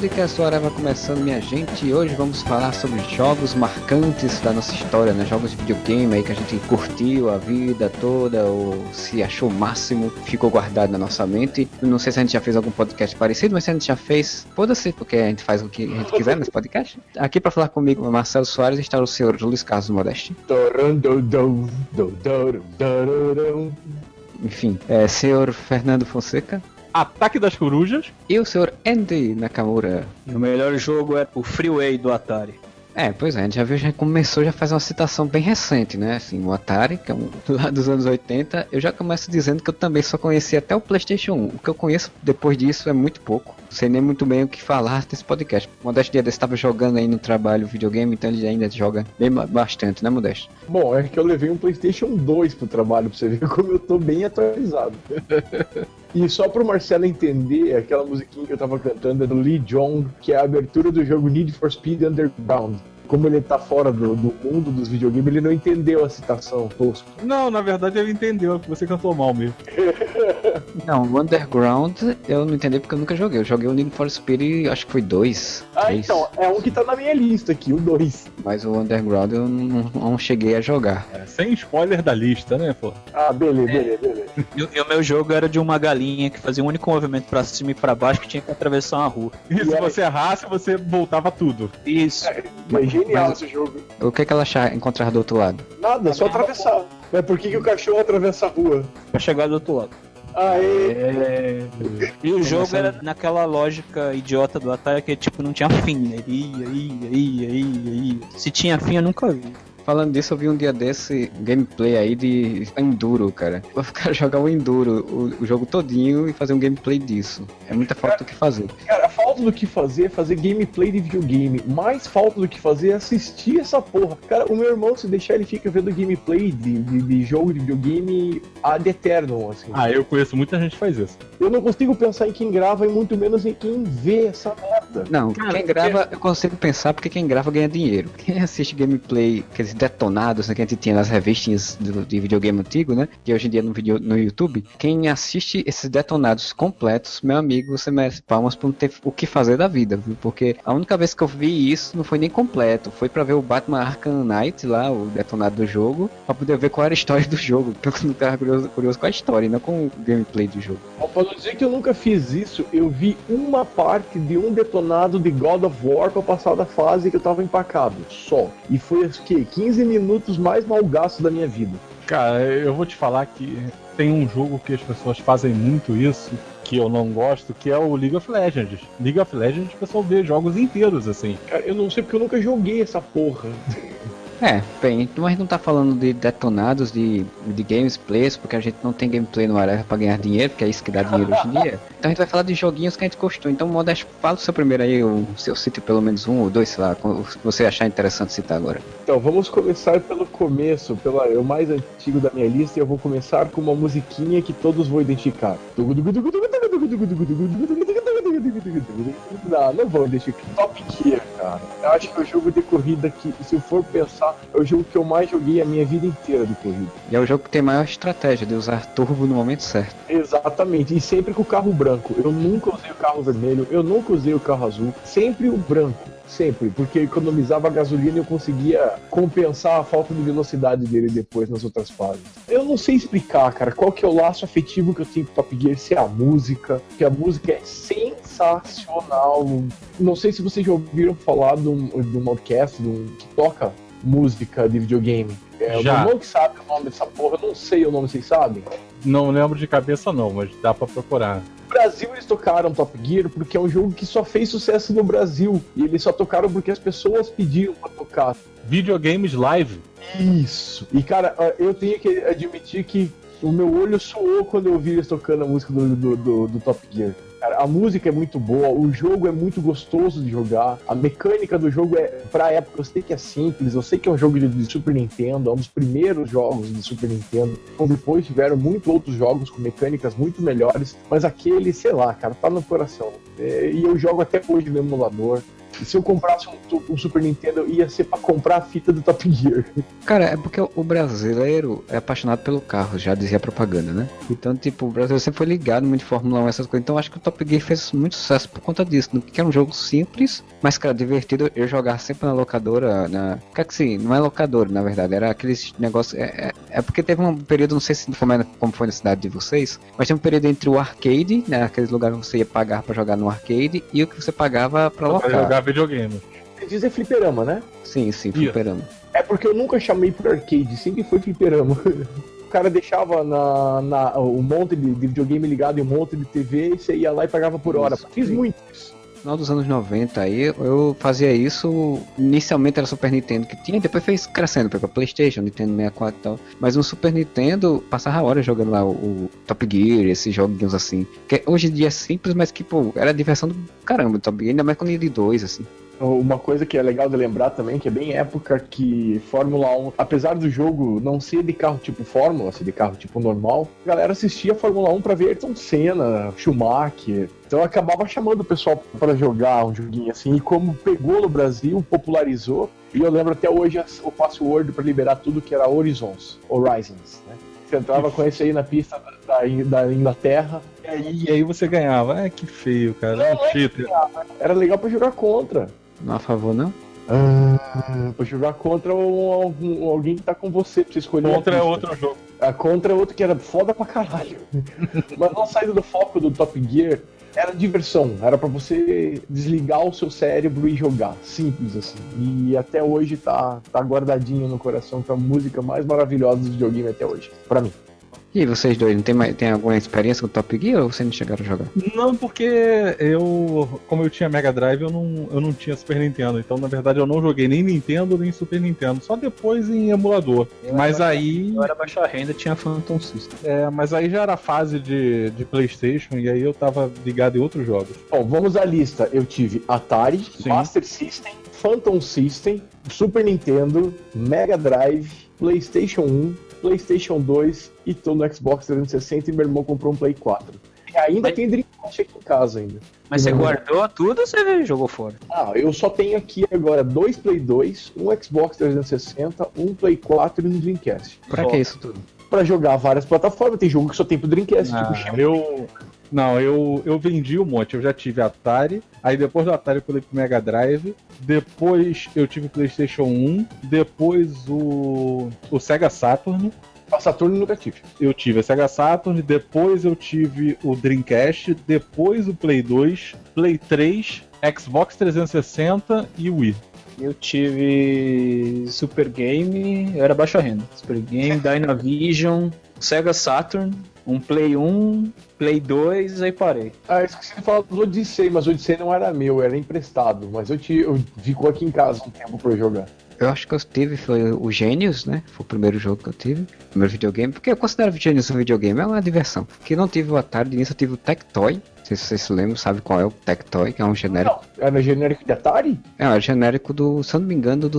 Podcast Hora vai começando, minha gente. E hoje vamos falar sobre jogos marcantes da nossa história, né? Jogos de videogame aí que a gente curtiu a vida toda ou se achou o máximo, ficou guardado na nossa mente. Não sei se a gente já fez algum podcast parecido, mas se a gente já fez, foda-se, porque a gente faz o que a gente quiser nesse podcast. Aqui para falar comigo, Marcelo Soares, está o senhor Luiz Carlos Modeste. Enfim, é, senhor Fernando Fonseca. Ataque das Corujas. E o senhor Andy Nakamura. E o melhor jogo é o Freeway do Atari. É, pois é, a gente já viu, já começou, já faz uma citação bem recente, né? Assim, o Atari, que é um lá dos anos 80, eu já começo dizendo que eu também só conheci até o PlayStation 1. O que eu conheço depois disso é muito pouco. Sei nem muito bem o que falar desse podcast. O Modesto Dia estava jogando aí no trabalho videogame, então ele ainda joga bem bastante, né, Modesto? Bom, é que eu levei um PlayStation 2 pro trabalho pra você ver como eu tô bem atualizado. E só pro Marcelo entender, aquela musiquinha que eu tava cantando é do Lee Jong, que é a abertura do jogo Need for Speed Underground como ele tá fora do, do, mundo dos videogames, ele não entendeu a citação, tosco. Não, na verdade ele entendeu, você cantou mal mesmo. não, o Underground eu não entendi porque eu nunca joguei. Eu joguei o Need for Speed, acho que foi dois. Ah, três. então, é um que tá na minha lista aqui, o dois. Mas o Underground eu não, não cheguei a jogar. É, sem spoiler da lista, né, pô? Ah, beleza, é. beleza, beleza. E, e, o meu jogo era de uma galinha que fazia um único movimento pra cima e pra baixo que tinha que atravessar uma rua. E, e se aí... você errasse, você voltava tudo. Isso. É, mas genial Mas, esse jogo. O que, é que ela achar, encontrar do outro lado? Nada, só atravessar. Mas por que, que o cachorro atravessa a rua? Pra chegar do outro lado. Aê! E o jogo era naquela lógica idiota do Atari que tipo não tinha fim, né? Ia, ia, ia, ia, ia. Se tinha fim eu nunca vi. Falando disso, eu vi um dia desse gameplay aí de Enduro, cara. Vou ficar jogar o Enduro, o, o, jogo todinho e fazer um gameplay disso. É muita falta do que fazer. Cara, falta do que fazer é fazer gameplay de videogame. Mais falta do que fazer é assistir essa porra. Cara, o meu irmão, se deixar, ele fica vendo gameplay de, de, de jogo de videogame ad eterno, assim. Ah, eu conheço muita gente que faz isso. Eu não consigo pensar em quem grava e muito menos em quem vê essa merda. Não, Cara, quem grava, eu consigo pensar porque quem grava ganha dinheiro. Quem assiste gameplay, aqueles detonados né, que a gente tinha nas revistinhas do, de videogame antigo, né? Que hoje em dia no, vídeo, no YouTube, quem assiste esses detonados completos, meu amigo, você merece palmas por não ter o que fazer da vida, viu? Porque a única vez que eu vi isso não foi nem completo, foi para ver o Batman Arkham Knight lá, o detonado do jogo, pra poder ver qual era a história do jogo. Porque eu não tava curioso, curioso com a história, não com o gameplay do jogo. Pra não dizer que eu nunca fiz isso, eu vi uma parte de um detonado de God of War pra passar da fase que eu tava empacado, só. E foi, acho que, 15 minutos mais mal gastos da minha vida. Cara, eu vou te falar que tem um jogo que as pessoas fazem muito isso, que eu não gosto, que é o League of Legends. League of Legends, o pessoal vê jogos inteiros, assim. Cara, eu não sei porque eu nunca joguei essa porra. É, bem, então a gente não tá falando de detonados de, de gameplays, porque a gente não tem gameplay no Areva pra ganhar dinheiro, porque é isso que dá dinheiro hoje em dia. Então a gente vai falar de joguinhos que a gente gostou. Então, Modesto, fala o seu primeiro aí, o seu cite pelo menos um ou dois, sei lá, se você achar interessante citar agora. Então, vamos começar pelo começo, pela, o mais antigo da minha lista, e eu vou começar com uma musiquinha que todos vão identificar. Não, não vou identificar. Top Gear, cara. Eu acho que é o jogo de corrida que, se eu for pensar, é o jogo que eu mais joguei a minha vida inteira de corrida. E é o jogo que tem maior estratégia de usar turbo no momento certo. Exatamente, e sempre com o carro branco. Eu nunca usei o carro vermelho, eu nunca usei o carro azul, sempre o branco. Sempre, porque economizava gasolina e eu conseguia compensar a falta de velocidade dele depois nas outras fases. Eu não sei explicar, cara, qual que é o laço afetivo que eu tenho com Top Gear, se é a música, que a música é sensacional. Não sei se vocês já ouviram falar de, um, de uma orquestra de um, que toca música de videogame. É, Já. o irmão que sabe o nome dessa porra, eu não sei o nome, vocês sabem? Não lembro de cabeça não, mas dá para procurar. No Brasil eles tocaram Top Gear porque é um jogo que só fez sucesso no Brasil. E eles só tocaram porque as pessoas pediam pra tocar. Videogames live. Isso. E cara, eu tenho que admitir que O meu olho suou quando eu ouvi eles tocando a música do, do, do, do Top Gear. Cara, a música é muito boa, o jogo é muito gostoso de jogar, a mecânica do jogo é, pra época, eu sei que é simples, eu sei que é um jogo de, de Super Nintendo, é um dos primeiros jogos de Super Nintendo. Então depois tiveram muitos outros jogos com mecânicas muito melhores, mas aquele, sei lá, cara, tá no coração. É, e eu jogo até hoje no emulador. Se eu comprasse um, um, Super Nintendo, ia ser pra comprar a fita do Top Gear. Cara, é porque o brasileiro é apaixonado pelo carro, já dizia a propaganda, né? Então, tipo, o brasileiro sempre foi ligado muito em Fórmula 1, essas coisas. Então, acho que o Top Gear fez muito sucesso por conta disso. Que era um jogo simples, mas, cara, divertido. Eu jogar sempre na locadora, na. Que que sim, não é locadora, na verdade. Era aqueles negócios. É, é, é, porque teve um período, não sei se como, é, como foi na cidade de vocês, mas tem um período entre o arcade, né? Aqueles lugares que você ia pagar pra jogar no arcade, e o que você pagava pra locar. Pra jogar videogame. Você diz é fliperama, né? Sim, sim, fliperama. É porque eu nunca chamei por arcade, sempre foi fliperama. O cara deixava na, na, um monte de, de videogame ligado e um monte de TV e você ia lá e pagava por hora. Isso, Fiz sim. muito isso final dos anos 90 aí, eu fazia isso. Inicialmente era Super Nintendo que tinha, depois fez crescendo, pegou PlayStation, Nintendo 64 e tal. Mas no Super Nintendo, passava horas jogando lá o, o Top Gear, esses joguinhos assim. Que hoje em dia é simples, mas que, pô, era diversão do caramba, Top Gear, ainda mais quando de dois, assim. Uma coisa que é legal de lembrar também, que é bem época que Fórmula 1, apesar do jogo não ser de carro tipo Fórmula, ser de carro tipo normal, a galera assistia Fórmula 1 pra ver Ayrton Senna, Schumacher. Então acabava chamando o pessoal para jogar um joguinho assim. E como pegou no Brasil, popularizou. E eu lembro até hoje o password para liberar tudo que era Horizons, Horizons, né? Você entrava com esse aí na pista da, da Inglaterra. E aí, e aí, você ganhava. É que feio, cara. Não, é um Era legal para jogar contra. Não a favor, não? Ah, pra jogar contra um, um, alguém que tá com você, pra você escolher. Contra é outro jogo. A contra é outro que era foda pra caralho. Mas não saindo do foco do Top Gear, era diversão. Era para você desligar o seu cérebro e jogar. Simples assim. E até hoje tá, tá guardadinho no coração com a música mais maravilhosa do videogame até hoje. para mim. E vocês dois, não tem, mais, tem alguma experiência com Top Gear ou vocês não chegaram a jogar? Não, porque eu, como eu tinha Mega Drive, eu não, eu não tinha Super Nintendo. Então, na verdade, eu não joguei nem Nintendo nem Super Nintendo. Só depois em emulador. Eu mas aí. Eu era baixa renda, tinha Phantom System. É, mas aí já era fase de, de PlayStation e aí eu tava ligado em outros jogos. Bom, vamos à lista. Eu tive Atari, Sim. Master System, Phantom System, Super Nintendo, Mega Drive, PlayStation 1. PlayStation 2 e tô no Xbox 360 e meu irmão comprou um Play 4. E ainda Mas... tem Dreamcast aqui em casa ainda. Mas você guardou tudo ou você jogou fora? Ah, eu só tenho aqui agora dois Play 2, um Xbox 360, um Play 4 e um Dreamcast. Pra só. que isso tudo? Pra jogar várias plataformas. Tem jogo que só tem pro Dreamcast, ah, tipo eu, não, eu, eu vendi um monte. Eu já tive Atari, aí depois do Atari eu pulei pro Mega Drive, depois eu tive o PlayStation 1, depois o, o Sega Saturn. A Saturn nunca tive. Eu tive a Sega Saturn, depois eu tive o Dreamcast, depois o Play 2, Play 3, Xbox 360 e o Wii. Eu tive Super Game, eu era baixa renda. Super Game, Dynavision, Sega Saturn, um Play 1, Play 2, aí parei. Ah, esqueci de falar do Odyssey, mas o Odyssey não era meu, era emprestado. Mas eu, te, eu ficou aqui em casa um tempo pra jogar. Eu acho que eu tive foi o Gênios, né? Foi o primeiro jogo que eu tive. Primeiro videogame. Porque eu considero o Gênios um videogame, é uma diversão. Porque não tive o Atari, de início eu tive o Tectoy sei se vocês se lembram, sabe qual é o Tectoy, que é um genérico. Não, era genérico de Atari? É, era genérico do, se eu não me engano, do,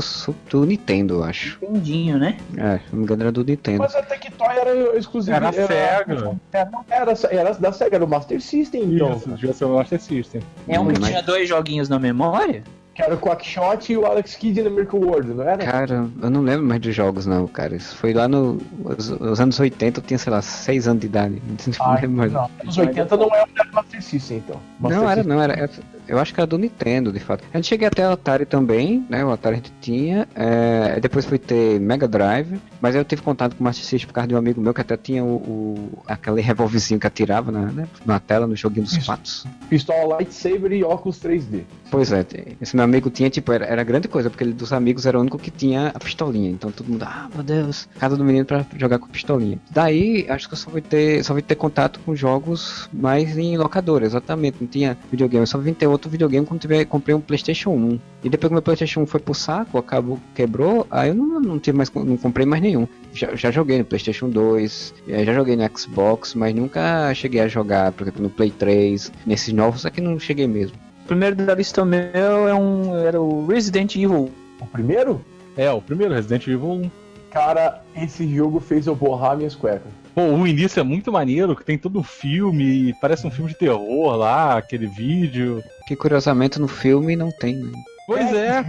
do Nintendo, eu acho. Nintendinho, né? É, se não me engano era do Nintendo. Mas a Tectoy era exclusiva. Era, era Sega. Era, era, era da Sega, era o Master System, então. Isso, devia ser o Master System. É um que tinha dois joguinhos na memória? Que era o Quackshot e o Alex Kidd no Miracle World, não era? Cara, eu não lembro mais de jogos, não, cara. Isso foi lá nos no, anos 80, eu tinha, sei lá, 6 anos de idade. Não lembro mais. Não, nos 80 não é o Master System, então. Master não, era, não, era, era, Eu acho que era do Nintendo, de fato. A gente cheguei até o Atari também, né? O Atari a gente tinha. É, depois foi ter Mega Drive. Mas eu tive contato com o Master System por causa de um amigo meu que até tinha o, o aquele revolvezinho que atirava na, né, na tela, no joguinho dos patos. Pistola lightsaber e óculos 3D. Pois é, esse meu amigo tinha, tipo, era, era grande coisa, porque ele dos amigos era o único que tinha a pistolinha. Então todo mundo, ah, meu Deus, casa do menino pra jogar com pistolinha. Daí, acho que eu só vou ter, só vou ter contato com jogos mais em locadora, exatamente. Não tinha videogame, eu só vim ter outro videogame quando tiver, comprei um PlayStation 1. E depois que meu PlayStation 1 foi pro saco, acabou, quebrou, aí eu não, não tive mais, não comprei mais nenhum. Já, já joguei no PlayStation 2, eh, já joguei no Xbox, mas nunca cheguei a jogar, por exemplo, no Play 3, nesses novos aqui não cheguei mesmo. O primeiro da lista meu é um, era o Resident Evil. O primeiro? É, o primeiro Resident Evil 1. Cara, esse jogo fez eu borrar minhas cuecas. Pô, o início é muito maneiro, que tem todo um filme, parece um filme de terror lá, aquele vídeo. Que curiosamente no filme não tem, né? Pois é.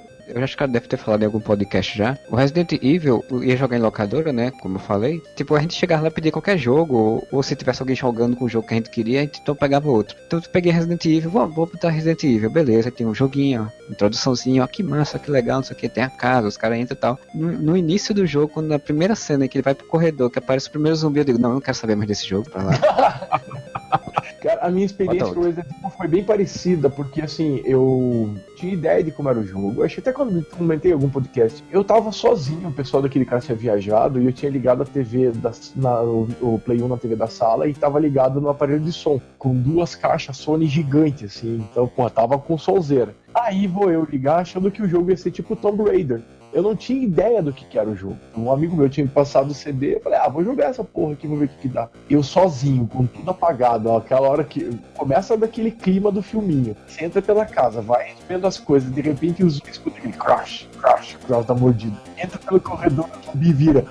Eu acho que ela deve ter falado em algum podcast já. O Resident Evil ia jogar em locadora, né? Como eu falei. Tipo, a gente chegava lá e pedia qualquer jogo. Ou, ou se tivesse alguém jogando com o jogo que a gente queria, a gente então pegava outro. Então eu peguei Resident Evil, vou, vou botar Resident Evil, beleza. Tem um joguinho, ó, introduçãozinho, ó, que massa, que legal, não sei o que. Tem a casa, os caras entram e tal. No, no início do jogo, quando na primeira cena que ele vai pro corredor, que aparece o primeiro zumbi, eu digo, não, eu não quero saber mais desse jogo pra lá. Cara, a minha experiência com o Resident Evil foi bem parecida, porque assim, eu tinha ideia de como era o jogo. Eu acho que até quando comentei em algum podcast, eu tava sozinho, o pessoal daquele cara tinha viajado, e eu tinha ligado a TV, da, na, o, o Play 1 na TV da sala e tava ligado no aparelho de som, com duas caixas Sony gigantes, assim. Então, pô, tava com solzeira. Aí vou eu ligar achando que o jogo ia ser tipo Tomb Raider. Eu não tinha ideia do que, que era o jogo. Um amigo meu tinha passado o CD, eu falei, ah, vou jogar essa porra aqui, vou ver o que, que dá. Eu sozinho, com tudo apagado, aquela hora que. Começa daquele clima do filminho. Você entra pela casa, vai vendo as coisas, de repente os escuta aquele crash, crash, crash da mordida. Entra pelo corredor, o vira.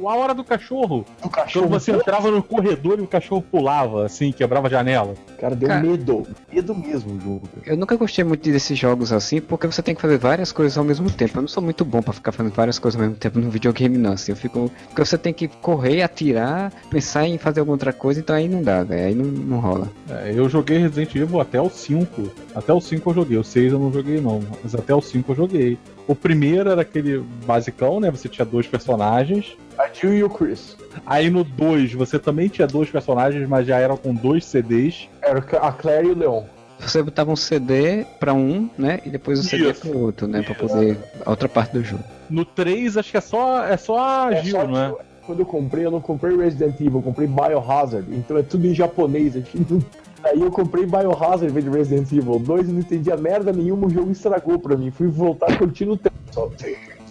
A hora do cachorro. O cachorro. Quando você entrava no corredor e o cachorro pulava, assim, quebrava a janela. Cara, deu Cara. medo. Medo mesmo o jogo. cara. Eu nunca gostei muito desses jogos assim, porque você tem que fazer várias coisas ao mesmo tempo. Eu não sou muito bom pra ficar fazendo várias coisas ao mesmo tempo no videogame, não. Assim, eu fico. Porque você tem que correr, atirar, pensar em fazer alguma outra coisa, então aí não dá, velho. Aí não, não rola. É, eu joguei Resident Evil até o 5. Até o 5 eu joguei. O 6 eu não joguei, não. Mas até o 5 eu joguei. O primeiro era aquele basicão, né? Você tinha dois personagens. A Jill e o Chris. Aí no 2 você também tinha dois personagens, mas já eram com dois CDs. Era a Claire e o Leon. Você botava um CD pra um, né? E depois o CD Isso. pro outro, né? Pra poder. A outra parte do jogo. No 3 acho que é só, é só a É Jill, só não é? que Quando eu comprei, eu não comprei Resident Evil, eu comprei Biohazard. Então é tudo em japonês. aqui. Aí eu comprei Biohazard em vez de Resident Evil 2 e não entendia merda nenhuma, o jogo estragou pra mim. Fui voltar curtindo o tempo só.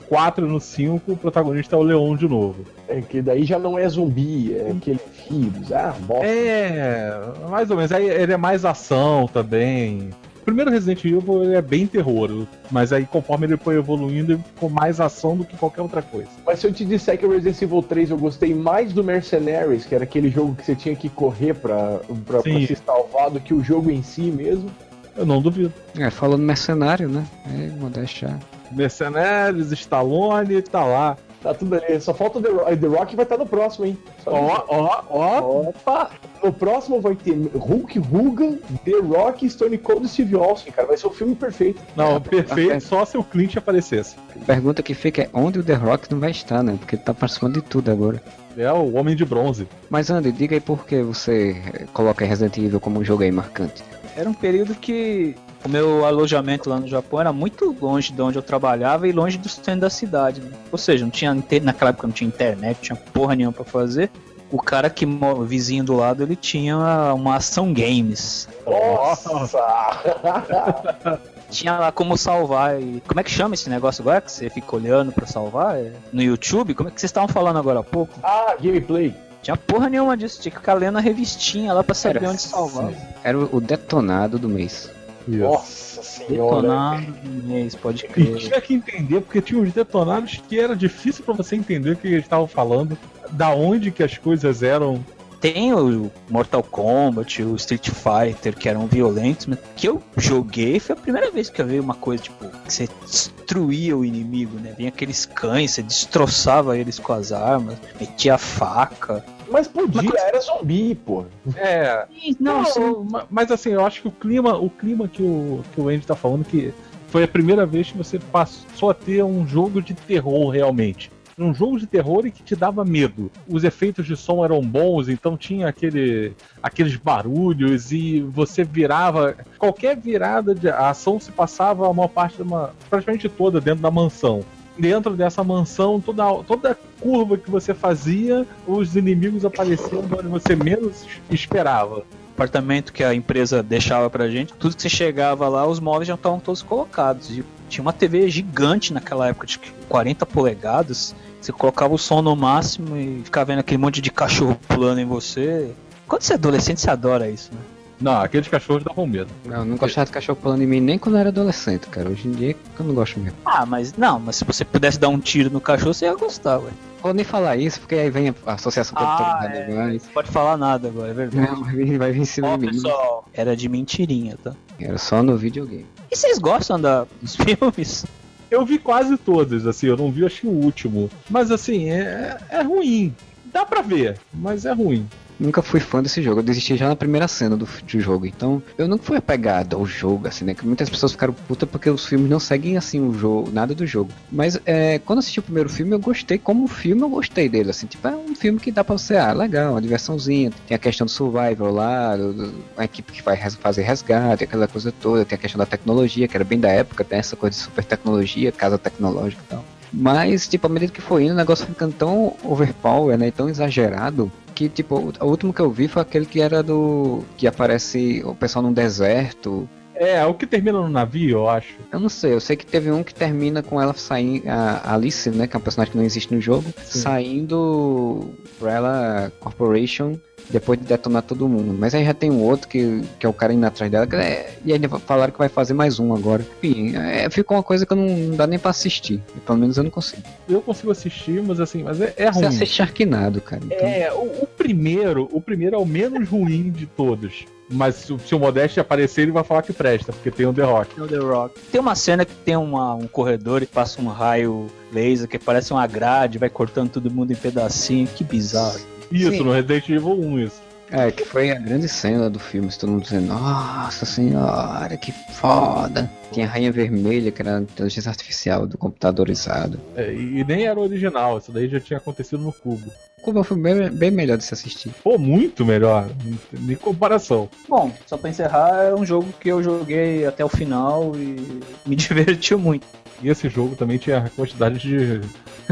4 no 5, o protagonista é o Leon de novo. É que daí já não é zumbi, é aquele vírus. Ah, bosta. É, mais ou menos. Aí ele é mais ação também. O primeiro Resident Evil ele é bem terror, mas aí conforme ele foi evoluindo, ele ficou mais ação do que qualquer outra coisa. Mas se eu te disser que o Resident Evil 3 eu gostei mais do Mercenaries, que era aquele jogo que você tinha que correr pra, pra, pra se salvar, do que o jogo em si mesmo. Eu não duvido. É, falando mercenário, né? É, modéstia. Mercenários, Stallone, tá lá. Tá tudo ali. Só falta o The Rock. The Rock vai estar no próximo, hein? Ó, ó, ó. Opa! No próximo vai ter Hulk Hogan, The Rock, Stone Cold e Steve Austin, cara. Vai ser o filme perfeito. Não, perfeito, é. só se o Clint aparecesse. Pergunta que fica é onde o The Rock não vai estar, né? Porque ele tá participando de tudo agora. É o Homem de Bronze. Mas Andy, diga aí por que você coloca Resident Evil como um jogo aí marcante. Era um período que o meu alojamento lá no Japão era muito longe de onde eu trabalhava e longe do centro da cidade. né? Ou seja, não tinha naquela época não tinha internet, não tinha porra nenhuma pra fazer. O cara que o vizinho do lado ele tinha uma ação games. Nossa! Tinha lá como salvar e como é que chama esse negócio agora que você fica olhando pra salvar? É No YouTube? Como é que vocês estavam falando agora há pouco? ah, gameplay. Tinha porra nenhuma disso, tinha que ficar lendo a revistinha lá pra saber Era- onde salvar. Era o detonado do mês. Nossa senhora. Detonado do mês, pode E crer. tinha que entender, porque tinha uns detonados que era difícil pra você entender o que eles estavam falando, da onde que as coisas eram. Tem o Mortal Kombat, o Street Fighter, que eram violentos, mas que eu joguei foi a primeira vez que eu vi uma coisa, tipo, que você destruía o inimigo, né? Vinha aqueles cães, você destroçava eles com as armas, metia a faca. Mas podia, Uma coisa- era zumbi, pô. É, Não, ma- mas assim, eu acho que o clima, o clima que o, que o Andy tá falando que foi a primeira vez que você passou a ter um jogo de terror realmente. Um jogo de terror e que te dava medo. Os efeitos de som eram bons, então tinha aquele, aqueles barulhos e você virava. Qualquer virada de a ação se passava a maior parte de uma. praticamente toda dentro da mansão. Dentro dessa mansão, toda, toda curva que você fazia, os inimigos apareciam onde você menos esperava. apartamento que a empresa deixava pra gente, tudo que você chegava lá, os móveis já estavam todos colocados. E tinha uma TV gigante naquela época, de 40 polegadas. Você colocava o som no máximo e ficava vendo aquele monte de cachorro pulando em você. Quando você é adolescente, você adora isso, né? Não, aqueles cachorros davam medo. Não, eu não gostava de cachorro pulando em mim nem quando eu era adolescente, cara. Hoje em dia eu não gosto mesmo. Ah, mas não, mas se você pudesse dar um tiro no cachorro, você ia gostar, ué. Vou nem falar isso, porque aí vem a associação Ah, produtora é. mais. Não pode falar nada agora, é verdade. Não, vai vir, vai vir em cima Ó, de mim. pessoal, era de mentirinha, tá? Era só no videogame. E vocês gostam da, dos filmes? Eu vi quase todos, assim, eu não vi acho que o último. Mas assim, é, é ruim. Dá pra ver, mas é ruim. Nunca fui fã desse jogo, eu desisti já na primeira cena do, do jogo. Então, eu nunca fui apegado ao jogo, assim, né? Que muitas pessoas ficaram putas porque os filmes não seguem assim o jogo, nada do jogo. Mas é, quando assisti o primeiro filme, eu gostei. Como filme, eu gostei dele, assim. Tipo, é um filme que dá pra você, ah, legal, uma diversãozinha. Tem a questão do survival lá, do, do- a equipe que vai res- fazer resgate, aquela coisa toda. Tem a questão da tecnologia, que era bem da época, tem essa coisa de super tecnologia, casa tecnológica e tal. Mas, tipo, à medida que foi indo, o negócio ficando tão overpower, né? Tão exagerado. Que, tipo, o último que eu vi foi aquele que era do. que aparece o pessoal num deserto. É, o que termina no navio, eu acho. Eu não sei, eu sei que teve um que termina com ela saindo. A Alice, né? Que é um personagem que não existe no jogo, Sim. saindo pra ela Corporation depois de detonar todo mundo. Mas aí já tem um outro que, que é o cara indo atrás dela. que é- e aí falaram que vai fazer mais um agora. Enfim, é, ficou uma coisa que eu não, não dá nem pra assistir. Pelo menos eu não consigo. Eu consigo assistir, mas assim, mas é, é Você ruim. assiste Sharknado, cara. Então, É, o, o primeiro, o primeiro é o menos ruim de todos. Mas se, se o Modeste aparecer, ele vai falar que presta, porque tem o The Rock. No The Rock. Tem uma cena que tem uma- um corredor e passa um raio laser que parece uma grade, vai cortando todo mundo em pedacinho. Que bizarro. Isso, Sim. no Resident Evil 1, isso. É, que foi a grande cena do filme, todo mundo dizendo, nossa senhora, que foda. Tinha a Rainha Vermelha, que era a inteligência artificial do computadorizado. É, e, nem era original, isso daí já tinha acontecido no Cubo. O Cuba foi bem, bem melhor de se assistir. Pô, muito melhor, em comparação. Bom, só pra encerrar, é um jogo que eu joguei até o final e me divertiu muito. E esse jogo também tinha quantidade de,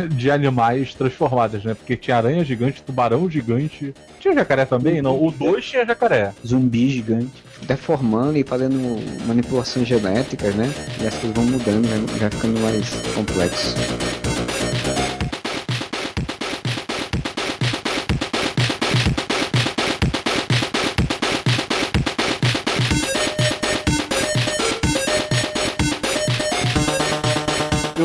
de animais transformadas, né? Porque tinha aranha gigante, tubarão gigante. Tinha jacaré também? Não, o 2 tinha jacaré. Zumbi gigante. Deformando e fazendo manipulações genéticas, né? E as coisas vão mudando, já, já ficando mais complexo.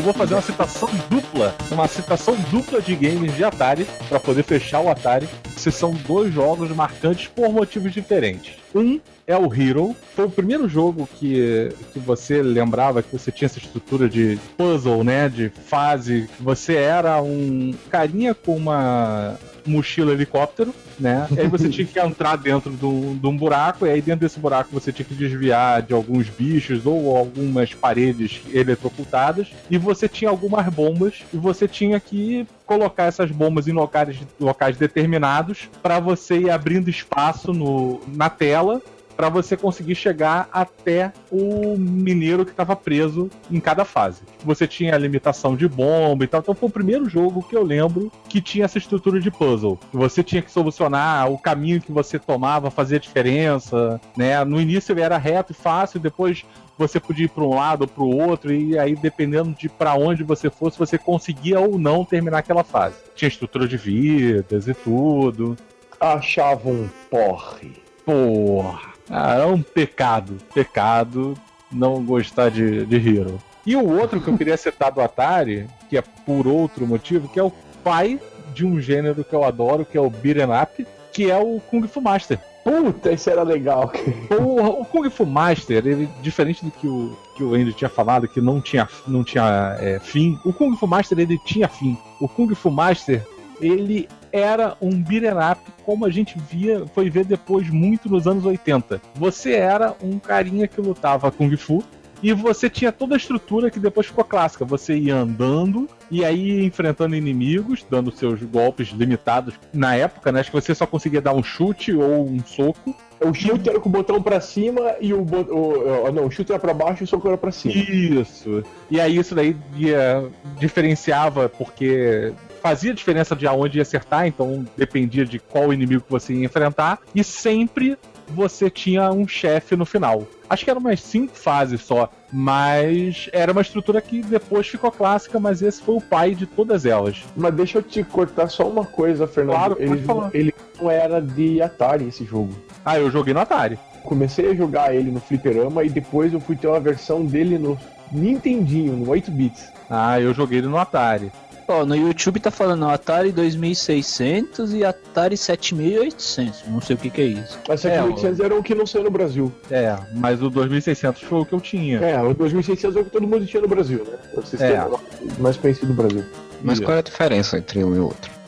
Eu vou fazer uma citação dupla, uma citação dupla de games de Atari, pra poder fechar o Atari. Que são dois jogos marcantes por motivos diferentes. Um é o Hero, foi o primeiro jogo que, que você lembrava que você tinha essa estrutura de puzzle, né? De fase. que Você era um carinha com uma mochila helicóptero, né? E aí você tinha que entrar dentro de um, de um buraco, e aí dentro desse buraco você tinha que desviar de alguns bichos ou algumas paredes eletrocutadas, e você tinha algumas bombas, e você tinha que colocar essas bombas em locais, locais determinados para você ir abrindo espaço no, na tela para você conseguir chegar até o mineiro que estava preso em cada fase. Você tinha a limitação de bomba e tal. Então foi o primeiro jogo que eu lembro que tinha essa estrutura de puzzle. Você tinha que solucionar o caminho que você tomava, fazia diferença, né? No início ele era reto e fácil, depois você podia ir para um lado ou para o outro e aí dependendo de para onde você fosse, você conseguia ou não terminar aquela fase. Tinha estrutura de vidas e tudo. Achava um porre. Porra. Ah, é um pecado. Pecado não gostar de, de Hero. E o outro que eu queria citar do Atari, que é por outro motivo, que é o pai de um gênero que eu adoro, que é o Beat'em Up, que é o Kung Fu Master. Puta, isso era legal. O, o Kung Fu Master, ele, diferente do que o, que o Andy tinha falado, que não tinha, não tinha é, fim, o Kung Fu Master ele tinha fim. O Kung Fu Master, ele era um beat'em up como a gente via, foi ver depois muito nos anos 80. Você era um carinha que lutava Kung Fu, e você tinha toda a estrutura que depois ficou clássica. Você ia andando e aí enfrentando inimigos, dando seus golpes limitados. Na época, né? Acho que você só conseguia dar um chute ou um soco. O chute era com o botão pra cima e o, bo- o, o- Não, o chute era pra baixo e o soco era pra cima. Isso. E aí isso daí ia, diferenciava porque fazia diferença de aonde ia acertar, então dependia de qual inimigo que você ia enfrentar. E sempre você tinha um chefe no final. Acho que eram umas cinco fases só, mas era uma estrutura que depois ficou clássica, mas esse foi o pai de todas elas. Mas deixa eu te cortar só uma coisa, Fernando. Claro, pode ele, falar. ele não era de Atari esse jogo. Ah, eu joguei no Atari. Comecei a jogar ele no fliperama e depois eu fui ter uma versão dele no Nintendinho, no 8 bits. Ah, eu joguei ele no Atari. Ó, no YouTube tá falando Atari 2600 e Atari 7800. Não sei o que que é isso. Mas É, 7800 era o que não saiu no Brasil. É, mas o 2600 foi o que eu tinha. É, o 2600 é o que todo mundo tinha no Brasil, né? O sistema mais conhecido no Brasil. Mas qual é a diferença entre um e outro?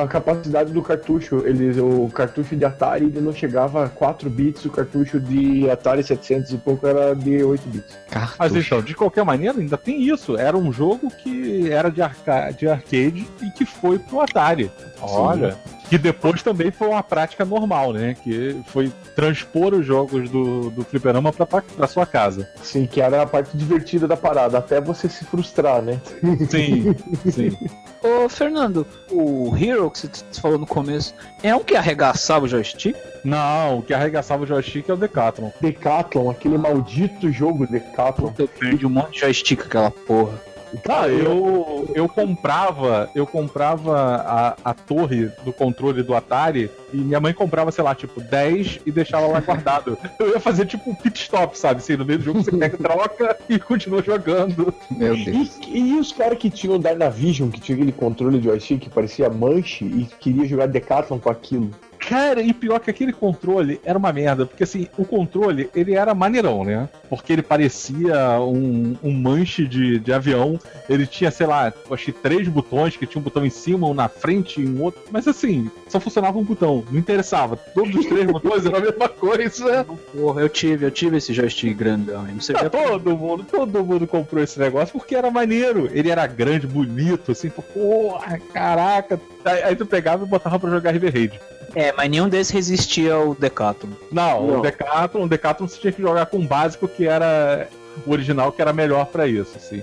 A capacidade do cartucho, ele, o cartucho de Atari ele não chegava a 4 bits, o cartucho de Atari 700 e pouco era de 8 bits. Cartucho. Mas então, de qualquer maneira, ainda tem isso. Era um jogo que era de, arca de arcade e que foi pro Atari. Olha. Que depois também foi uma prática normal, né? Que foi transpor os jogos do, do fliperama pra, pra, sua casa. Sim, que era a parte divertida da parada, até você se frustrar, né? Sim, sim. Ô, Fernando, o Hero que você falou no começo, é um que arregaçava o joystick? Não, o que arregaçava o joystick é o Decathlon. Decathlon, aquele maldito jogo Decathlon. Eu perdi um monte de joystick aquela porra. Ah, eu, eu comprava, eu comprava a, a torre do controle do Atari e minha mãe comprava, sei lá, tipo, 10 e deixava lá guardado. Eu ia fazer tipo um pit stop, sabe? Assim, no meio do jogo você pega, troca e continua jogando. Meu Deus. E, e os caras que tinham o Dynavision, que tinha aquele controle de joystick que parecia manche e queria jogar Decathlon com aquilo. Cara, e pior que aquele controle era uma merda, porque assim, o controle, ele era maneirão, né? Porque ele parecia um, um manche de, de avião, ele tinha, sei lá, eu achei três botões, que tinha um botão em cima, um na frente e um outro, mas assim, só funcionava um botão, não interessava. Todos os três botões eram a mesma coisa. Porra, eu tive, eu tive esse joystick grandão. Você Ah, todo mundo, todo mundo comprou esse negócio porque era maneiro. Ele era grande, bonito, assim, porra, caraca. Aí, aí tu pegava e botava pra jogar River Raid. É, mas nenhum desses resistia ao Decathlon. Não, Não. o Decathlon, o Decathlon você tinha que jogar com o básico que era o original, que era melhor pra isso, assim.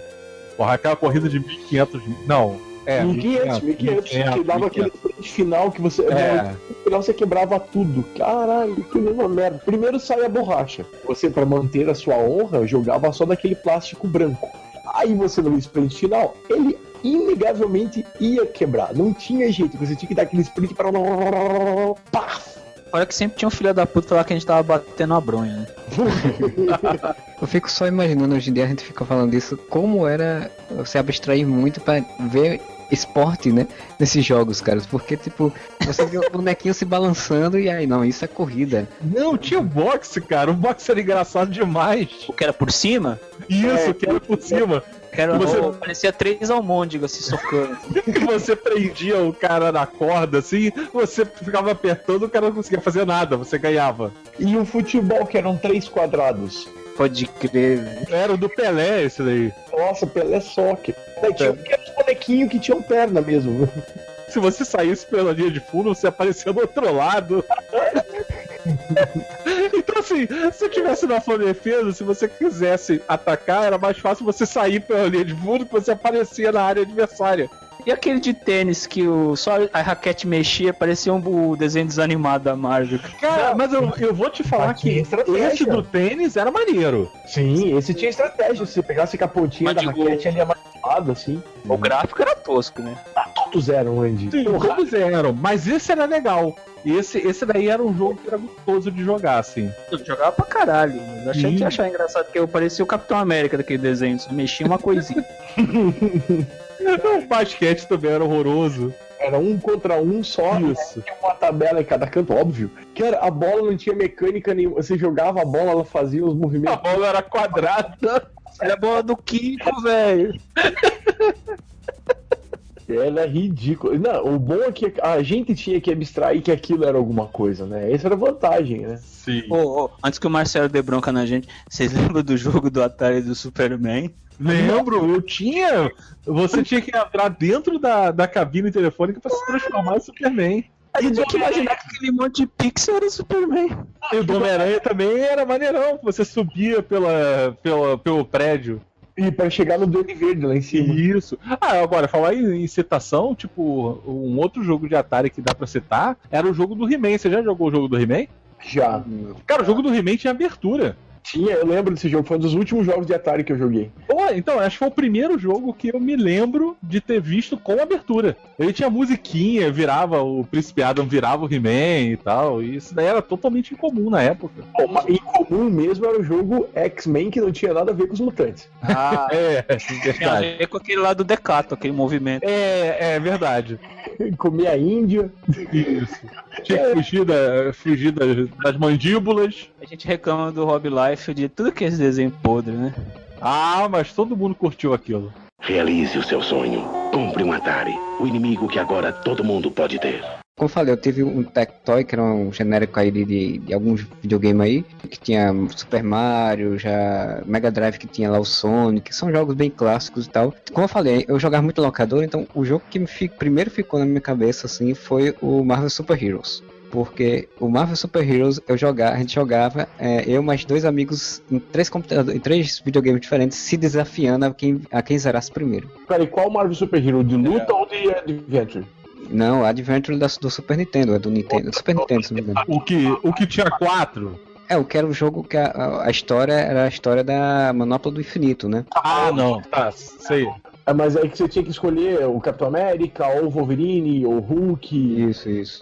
Porra, aquela corrida de 1500. Não, é. 1500, 1500, que dava aquele sprint final que você. É. No final você quebrava tudo. Caralho, que mesma merda. Primeiro sai a borracha. Você, pra manter a sua honra, jogava só daquele plástico branco. Aí você no sprint final, ele inegavelmente ia quebrar. Não tinha jeito, você tinha que dar aquele sprint para. Paf! Olha que sempre tinha um filho da puta lá que a gente tava batendo a bronha, né? Eu fico só imaginando, hoje em dia a gente fica falando disso, como era você abstrair muito pra ver esporte, né? Nesses jogos, caras. Porque, tipo, você vê o bonequinho se balançando e aí, não, isso é corrida. Não, tinha o boxe, cara. O boxe era engraçado demais. O que era por cima? Isso, que era por cima. Era, Você- parecia três almôndegas se socando. Que você prendia o cara na corda, assim, você ficava apertando, o cara não conseguia fazer nada, você ganhava. E o futebol, que eram três quadrados. Pode crer, velho. Era o do Pelé esse daí. Nossa, Pelé Soccer. Daí tinha aqueles bonequinhos que tinham perna mesmo. Se você saísse pela linha de fundo, você aparecia do outro lado. assim, se eu tivesse na sua defesa, se você quisesse atacar, era mais fácil você sair pela linha de fundo que você aparecia na área adversária. E aquele de tênis que o, só a raquete mexia, parecia um, o desenho desanimado da Marvel. Cara, mas eu, eu vou te falar Aqui que esse do tênis era maneiro. Sim, esse tinha estratégia. Se você pegasse com a pontinha Mas da digo- raquete ali amassada, assim. O gráfico era tosco, né? Todos eram, Andy. Sim, Porra, todos eram, mas esse era legal. E esse, esse daí era um jogo que era gostoso de jogar, assim. Eu jogava pra caralho. Mas eu achei que ia achar engraçado que eu parecia o Capitão América daquele desenho, só mexia uma coisinha. O basquete também era horroroso. Era um contra um só. né? Isso. Tinha uma tabela em cada canto, óbvio. Cara, a bola não tinha mecânica nenhuma. Você jogava a bola, ela fazia os A movimentos. bola era quadrada. Era a bola do Kiko, velho. Era ridículo. Não, o bom é que a gente tinha que abstrair que aquilo era alguma coisa, né? Essa era a vantagem, né? Sim. Ô, ô, antes que o Marcelo dê bronca na gente, vocês lembram do jogo do Atari do Superman? Lembro, eu tinha. Você tinha que entrar dentro da, da cabine telefônica pra se transformar em Superman. A gente tinha que imaginar que aquele monte de pixel era o Superman. E o do Homem-Aranha também era maneirão. Você subia pela, pela, pelo prédio. E pra chegar no Duende Verde lá em cima. Isso. Ah, agora, falar em, em citação, tipo, um outro jogo de Atari que dá pra citar era o jogo do He-Man. Você já jogou o jogo do He-Man? Já. Cara, o jogo do He-Man tinha abertura. Tinha, eu lembro desse jogo, foi um dos últimos jogos de Atari que eu joguei. Pô, então, acho que foi o primeiro jogo que eu me lembro de ter visto com abertura. Ele tinha musiquinha, virava o Príncipe Adam, virava o He-Man e tal. E isso daí era totalmente incomum na época. Mas em comum mesmo era o jogo X-Men que não tinha nada a ver com os mutantes. Ah, É, tinha a ver com aquele lá do Decato, aquele movimento. É, é verdade. Comia a Índia. Isso. Tinha que fugir, da, fugir das, das mandíbulas. A gente reclama do Rob Life de tudo que é esse desenho podre, né? Ah, mas todo mundo curtiu aquilo. Realize o seu sonho. Compre um Atari. O inimigo que agora todo mundo pode ter. Como eu falei, eu tive um Tectoy, que era um genérico aí de, de, de alguns videogames aí, que tinha Super Mario, já Mega Drive que tinha lá o Sonic, são jogos bem clássicos e tal. Como eu falei, eu jogava muito locador, então o jogo que me fi- primeiro ficou na minha cabeça assim foi o Marvel Super Heroes. Porque o Marvel Super Heroes eu jogava, a gente jogava, é, eu mais dois amigos em três computadores, em três videogames diferentes, se desafiando a quem, a quem zerasse primeiro. Peraí, qual Marvel Super Hero? De luta ou de Adventure? Não, Adventure da, do Super Nintendo, é do Nintendo, do Super Nintendo, se não me engano. O que, o que tinha quatro. É, eu quero o jogo que a, a- história era a história da Manopla do Infinito, né? Ah, não. Tá, sei. É, mas aí que você tinha que escolher o Capitão América, ou o Wolverine, ou o Hulk. Isso, isso.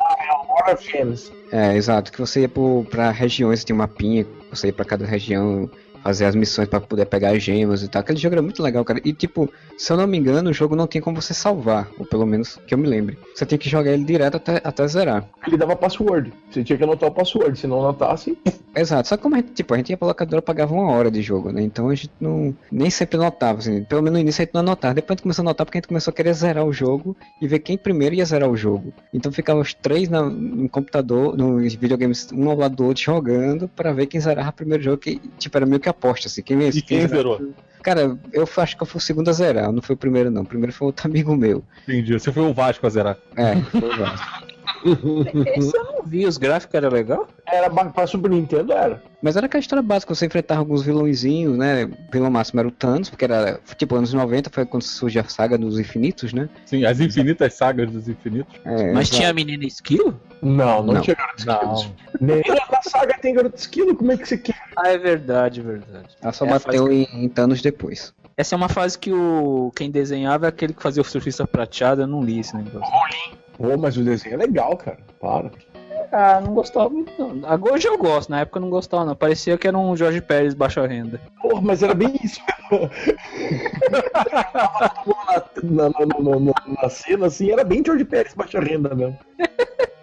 Horror Films. É, exato, que você ia pro, pra regiões, tinha um mapinha, você ia pra cada região fazer as missões pra poder pegar as gemas e tal. Aquele jogo era muito legal, cara. E tipo, se eu não me engano, o jogo não tinha como você salvar, ou pelo menos que eu me lembre. Você tinha que jogar ele direto até, até zerar. Ele dava password. Você tinha que anotar o password. Se não anotasse, Exato, só que como a gente, tipo, a gente ia pra locadora pagava uma hora de jogo, né? Então a gente não. Nem sempre notava, assim. Pelo menos no início a gente não anotava. Depois a gente começou a notar porque a gente começou a querer zerar o jogo e ver quem primeiro ia zerar o jogo. Então ficava os três na, no computador, nos videogames, um ao lado do outro, jogando pra ver quem zerava o primeiro jogo. Que, tipo, era meio que aposta, assim. Quem, E quem zerou? Cara, eu acho que eu fui o segundo a zerar, não foi o primeiro, não. O primeiro foi outro amigo meu. Entendi. Você foi o Vasco a zerar. É, foi o Vasco. Esse eu não vi, os gráficos eram legal? era pra Super Nintendo, era. Mas era aquela história básica, você enfrentava alguns vilõezinhos, né? O vilão máximo era o Thanos, porque era tipo anos 90, foi quando surgiu a saga dos infinitos, né? Sim, as infinitas sagas dos infinitos. É, Mas exato. tinha a menina esquilo? Não, não, Não. tinha garoto esquilo. Nem na saga tem garoto esquilo, como é que você quer? Ah, é verdade, é verdade. Ela só É, bateu em, em Thanos depois. Essa é uma fase que o quem desenhava é aquele que fazia o surfista prateado, eu não li esse negócio. Pô, mas o desenho é legal, cara. Para. Ah, não gostava muito não. Agora hoje eu gosto, na época eu não gostava não. Parecia que era um Jorge Pérez baixa renda. Porra, mas era bem isso na, na, na, na, na cena, assim, era bem George Pérez baixa renda mesmo.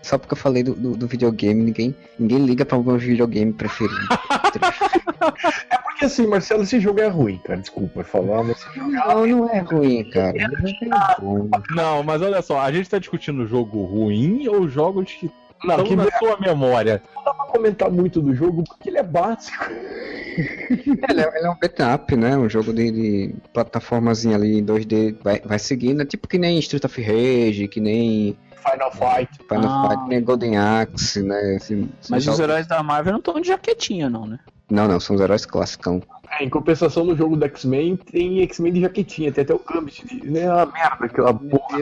Só porque eu falei do, do, do videogame, ninguém, ninguém liga pra o meu videogame preferido. Porque assim, Marcelo, esse jogo é ruim, cara. Desculpa falar, mas esse jogo não, não é ruim, cara. Não é. Não, mas olha só, a gente tá discutindo jogo ruim ou jogos que Não, estão que na não sua memória? dá pra comentar muito do jogo porque ele é básico. Ele é, ele é um beat'em up, né? Um jogo de, de plataformazinha ali em 2D, vai, vai seguindo. É tipo que nem Street of Rage, que nem Final Fight. Final Ah. Fight, que nem Golden Axe, né? Mas os heróis da Marvel não estão de jaquetinha não, né? Não, não, são os heróis classicão. É, em compensação no jogo do X-Men, tem X-Men de jaquetinha, tem até o Gambit. de- Né, a merda, aquela porra.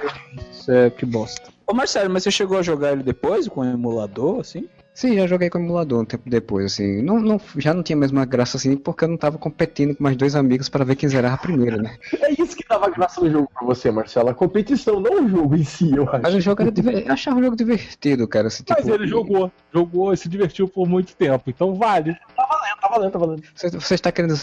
Isso é que bosta. Ô Marcelo, mas você chegou a jogar ele depois com o emulador, assim? Sim, já joguei com o emulador um tempo depois, assim. Não, não, já não tinha a mesma graça assim, porque eu não tava competindo com mais dois amigos para ver quem zerava primeiro, né? É isso que dava graça no jogo pra você, Marcelo. A competição, não o jogo em si, eu acho. Mas o jogo era diver... eu achava o jogo divertido, cara. Assim, Mas tipo, ele jogou, jogou e se divertiu por muito tempo, então vale. Tá valendo, tá valendo. Você, você está querendo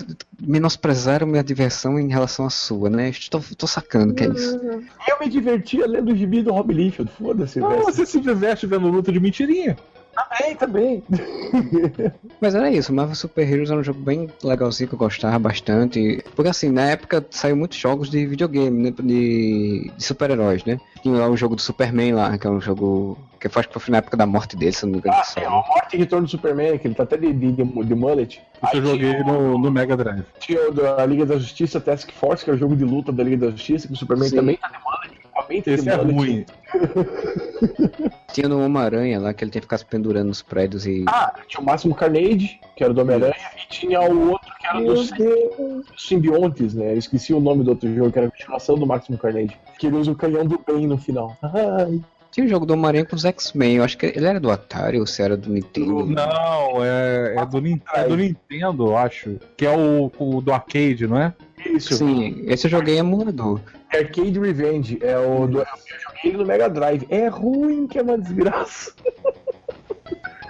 menosprezar a minha diversão em relação à sua, né? Estou, tô sacando que é isso. Eu me divertia lendo o gibi do Rob Liefeld. Foda-se, Não, velho. você se diverte vendo luta de mentirinha. Também, também. Mas era isso, Marvel Super Heroes era um jogo bem legalzinho que eu gostava bastante. Porque assim, na época saiu muitos jogos de videogame, né? De, de super-heróis, né? Tinha lá o jogo do Superman lá, que é um jogo. Que eu acho que foi na época da morte dele, se eu não me engano. Ah, que tem saiu. a morte e retorno do Superman, que ele tá até de, de, de, de mullet. Isso eu joguei tinha, no, no Mega Drive. tinha o da Liga da Justiça Task Force, que é o jogo de luta da Liga da Justiça, que o Superman Sim. também tá de mullet, equipamento Esse de é mullet. ruim. Tinha no Homem-Aranha lá, que ele tem que ficar se pendurando nos prédios e. Ah, tinha o Máximo Carnage, que era do Homem-Aranha, e tinha o outro que era dos dos simbiontes, né? Eu esqueci o nome do outro jogo, que era a continuação do Máximo Carnage. Que ele usa o canhão do bem no final. Ai. Tinha um jogo do Homem-Aranha com os X-Men. Eu acho que ele era do Atari ou se era do Nintendo. Não, é, é, do, é do Nintendo, eu acho. Que é o, o do arcade, não é? Isso. Sim, esse eu joguei em emulador. Arcade Revenge. É o do, eu joguei ele no Mega Drive. É ruim que é uma desgraça.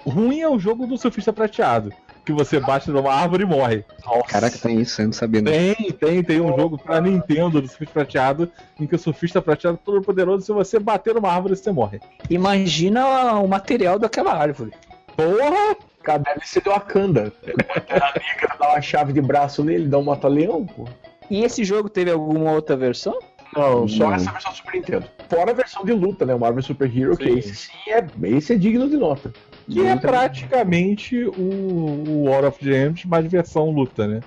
Ruim é o jogo do surfista prateado. Que você bate numa árvore e morre. Caraca, tem isso, eu não sabia. Não. Tem, tem, tem um jogo pra Nintendo do surfista prateado, em que o surfista prateado é todo poderoso, se você bater numa árvore, você morre. Imagina o material daquela árvore. Porra! Cara, deve ser do Wakanda. Negra dá uma chave de braço nele, dá um mata-leão, pô. E esse jogo teve alguma outra versão? Não, só Não. essa versão do Super Nintendo. Fora a versão de luta, né? O Marvel Super Hero, que Sim. esse sim é, esse é digno de nota. Que é praticamente o, o War of Gems, mas versão luta, né?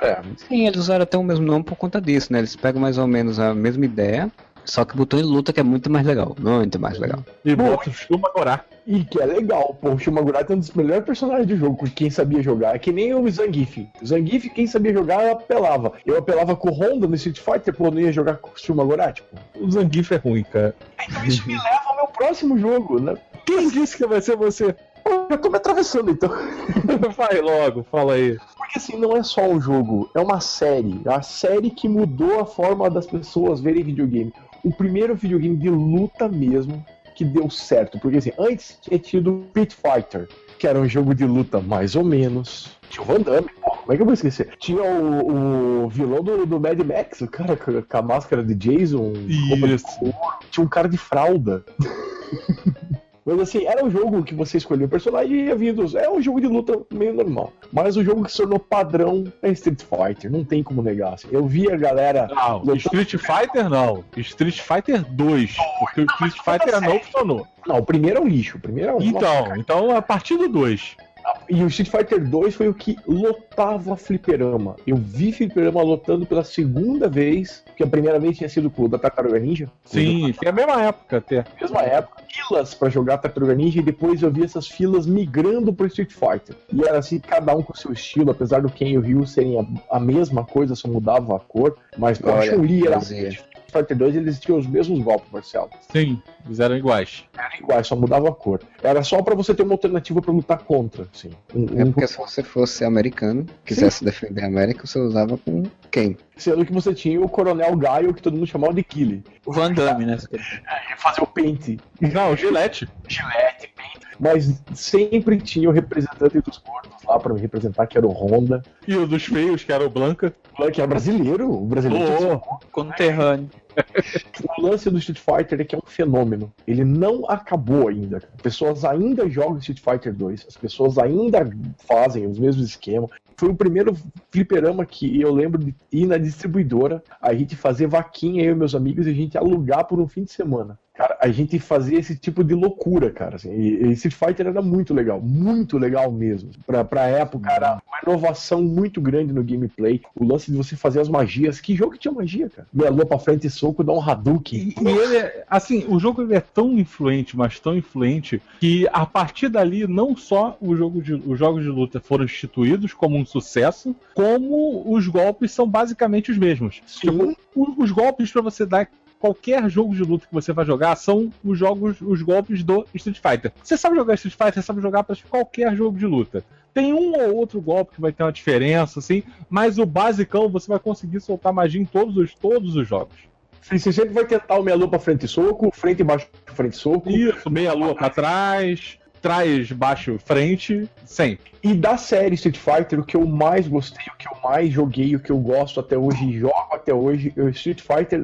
É, Sim, eles usaram até o mesmo nome por conta disso, né? Eles pegam mais ou menos a mesma ideia, só que botou em luta que é muito mais legal. Muito mais legal. E bota o Shuma Gorá. E que é legal, pô. O Shumagura é um dos melhores personagens do jogo, quem sabia jogar. É que nem o Zangief. O Zangief, quem sabia jogar, eu apelava. Eu apelava com o Honda no Street Fighter, pô, não ia jogar com o Shumagura, tipo. O Zangief é ruim, cara. Então isso me leva ao meu próximo jogo, né? Quem disse que vai ser você? Pô, já tô me atravessando, então. Vai logo, fala aí. Porque assim, não é só um jogo, é uma série. É a série que mudou a forma das pessoas verem videogame. O primeiro videogame de luta mesmo que deu certo. Porque assim, antes tinha tido Pit Fighter, que era um jogo de luta mais ou menos. Tinha o Van Damme, pô, como é que eu vou esquecer? Tinha o, o vilão do, do Mad Max, o cara com, a máscara de Jason, de Isso. couro. Tinha um cara de fralda. Mas assim, era um jogo que você escolhia o personagem e ia vindo. É um jogo de luta meio normal. Mas o jogo que se tornou padrão é Street Fighter. Não tem como negar. assim. Eu vi a galera. Não, Street Fighter não. Street Fighter 2. Porque o Street Fighter não funcionou. Não, o primeiro é um lixo. O primeiro é um. Então, então a partir do 2. E o Street Fighter 2 foi o que lotava fliperama. Eu vi fliperama lotando pela segunda vez, que a primeira vez tinha sido com o da Tartaruga Ninja. Sim, foi a mesma época até. Mesma época, filas pra jogar Tartaruga Ninja e depois eu vi essas filas migrando pro Street Fighter. E era assim, cada um com seu estilo, apesar do Ken e o Ryu serem a, a mesma coisa, só mudava a cor. Mas a Olha, Chun-Li era. Fighter 2 eles tinham os mesmos golpes, Marcelo. Sim, eles eram iguais. Era igual, só mudava a cor. Era só pra você ter uma alternativa pra lutar contra, assim. Um- É um- porque se você fosse americano, quisesse defender a América, você usava com quem? Sendo que você tinha o Coronel Gaio, que todo mundo chamava de Killy. O Van Damme, né? Ele fazia o pente. Não, Gillette. Gillette, pente. Mas sempre tinha o representante dos gordos lá pra me representar, que era o Honda. E o dos feios, que era o Blanca. Que é brasileiro. O brasileiro tinha Oh, Conterrâneo. O lance do Street Fighter é que é um fenômeno. Ele não acabou ainda. As pessoas ainda jogam Street Fighter 2. As pessoas ainda fazem os mesmos esquemas. Foi o primeiro fliperama que eu lembro de ir na distribuidora, a gente fazer vaquinha, eu e meus amigos, e a gente alugar por um fim de semana. Cara, a gente fazia esse tipo de loucura, cara. Assim, e, e Street Fighter era muito legal, muito legal mesmo. Pra, pra época, era uma inovação muito grande no gameplay. O lance de você fazer as magias. Que jogo que tinha magia, cara? Lua pra frente e soco, dá um Hadouken. E, e ele é, assim, o jogo ele é tão influente, mas tão influente, que a partir dali, não só o jogo de, os jogos de luta foram instituídos como um sucesso, como os golpes são basicamente os mesmos. Tipo, o- os golpes pra você dar qualquer jogo de luta que você vai jogar são os jogos, os golpes do Street Fighter. Você sabe jogar Street Fighter, você sabe jogar para qualquer jogo de luta. Tem um ou outro golpe que vai ter uma diferença, assim, mas o basicão você vai conseguir soltar magia em todos os, todos os jogos. Você sempre vai tentar o meia lua pra frente e soco, frente e baixo frente e soco. Isso, meia lua pra trás, trás, baixo, frente, sempre. E da série Street Fighter, o que eu mais gostei, o que eu mais joguei, o que eu gosto até hoje jogo até hoje é o Street Fighter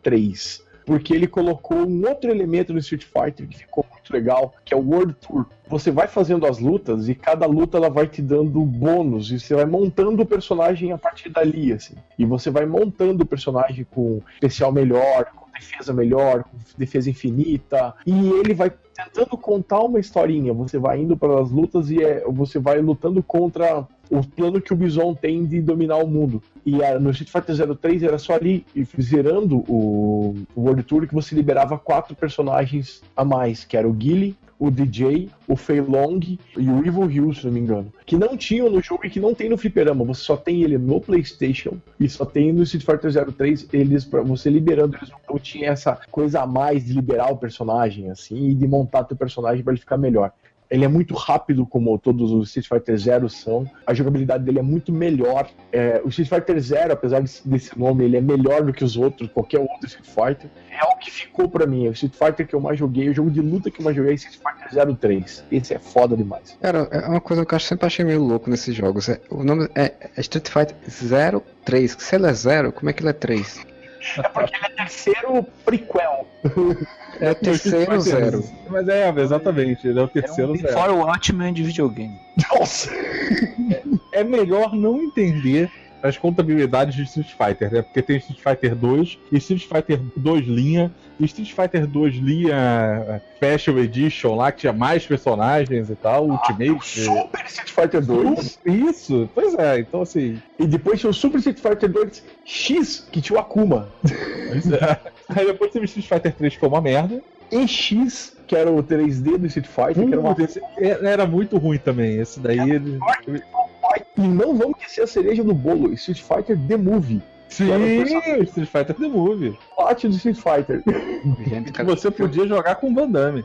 03. Porque ele colocou um outro elemento no Street Fighter que ficou muito legal, que é o World Tour. Você vai fazendo as lutas e cada luta ela vai te dando bônus e você vai montando o personagem a partir dali, assim. E você vai montando o personagem com especial melhor, com defesa melhor, com defesa infinita. E ele vai tentando contar uma historinha. Você vai indo para as lutas e é, você vai lutando contra o plano que o Bison tem de dominar o mundo. E a, no Street Fighter 03 era só ali, zerando o, o World Tour, que você liberava quatro personagens a mais, que era o Guile, o DJ, o Fei Long e o Evil Hill, se não me engano. Que não tinham no jogo e que não tem no fliperama. Você só tem ele no PlayStation e só tem no Street Fighter 03. Eles, pra você liberando eles, não tinha essa coisa a mais de liberar o personagem, assim, e de montar teu personagem para ele ficar melhor. Ele é muito rápido, como todos os Street Fighter Zero são. A jogabilidade dele é muito melhor. É, o Street Fighter Zero, apesar desse nome, ele é melhor do que os outros, qualquer outro Street Fighter. É o que ficou para mim. O Street Fighter que eu mais joguei, o jogo de luta que eu mais joguei é Street Fighter 03. Esse é foda demais. Cara, é uma coisa que eu sempre achei meio louco nesses jogos. É, o nome é, é Street Fighter 03. Se ele é zero, como é que ele é 3? É porque ele é terceiro prequel. É o terceiro zero. Mas é, exatamente, ele é o terceiro é um zero. Fora o Watchmen de videogame. Nossa! É melhor não entender as contabilidades de Street Fighter, né? Porque tem Street Fighter 2 e Street Fighter 2 linha, e Street Fighter 2 linha Special Edition lá, que tinha mais personagens e tal, Ultimate. Super Street Fighter 2. Isso, pois é, então assim. E depois tinha o Super Street Fighter 2 X, que tinha o Akuma. Pois é. Aí depois teve Street Fighter 3 que foi uma merda. E X, que era o 3D do Street Fighter, que era uma esse era muito ruim também. Esse daí. ele- E não vamos esquecer a cereja do bolo, Street Fighter The Movie. Sim, Street Fighter The Movie. Parte do Street Fighter. Gente, Que você podia jogar com o Van Damme.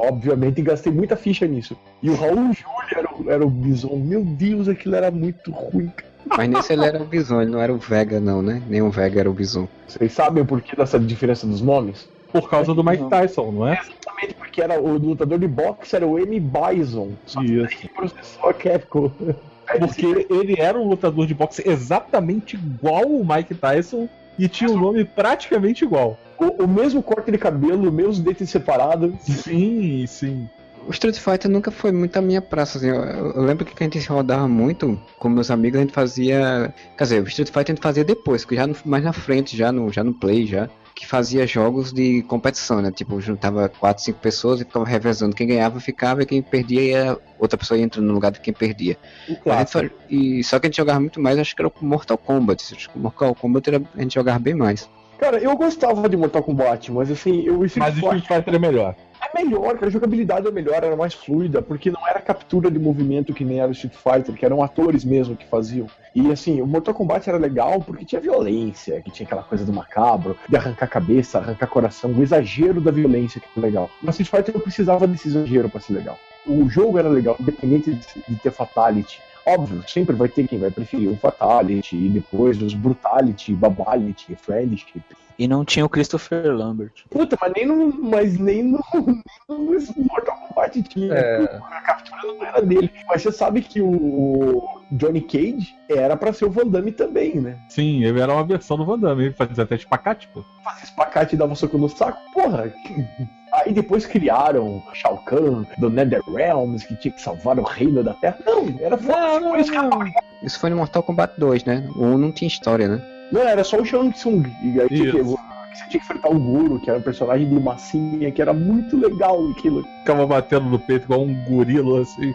Obviamente gastei muita ficha nisso. E o Raul Júlio era, o- era o Bison. Meu Deus, aquilo era muito ruim. cara. Mas nesse ele era o Bison, ele não era o Vega, não, né? Nem o Vega era o Bison. Vocês sabem o porquê dessa diferença dos nomes? Por causa do Mike Tyson, não é? Exatamente porque era o lutador de boxe era o M. Bison. Só que Isso. processou a Capcom. Porque ele era um lutador de boxe exatamente igual o Mike Tyson e tinha um nome praticamente igual. O, o mesmo corte de cabelo, os mesmos dentes separados. Sim, sim. O Street Fighter nunca foi muito a minha praça, assim. Eu, eu- lembro que a gente se rodava muito com meus amigos, a gente fazia. Quer dizer, o Street Fighter a gente fazia depois, que já no- mais na frente, já no, já no Play, já. Que fazia jogos de competição, né? Tipo, juntava 4, 5 pessoas e ficava revezando. Quem ganhava ficava e quem perdia ia. Outra pessoa ia entrando no lugar de quem perdia. Gente e, só que a gente jogava muito mais, acho que era o Mortal Kombat. Acho que o Mortal Kombat era, a gente jogava bem mais. Cara, eu gostava de Mortal Kombat, mas assim, eu Street Mas o Fighter Street Fighter é melhor. é melhor, cara. A jogabilidade é melhor, era mais fluida, porque não era captura de movimento que nem era o Street Fighter, que eram atores mesmo que faziam. E assim, o Mortal Kombat era legal porque tinha violência, que tinha aquela coisa do macabro, de arrancar cabeça, arrancar coração, o exagero da violência que era legal. Mas Street Fighter não precisava desse exagero pra ser legal. O jogo era legal, independente de, de ter fatality. Óbvio, sempre vai ter quem vai preferir o Fatality e depois os Brutality, Babality, Friendship. E não tinha o Christopher Lambert. Puta, mas nem no, mas nem no, nem no Mortal Kombat tinha. É. A captura não era dele. Mas você sabe que o Johnny Cage era pra ser o Van Damme também, né? Sim, ele era uma versão do Van Damme. Ele fazia até espacate, pô. Fazia espacate e dava soco no saco. Porra. Aí depois criaram Shao Kahn do Netherrealms, que tinha que salvar o reino da Terra. Não, era Não, não, isso era- Isso foi no Mortal Kombat 2, né? O 1 não tinha história, né? Não, era só o Shang Tsung. E aí tinha que, você tinha que enfrentar o Guru, que era um personagem de massinha, que era muito legal aquilo. Ficava batendo no peito igual um gorila, assim.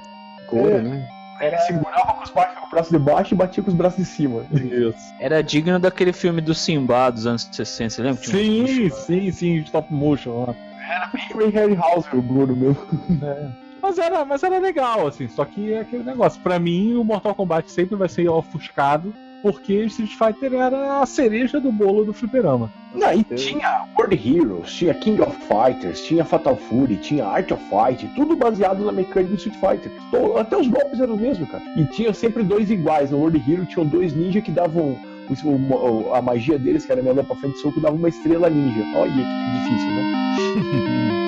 Goro, É. né? Ele segurava com os, baixos, com os braços de baixo e batia com os braços de cima. Isso. Era digno daquele filme do Simba dos anos 60, você lembra? Sim, sim, sim, stop motion lá. Era bem Ray Harryhausen o Guru mesmo. Mas era, mas era legal, assim, só que é aquele negócio. Pra mim, o Mortal Kombat sempre vai ser ofuscado, porque Street Fighter era a cereja do bolo do fliperama. Não, e tinha World Heroes, tinha King of Fighters, tinha Fatal Fury, tinha Art of Fight, tudo baseado na mecânica do Street Fighter. Até os golpes eram os mesmos, cara. E tinha sempre dois iguais. No World Hero tinham dois ninjas que davam. O- a magia deles, que era minha pra frente soco, dava uma estrela ninja. Olha que difícil, né?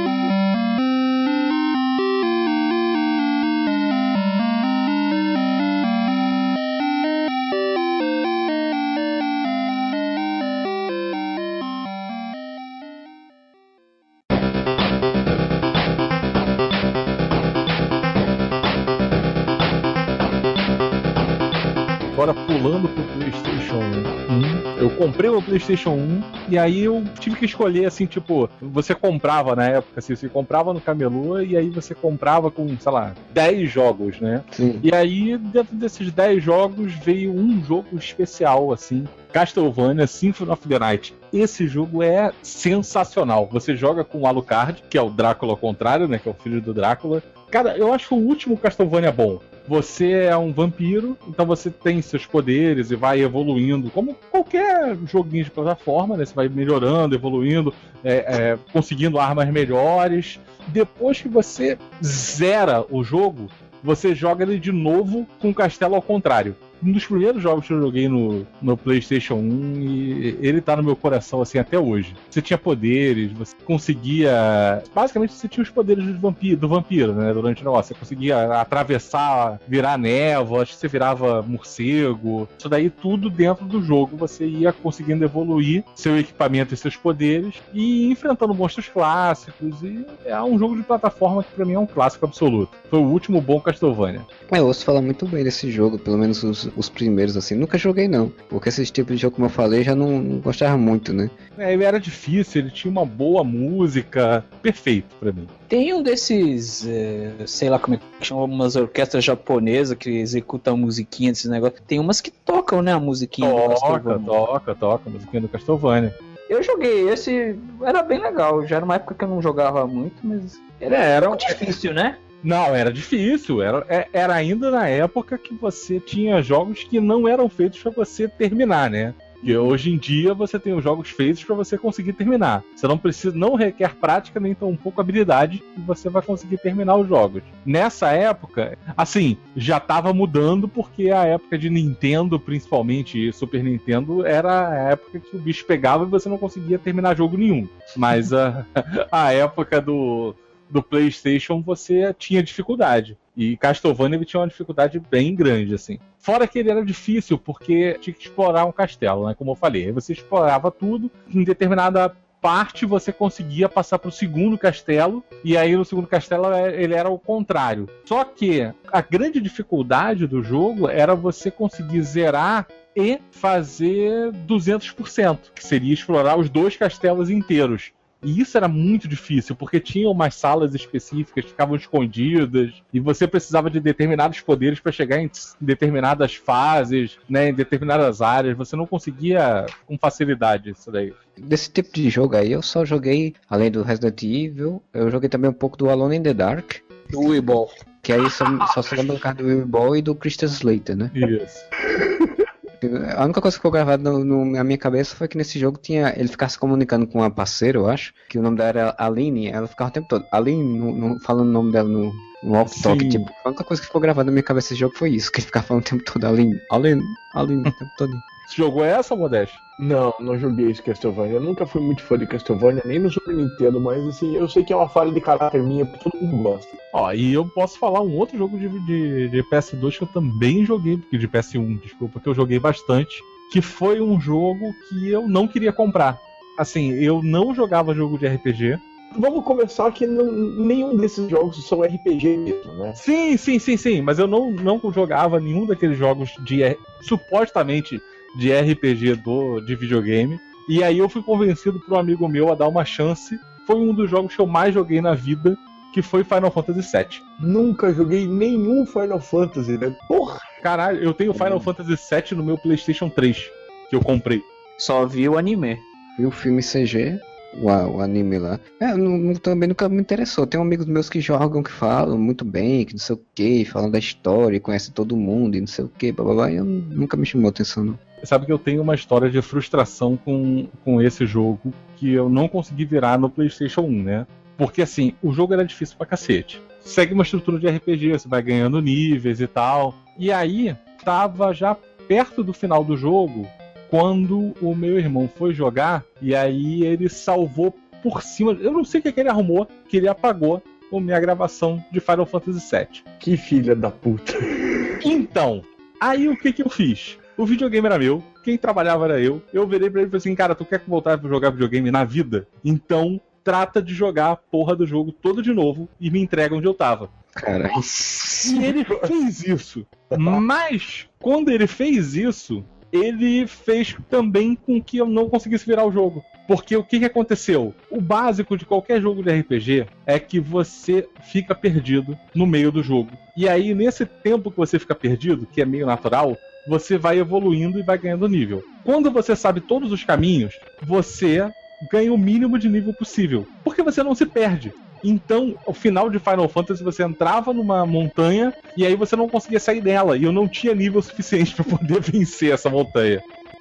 comprei o PlayStation 1 e aí eu tive que escolher assim, tipo, você comprava na época, assim, você comprava no camelô e aí você comprava com, sei lá, 10 jogos, né? Sim. E aí, dentro desses 10 jogos, veio um jogo especial, assim, Castlevania Symphony of the Night. esse jogo é sensacional. Você joga com o Alucard, que é o Drácula ao contrário, né? Que é o filho do Drácula. Cara, eu acho o último Castlevania bom. Você é um vampiro, então você tem seus poderes e vai evoluindo, como qualquer joguinho de plataforma, né? Você vai melhorando, evoluindo, é, é, conseguindo armas melhores. Depois que você zera o jogo, você joga ele de novo com o castelo ao contrário um dos primeiros jogos que eu joguei no, no PlayStation 1 e ele tá no meu coração assim até hoje. Você tinha poderes, você conseguia. Basicamente, você tinha os poderes do vampiro, do vampiro né? Durante o negócio. Você conseguia atravessar, virar névoa, acho que você virava morcego. Isso daí tudo dentro do jogo. Você ia conseguindo evoluir seu equipamento e seus poderes e enfrentando monstros clássicos. E é um jogo de plataforma que pra mim é um clássico absoluto. Foi o último bom Castlevania. É, eu ouço falar muito bem desse jogo, pelo menos os, os primeiros, assim. Nunca joguei, não. Porque esse tipo de jogo, como eu falei, já não, não gostava muito, né? É, ele era difícil, ele tinha uma boa música. Perfeito para mim. Tem um desses, é, sei lá como é que chama, umas orquestras japonesas que executam a musiquinha desses negócios. Tem umas que tocam, né, a musiquinha toca, do Toca, toca, a musiquinha do Castlevania. Eu joguei esse, era bem legal. Já era uma época que eu não jogava muito, mas era, é, era um difícil, né? Não, era difícil. Era, é, era ainda na época que você tinha jogos que não eram feitos para você terminar, né? Porque hoje em dia você tem os jogos feitos para você conseguir terminar. Você não precisa, não requer prática nem tão pouco habilidade e você vai conseguir terminar os jogos. Nessa época, assim, já estava mudando porque a época de Nintendo, principalmente e Super Nintendo, era a época que o bicho pegava e você não conseguia terminar jogo nenhum. Mas a, a época do do PlayStation você tinha dificuldade. E Castlevania ele tinha uma dificuldade bem grande, assim. Fora que ele era difícil, porque tinha que explorar um castelo, né? Como eu falei. Aí você explorava tudo, em determinada parte você conseguia passar para o segundo castelo, e aí no segundo castelo é, ele era o contrário. Só que a grande dificuldade do jogo era você conseguir zerar e fazer 200%, que seria explorar os dois castelos inteiros. E isso era muito difícil, porque tinha umas salas específicas que ficavam escondidas, e você precisava de determinados poderes para chegar em determinadas fases, né, em determinadas áreas. Você não conseguia com facilidade isso daí. Desse tipo de jogo aí, eu só joguei, além do Resident Evil, eu joguei também um pouco do Alone in the Dark. Do Wii Ball. Que aí só, só se lembra do cara do Wii Ball e do Christian Slater, né? Isso. A única coisa que ficou gravada no, no, na minha cabeça foi que nesse jogo tinha. Ele ficava se comunicando com uma parceira, eu acho, que o nome dela era Aline, ela ficava o tempo todo. Aline, no, no, falando o nome dela no, walk-talk. Tipo, a única coisa que ficou gravada na minha cabeça desse jogo foi isso, que ele ficava falando o tempo todo, Aline, Aline, Aline, o tempo todo. Você jogou essa, Modeste? Não, não joguei esse Castlevania. Eu nunca fui muito fã de Castlevania, nem no Super Nintendo, mas assim, eu sei que é uma falha de caráter minha, porque todo mundo gosta. Ó, e eu posso falar um outro jogo de, de, de PS2 que eu também joguei, porque de PS1, desculpa, que eu joguei bastante, que foi um jogo que eu não queria comprar. Assim, eu não jogava jogo de RPG. Vamos começar que não, nenhum desses jogos são RPG mesmo, né? Sim, sim, sim, sim. Mas eu não, não jogava nenhum daqueles jogos de supostamente de RPG do, de videogame. E aí eu fui convencido por um amigo meu a dar uma chance. Foi um dos jogos que eu mais joguei na vida, que foi Final Fantasy VII. Nunca joguei nenhum Final Fantasy, né? Porra! Caralho, eu tenho Final Fantasy VII no meu PlayStation 3, que eu comprei. Só vi o anime. Vi o filme CG, o, o anime lá. É, não, também nunca me interessou. Tem amigos meus que jogam, que falam muito bem, que não sei o que, falam da história, conhecem todo mundo e não sei o que, blá E eu nunca me chamou atenção, não. Sabe que eu tenho uma história de frustração com, com esse jogo que eu não consegui virar no PlayStation 1, né? Porque assim, o jogo era difícil pra cacete segue uma estrutura de RPG, você vai ganhando níveis e tal. E aí, tava já perto do final do jogo, quando o meu irmão foi jogar, e aí ele salvou por cima. Eu não sei o que, que ele arrumou, que ele apagou a minha gravação de Final Fantasy VII. Que filha da puta. Então, aí o que, que eu fiz? O videogame era meu, quem trabalhava era eu. Eu virei pra ele e falei assim: Cara, tu quer voltar pra jogar videogame na vida? Então trata de jogar a porra do jogo todo de novo e me entrega onde eu tava. Cara. E ele fez isso. Mas, quando ele fez isso, ele fez também com que eu não conseguisse virar o jogo. Porque o que, que aconteceu? O básico de qualquer jogo de RPG é que você fica perdido no meio do jogo. E aí, nesse tempo que você fica perdido, que é meio natural, você vai evoluindo e vai ganhando nível. Quando você sabe todos os caminhos, você ganha o mínimo de nível possível, porque você não se perde. Então, o final de Final Fantasy você entrava numa montanha e aí você não conseguia sair dela. E eu não tinha nível suficiente para poder vencer essa montanha.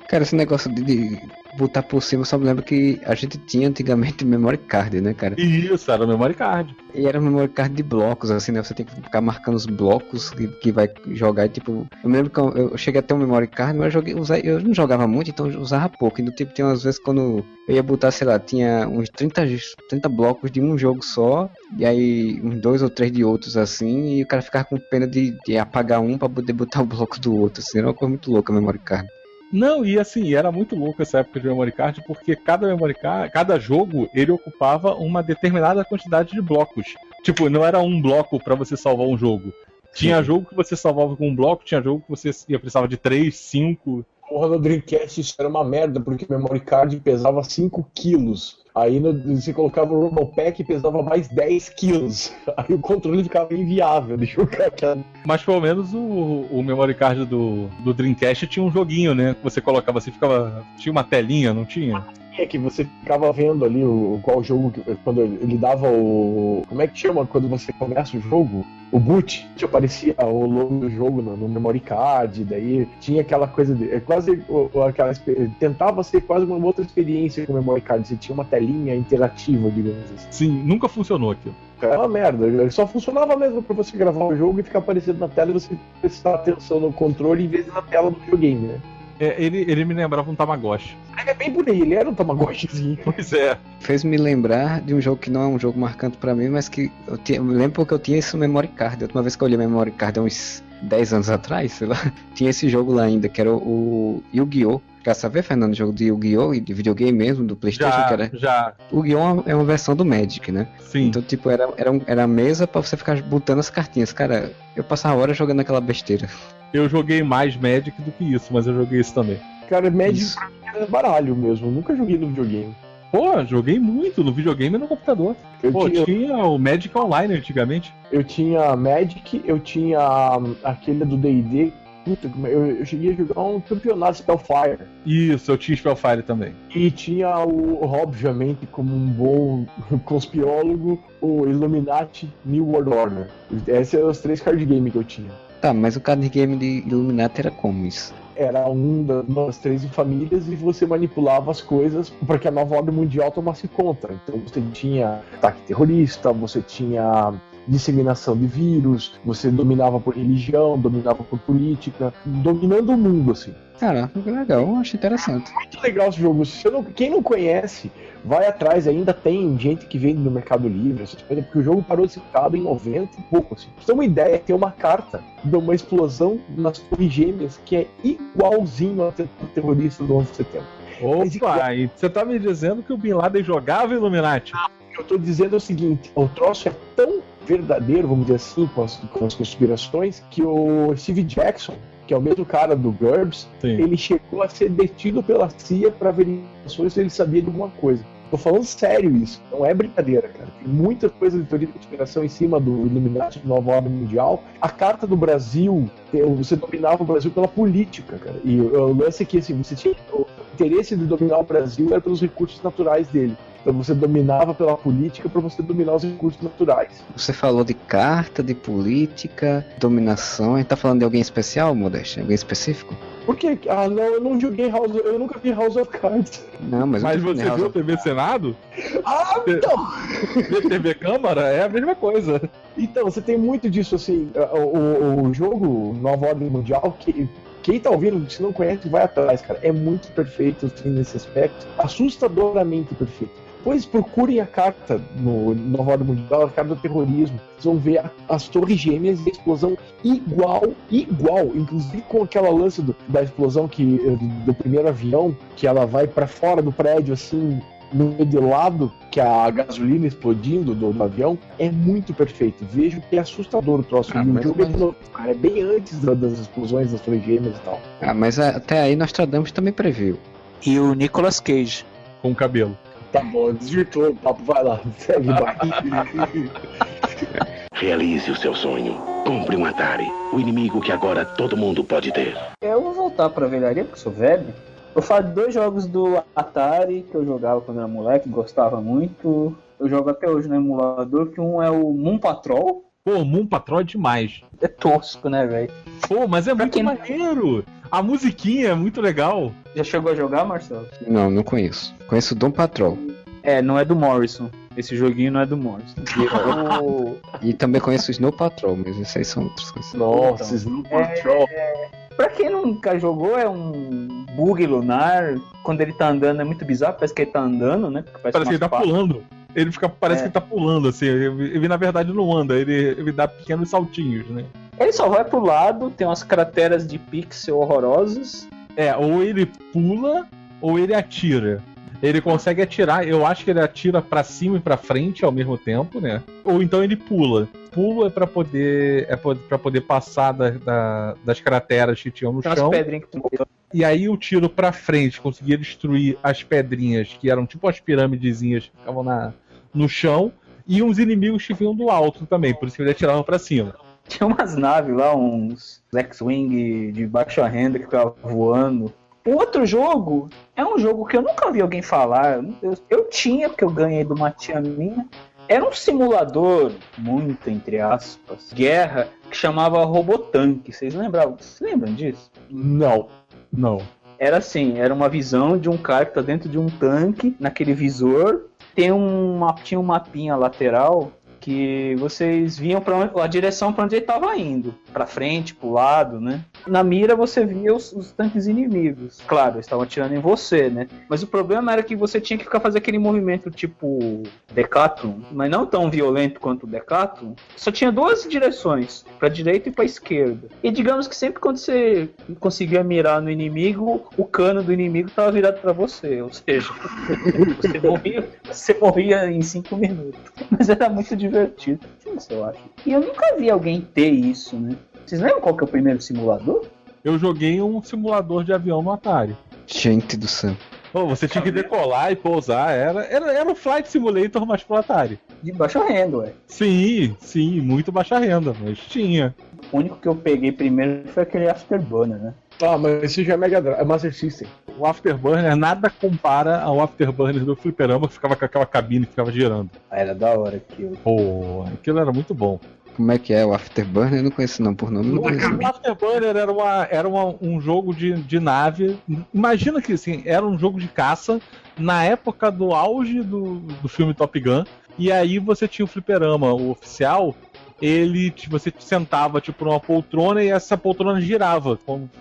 Cara, esse negócio de, de botar por cima, eu só me lembro que a gente tinha antigamente memory card, né, cara? Isso, era memory card. E era memory card de blocos, assim, né? Você tem que ficar marcando os blocos que, que vai jogar. E, tipo, eu me lembro que eu, eu cheguei a ter um memory card, mas eu, joguei, usei, eu não jogava muito, então eu usava pouco. E no tipo, tinha umas vezes quando eu ia botar, sei lá, tinha uns 30, 30 blocos de um jogo só, e aí uns dois ou três de outros, assim, e o cara ficava com pena de, de apagar um pra poder botar o bloco do outro, assim, era uma coisa muito louca a memory card. Não, e assim, era muito louco essa época de memory card, porque cada memory card, cada jogo, ele ocupava uma determinada quantidade de blocos. Tipo, não era um bloco para você salvar um jogo. Tinha Sim. jogo que você salvava com um bloco, tinha jogo que você ia precisava de 3, 5. Porra, no Dreamcast isso era uma merda, porque o memory card pesava 5 quilos. Aí no, você colocava o Rumble Pack e pesava mais 10 quilos. Aí o controle ficava inviável de jogar aquela. Mas pelo menos o, o memory card do, do Dreamcast tinha um joguinho, né? Você colocava assim, ficava. Tinha uma telinha, não tinha? É que você ficava vendo ali o, qual jogo, quando ele dava o. Como é que chama quando você começa o jogo? O boot, que aparecia o logo do jogo no, no memory card, daí tinha aquela coisa de. É quase aquela. Tentava ser quase uma outra experiência com o memory card. Você tinha uma telinha interativa, digamos assim. Sim, nunca funcionou aquilo. É uma merda. Ele só funcionava mesmo pra você gravar o jogo e ficar aparecendo na tela e você prestar atenção no controle em vez de na tela do videogame, né? É, ele, ele me lembrava um Tamagotchi. É bem aí, ele era um Tamagotchizinho. Pois é. Fez me lembrar de um jogo que não é um jogo marcante para mim, mas que eu, tinha, eu me lembro porque eu tinha esse memory card. A última vez que eu olhei memory card há uns 10 anos atrás, sei lá, tinha esse jogo lá ainda, que era o, o Yu-Gi-Oh! Quer saber, Fernando, jogo de Yu-Gi-Oh! e de videogame mesmo, do Playstation, já, que era. Já. O Yu-Gi-Oh! é uma versão do Magic, né? Sim. Então, tipo, era, era, era a mesa para você ficar botando as cartinhas. Cara, eu passava horas jogando aquela besteira. Eu joguei mais Magic do que isso, mas eu joguei isso também. Cara, Magic pra mim era baralho mesmo. Eu nunca joguei no videogame. Pô, joguei muito no videogame e no computador. Eu Pô, tinha... tinha o Magic Online antigamente. Eu tinha Magic, eu tinha hum, aquele do D&D. Puta, eu, eu cheguei a jogar um campeonato Spellfire. Isso, eu tinha Spellfire também. E tinha, o, obviamente, como um bom conspirólogo, o Illuminati New World Order. Esses eram os três card games que eu tinha. Tá, mas o card game de Illuminati era como isso? era um das três famílias e você manipulava as coisas para que a nova ordem mundial tomasse conta. Então você tinha ataque terrorista, você tinha disseminação de vírus, você dominava por religião, dominava por política, dominando o mundo, assim. Caraca, legal, eu acho interessante. Muito legal esse jogo. Se não, quem não conhece, vai atrás, ainda tem gente que vende no Mercado Livre, essas coisas, porque o jogo parou de ser citado em 90 e pouco. Assim. Pra você ter uma ideia, tem uma carta de uma explosão nas Torres Gêmeas que é igualzinho ao terrorista do 11 de setembro. Opa, e você tá me dizendo que o Bin Laden jogava Illuminati? Ah, o que eu tô dizendo é o seguinte: o troço é tão verdadeiro, vamos dizer assim, com as, com as conspirações, que o Steve Jackson, que é o mesmo cara do GURBS, Sim. ele chegou a ser detido pela CIA para averiguações se ele sabia de alguma coisa. Tô falando sério isso, não é brincadeira, cara. Tem muita coisa de teoria de conspiração em cima do Illuminati, do Nova Ordem Mundial. A Carta do Brasil, você dominava o Brasil pela política, cara. E o lance é que, assim, você tinha. O interesse de dominar o Brasil era pelos recursos naturais dele. Então você dominava pela política para você dominar os recursos naturais. Você falou de carta, de política, dominação. A gente tá falando de alguém especial, Modeste? Alguém específico? Por quê? Ah, não, eu não joguei House of... Eu nunca vi House of Cards. Não, mas, mas você viu of... TV Senado? Ah, então! TV Câmara é a mesma coisa. Então, você tem muito disso, assim. O, o jogo Nova Ordem Mundial, que quem tá ouvindo, se não conhece, vai atrás, cara. É muito perfeito assim, nesse aspecto. Assustadoramente perfeito. Pois procurem a carta no Nova Ordem Mundial, a carta do terrorismo. Vocês vão ver as torres gêmeas e a explosão igual, igual. Inclusive com aquela lance do, da explosão que, do, primeiro avião, que ela vai para fora do prédio, assim, no meio de lado, que a gasolina explodindo do, do, avião, é muito perfeito. Vejo que é assustador o troço. Ah, o jogo mas... é, cara, é bem antes das explosões das torres gêmeas e tal. Ah, mas até aí Nostradamus também previu. E o Nicolas Cage. Com cabelo. Tá bom, desvirtuou o papo, vai lá, segue, vai. Realize o seu sonho. Compre um Atari, o inimigo que agora todo mundo pode ter. Eu vou voltar pra velharia, porque sou velho. Eu falo de dois jogos do Atari que eu jogava quando era moleque, gostava muito. Eu jogo até hoje no emulador, que um é o Moon Patrol. Pô, Moon Patrol é demais. É tosco, né, velho? Pô, mas é Pra muito maneiro. A musiquinha é muito legal. Já chegou a jogar, Marcelo? Não, não conheço. Conheço Dom Patrol. É, não é do Morrison. Esse joguinho não é do Morrison. O- E também conheço o Snow Patrol, mas isso aí são outras coisas. Nossa, Snow Patrol. Pra quem nunca jogou, é um bug lunar. Quando ele tá andando é muito bizarro, parece que ele tá andando, né? Porque Parece que ele tá patas. pulando. Ele fica, parece É. que ele tá pulando, assim. Ele, ele, na verdade não anda, ele, ele dá pequenos saltinhos, né? Ele só vai pro lado, tem umas crateras de pixel horrorosas. É, ou ele pula ou ele atira. Ele consegue atirar, eu acho que ele atira pra cima e pra frente ao mesmo tempo, né? Ou então ele pula. Pulo é pra poder é para poder passar da- da- das crateras que tinham no umas chão. pedrinhas que tu E aí o tiro pra frente conseguia destruir as pedrinhas, que eram tipo as pirâmidezinhas que ficavam na, no chão, e uns inimigos que vinham do alto também, por isso que ele atirava pra cima. Tinha umas naves lá, uns X-Wing de baixa renda que ficava voando. O outro jogo é um jogo que eu nunca vi alguém falar. Eu, eu tinha, porque eu ganhei de uma tia minha. Era um simulador, muito entre aspas, guerra, que chamava Robotank. Vocês lembravam? Vocês lembram disso? Não. Não. Era assim, era uma visão de um cara que tá dentro de um tanque, naquele visor. Tem uma, tinha um mapinha lateral que vocês viam para a direção para onde ele estava indo, para frente, para o lado, né? Na mira você via os, os tanques inimigos. Claro, eles estavam atirando em você, né? Mas o problema era que você tinha que ficar fazendo aquele movimento tipo Decathlon, mas não tão violento quanto o Decathlon. Só tinha duas direções, para direita e para esquerda. E digamos que sempre quando você conseguia mirar no inimigo, o cano do inimigo estava virado para você, ou seja, você morria, você morria em cinco minutos. Mas era muito divertido. Isso eu acho. E eu nunca vi alguém ter isso, né? Vocês lembram qual que é o primeiro simulador? Eu joguei um simulador de avião no Atari. Gente do céu. Pô, você tinha que decolar e pousar, era, era, era um Flight Simulator, mas pro Atari. De baixa renda, ué. Sim, sim, muito baixa renda, mas tinha. O único que eu peguei primeiro foi aquele Afterburner, né? Ah, mas esse já é Mega Drive, é Master System. O Afterburner nada compara ao Afterburner do Fliperama, que ficava com aquela cabine que ficava girando. Ah, Era da hora aquilo. Pô, aquilo era muito bom. Como é que é o Afterburner? Eu não conheço não por nome. Não conheço. O Afterburner era, uma, era uma- um jogo de, de nave. Imagina que assim, era um jogo de caça na época do auge do, do filme Top Gun. E aí você tinha o fliperama, o oficial. Ele, te- você sentava tipo numa poltrona e essa poltrona girava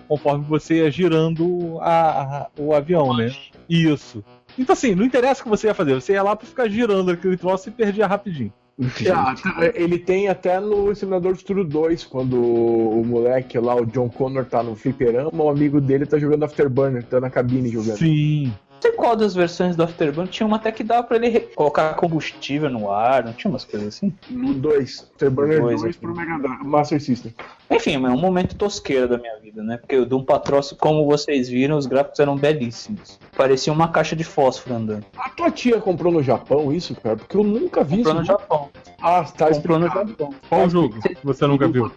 conforme você ia girando a- a- o avião, né? Isso. Então assim, não interessa o que você ia fazer, você ia lá pra ficar girando aquele troço e perdia rapidinho. Ah, tá, ele tem até no Simulador de Turo 2, quando o moleque lá, o John Connor, tá no fliperama, o amigo dele tá jogando Afterburner, tá na cabine jogando. Sim. Não sei qual das versões do Afterburner tinha uma até que dava pra ele colocar combustível no ar, não tinha umas coisas assim? No 2, Afterburner No 2, dois aqui. pro Mega Drive, Master System. Enfim, é um momento tosqueira da minha vida, né? Porque o Doom Patrol, como vocês viram, os gráficos eram belíssimos. Parecia uma caixa de fósforo andando. A tua tia comprou no Japão isso, cara? Porque eu nunca vi Comprou no isso. Japão. Ah, tá Comprou no. Japão. Qual o jogo que você nunca viu?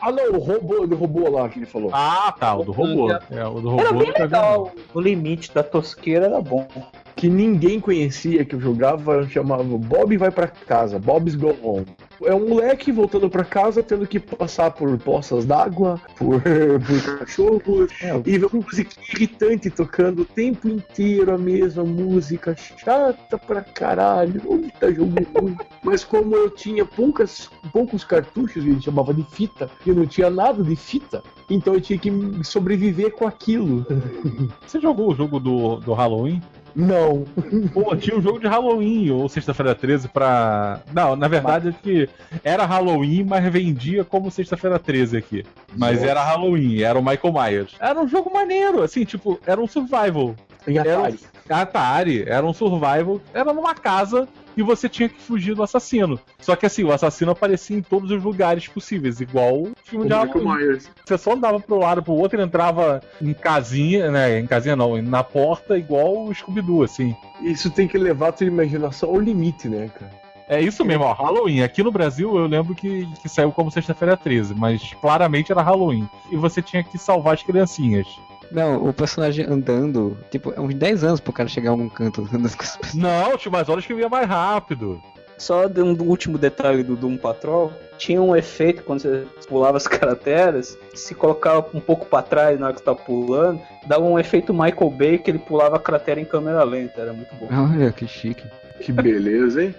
Ah, não, o robô, do robô lá que ele falou. Ah, tá, o do robô. É, o do robô. Era bem legal. O limite da tosqueira era bom. que ninguém conhecia, que eu jogava, chamava Bob vai pra casa, Bob's Go Home. É um moleque voltando pra casa, tendo que passar por poças d'água, por, por cachorros, e ver uma música irritante tocando o tempo inteiro a mesma música, chata pra caralho, onde tá jogo ruim? Mas como eu tinha poucas, poucos cartuchos, ele chamava de fita, e eu não tinha nada de fita, então eu tinha que sobreviver com aquilo. Você jogou o jogo do, do Halloween? Não. Pô, tinha um jogo de Halloween ou Sexta-feira 13 pra. Não, na verdade é que era Halloween, mas vendia como Sexta-feira 13 aqui. Mas Nossa. era Halloween, era o Michael Myers. Era um jogo maneiro, assim, tipo, era um survival. Em Era Atari. um Atari, era um survival, era numa casa e você tinha que fugir do assassino. Só que assim, o assassino aparecia em todos os lugares possíveis, igual o filme de Halloween. Você só andava pro lado pro outro e entrava em casinha, né? Em casinha não, na porta, igual o Scooby-Doo, assim. Isso tem que levar a tua imaginação ao limite, né, cara? É isso mesmo, ó, Halloween. Aqui no Brasil eu lembro que, que saiu como sexta-feira 13, mas claramente era Halloween. E você tinha que salvar as criancinhas. Não, o personagem andando, tipo, é uns 10 anos pro cara chegar a algum canto andando com as pessoas. Não, tinha umas horas que ia mais rápido. Só de um último detalhe do Doom Patrol, tinha um efeito quando você pulava as crateras, se colocava um pouco pra trás na hora que você tá pulando, dava um efeito Michael Bay que ele pulava a cratera em câmera lenta, era muito bom. Olha que chique. Que beleza, hein?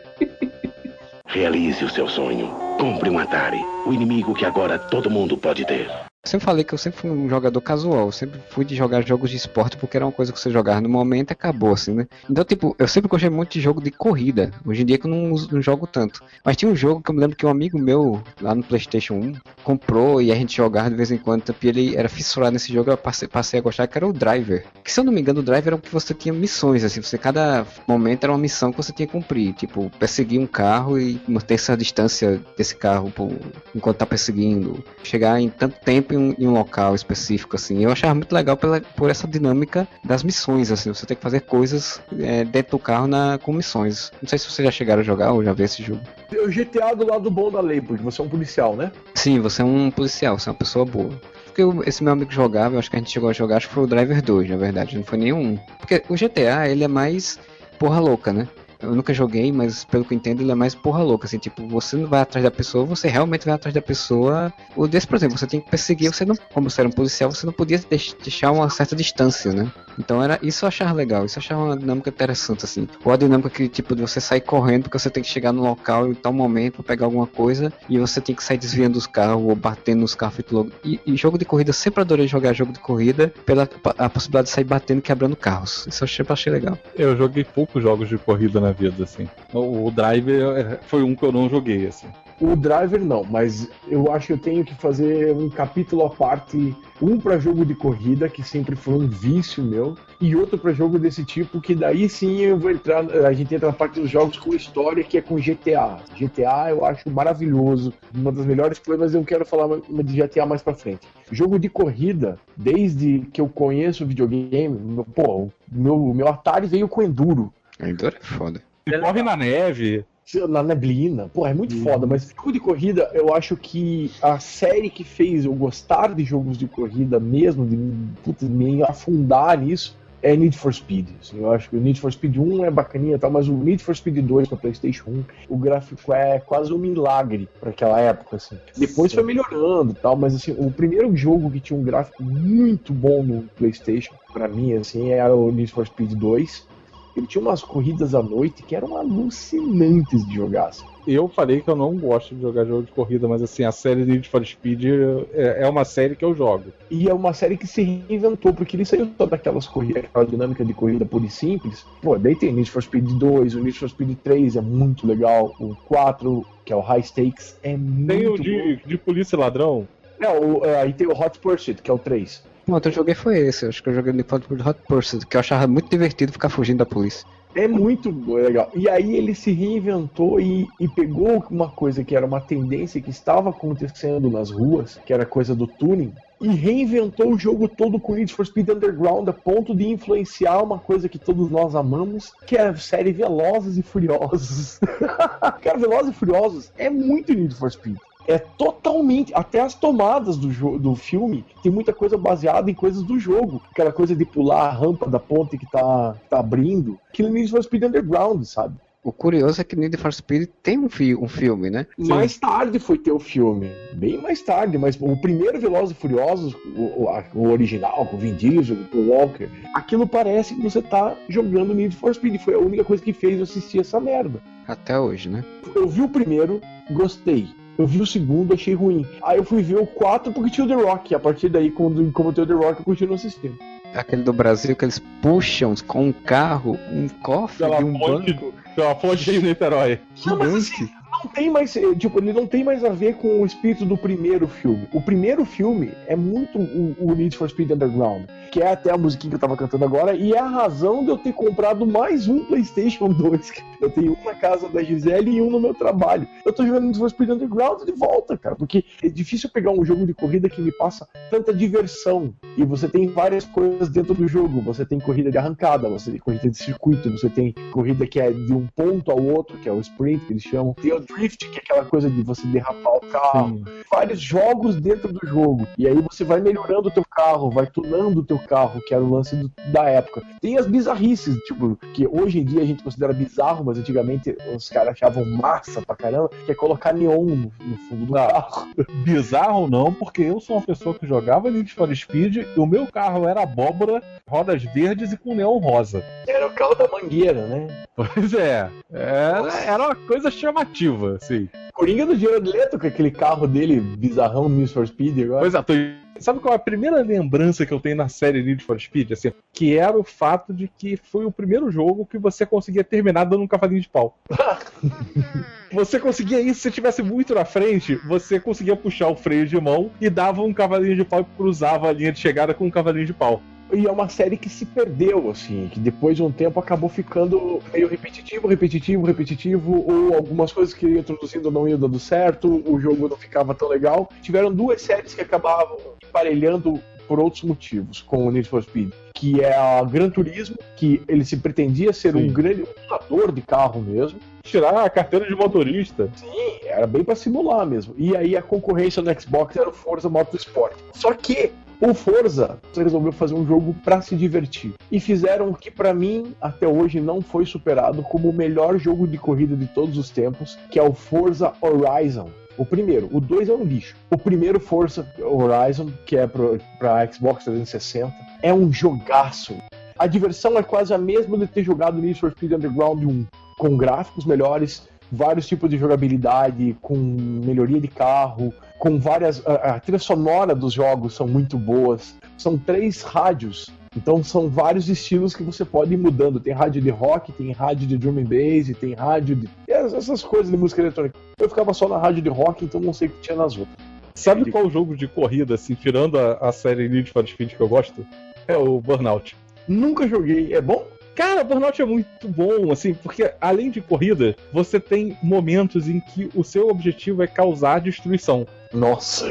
Realize o seu sonho. Compre um Atari. O inimigo que agora todo mundo pode ter. Eu sempre falei que eu sempre fui um jogador casual, eu sempre fui de jogar jogos de esporte porque era uma coisa que você jogava no momento e acabou, assim, né? Então, tipo, eu sempre gostei muito de jogo de corrida. Hoje em dia que eu não, não jogo tanto. Mas tinha um jogo que eu me lembro que um amigo meu, lá no Playstation 1, comprou e a gente jogava de vez em quando, e ele era fissurado nesse jogo, eu passei, passei a gostar, que era o Driver. Que se eu não me engano, o Driver era o que você tinha missões, assim, você cada momento era uma missão que você tinha que cumprir. Tipo, perseguir um carro e manter essa distância desse carro pô, enquanto tá perseguindo. Chegar em tanto tempo em um, em um local específico, assim. Eu achava muito legal pela, por essa dinâmica das missões, assim. Você tem que fazer coisas é, dentro do carro na, com missões. Não sei se vocês já chegaram a jogar ou já viu esse jogo. O GTA do lado bom da lei, porque você é um policial, né? Sim, você é um policial, você é uma pessoa boa. Porque esse meu amigo jogava, eu acho que a gente chegou a jogar, acho que foi o Driver 2, na verdade, não foi nenhum. Porque o GTA, ele é mais porra louca, né? Eu nunca joguei, mas pelo que eu entendo, ele é mais porra louca, assim, tipo, você não vai atrás da pessoa, você realmente vai atrás da pessoa. O desse, por exemplo, você tem que perseguir, você não, como você era um policial, você não podia deix- deixar uma certa distância, né? Então era isso eu achava legal, isso eu achava uma dinâmica interessante, assim. Ou a dinâmica que, tipo, de você sair correndo porque você tem que chegar no local em tal momento pra pegar alguma coisa e você tem que sair desviando dos carros ou batendo nos carros feito louco. E, e jogo de corrida, sempre adorei jogar jogo de corrida pela a possibilidade de sair batendo e quebrando carros. Isso eu sempre achei legal. Eu joguei poucos jogos de corrida na vida, assim. O, Driver é, foi um que eu não joguei, assim. O Driver não, mas eu acho que eu tenho que fazer um capítulo à parte, um para jogo de corrida, que sempre foi um vício meu, e outro para jogo desse tipo, que daí sim eu vou entrar, a gente entra na parte dos jogos com história, que é com GTA. GTA eu acho maravilhoso, uma das melhores coisas, mas eu quero falar de GTA mais pra frente. Jogo de corrida, desde que eu conheço o videogame, meu- pô, meu, meu Atari veio com Enduro. Ainda é foda. E corre na neve. na neblina. Pô, é muito foda, mas jogo de corrida, eu acho que a série que fez eu gostar de jogos de corrida mesmo, de putz, me afundar nisso, é Need for Speed. assim, eu acho que o Need for Speed 1 é bacaninha e tal, mas o Need for Speed 2 pra PlayStation 1, o gráfico é quase um milagre pra aquela época, assim. Depois foi melhorando e tal, mas assim, o primeiro jogo que tinha um gráfico muito bom no PlayStation, pra mim, assim, era o Need for Speed 2. Ele tinha umas corridas à noite que eram alucinantes de jogar. assim. Eu falei que eu não gosto de jogar jogo de corrida, mas assim, a série Need for Speed é, é uma série que eu jogo. E é uma série que se reinventou, porque ele saiu só daquelas corridas, aquela dinâmica de corrida pura e simples. Pô, daí tem Need for Speed 2, o Need for Speed 3 é muito legal, o 4, que é o High Stakes, é muito Tem o de, de polícia e ladrão. É, o- é, aí tem o Hot Pursuit, que é o 3. O outro que eu joguei foi esse, acho que eu joguei no Hot Pursuit, que eu achava muito divertido ficar fugindo da polícia. É muito legal. E aí ele se reinventou e, e pegou uma coisa que era uma tendência que estava acontecendo nas ruas, que era coisa do tuning, e reinventou o jogo todo com Need for Speed Underground a ponto de influenciar uma coisa que todos nós amamos, que é a série Velozes e Furiosos. Cara, Velozes e Furiosos é muito Need for Speed. É totalmente. Até as tomadas do, do filme tem muita coisa baseada em coisas do jogo. Aquela coisa de pular a rampa da ponte que tá, tá abrindo. Aquilo Need for Speed Underground, sabe? O curioso é que Need for Speed tem um, fi um filme, né? Mais tarde foi ter o filme. Bem mais tarde, mas o primeiro Velozes e Furiosos, o, o original, com o Vin Diesel, com o Walker, aquilo parece que você tá jogando Need for Speed. Foi a única coisa que fez eu assistir essa merda. Até hoje, né? Eu vi o primeiro, gostei. Eu vi o segundo, achei ruim. Aí eu fui ver o 4 porque tinha o The Rock. E a partir daí, quando, como tem o The Rock, eu continuo assistindo. Aquele do Brasil que eles puxam com um carro, um cofre Pela de um ponte, banco pela ponte de Niterói. Não, mas gigante. Não tem mais, eh, tipo, ele não tem mais a ver com o espírito do primeiro filme. O primeiro filme é muito o, o Need for Speed Underground, que é até a musiquinha que eu tava cantando agora, e é a razão de eu ter comprado mais um PlayStation 2. Eu tenho um na casa da Gisele e um no meu trabalho. Eu tô jogando Need for Speed Underground de volta, cara, porque é difícil pegar um jogo de corrida que me passa tanta diversão. E você tem várias coisas dentro do jogo. Você tem corrida de arrancada, você tem corrida de circuito, você tem corrida que é de um ponto ao outro, que é o sprint que eles chamam. Tem drift, que é aquela coisa de você derrapar o carro. Sim. Vários jogos dentro do jogo. E aí você vai melhorando o teu carro, vai tunando o teu carro, que era o lance do- da época. Tem as bizarrices, tipo, que hoje em dia a gente considera bizarro, mas antigamente os caras achavam massa pra caramba, que é colocar neon no, no fundo do Ah. carro. Bizarro não, porque eu sou uma pessoa que jogava Need for Speed e o meu carro era abóbora, rodas verdes e com neon rosa. Era o carro da mangueira, né? Pois é, era, era uma coisa chamativa, assim. Coringa do Jared Leto com aquele carro dele bizarrão Need for Speed agora. Pois é, tô... sabe qual é a primeira lembrança que eu tenho na série Need for Speed? Assim, que era o fato de que foi o primeiro jogo que você conseguia terminar dando um cavalinho de pau. você conseguia isso, se tivesse muito na frente, você conseguia puxar o freio de mão e dava um cavalinho de pau e cruzava a linha de chegada com um cavalinho de pau. E é uma série que se perdeu, assim, que depois de um tempo acabou ficando meio repetitivo, repetitivo, repetitivo, ou algumas coisas que iam introduzindo não iam dando certo, o jogo não ficava tão legal. Tiveram duas séries que acabavam emparelhando por outros motivos com o Need for Speed, que é a Gran Turismo, que ele se pretendia ser Sim. um grande lutador de carro mesmo, Tirar a carteira de motorista. Sim, era bem pra simular mesmo. E aí a concorrência no Xbox era o Forza Motorsport. Só que o Forza resolveu fazer um jogo pra se divertir. E fizeram o que pra mim até hoje não foi superado como o melhor jogo de corrida de todos os tempos, que é o Forza Horizon. O primeiro, o 2 é um lixo. O primeiro Forza Horizon, que é pro, pra Xbox 360, é um jogaço. A diversão é quase a mesma de ter jogado Need for Speed Underground 1, com gráficos melhores, vários tipos de jogabilidade, com melhoria de carro, com várias. A, a trilha sonora dos jogos são muito boas. São três rádios. Então são vários estilos que você pode ir mudando. Tem rádio de rock, tem rádio de drum and bass, tem rádio de. essas coisas de música eletrônica. Eu ficava só na rádio de rock, então não sei o que tinha nas outras. Sabe qual jogo de corrida, assim, tirando a, a série Need for Speed que eu gosto? É o Burnout. Nunca joguei. É bom? Cara, Burnout é muito bom, assim, porque além de corrida, você tem momentos em que o seu objetivo é causar destruição. Nossa.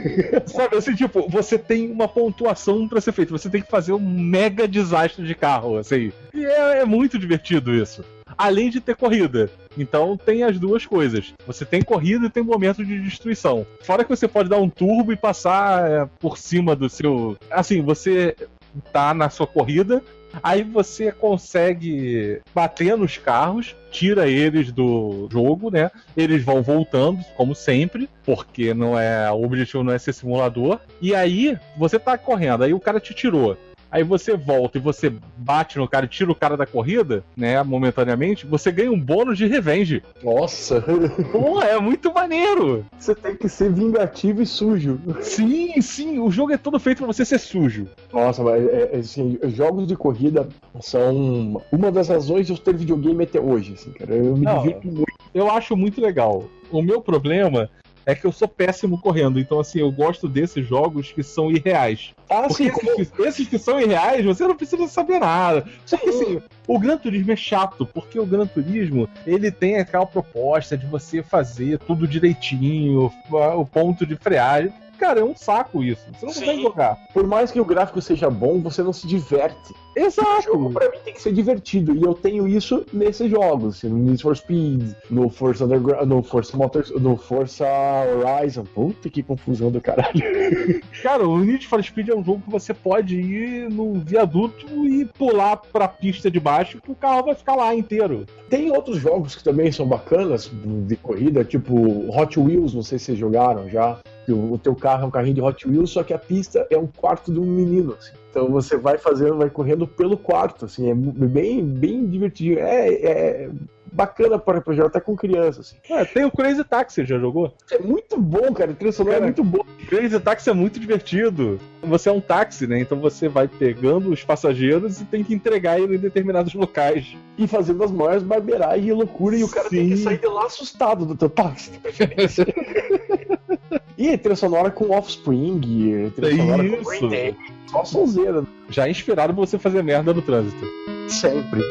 Sabe, assim, tipo, você tem uma pontuação pra ser feita, você tem que fazer um mega desastre de carro, assim. E é, é muito divertido isso. Além de ter corrida. Então tem as duas coisas. Você tem corrida e tem momento de destruição. Fora que você pode dar um turbo e passar é, por cima do seu. Assim, você tá na sua corrida, aí você consegue bater nos carros, tira eles do jogo, né? Eles vão voltando, como sempre, porque não é o objetivo não é ser simulador. E aí você tá correndo, aí o cara te tirou. Aí você volta e você bate no cara e tira o cara da corrida, né? Momentaneamente, você ganha um bônus de revenge. Nossa. Pô, é muito maneiro! Você tem que ser vingativo e sujo. Sim, sim, o jogo é todo feito pra você ser sujo. Nossa, mas é, é, assim, jogos de corrida são uma das razões de eu ter videogame até hoje, assim, cara. Eu me Não, divirto muito. Eu acho muito legal. O meu problema é que eu sou péssimo correndo, então assim, eu gosto desses jogos que são irreais. Ah, Porque sim, esses, como... que, esses que são irreais, você não precisa saber nada. Só que assim, o Gran Turismo é chato, porque o Gran Turismo, ele tem aquela proposta de você fazer tudo direitinho, o ponto de freagem. Cara, é um saco isso. Você não Sim. consegue jogar. por mais que o gráfico seja bom, você não se diverte. O Exato. jogo pra mim tem que ser divertido e eu tenho isso nesses jogos, assim, no Need for Speed, no Forza Underground, no Forza Motors, no Forza Horizon. Puta que confusão do caralho. Cara, o Need for Speed é um jogo que você pode ir no viaduto e pular pra pista de baixo que o carro vai ficar lá inteiro. Tem outros jogos que também são bacanas de corrida, tipo Hot Wheels, não sei se vocês jogaram já. que O o teu carro é um carrinho de Hot Wheels, só que a pista é um quarto de um menino. assim. Então você vai fazendo, vai correndo pelo quarto, assim, é bem, bem divertido. É, é bacana para projeto até com crianças. Assim. É, tem o Crazy Taxi, já jogou? É muito bom, cara. A trilha sonora é muito boa. Crazy Taxi é muito divertido. Você é um táxi, né? Então você vai pegando os passageiros e tem que entregar ele em determinados locais. E fazendo as maiores barbeiragens e loucura, e o cara tem que Sim. sair de lá assustado do teu táxi. de preferência. E trilha sonora com Offspring, trilha sonora com Isso. Green Day. Só sonzeira, Já é inspirado pra você fazer merda no trânsito. sempre.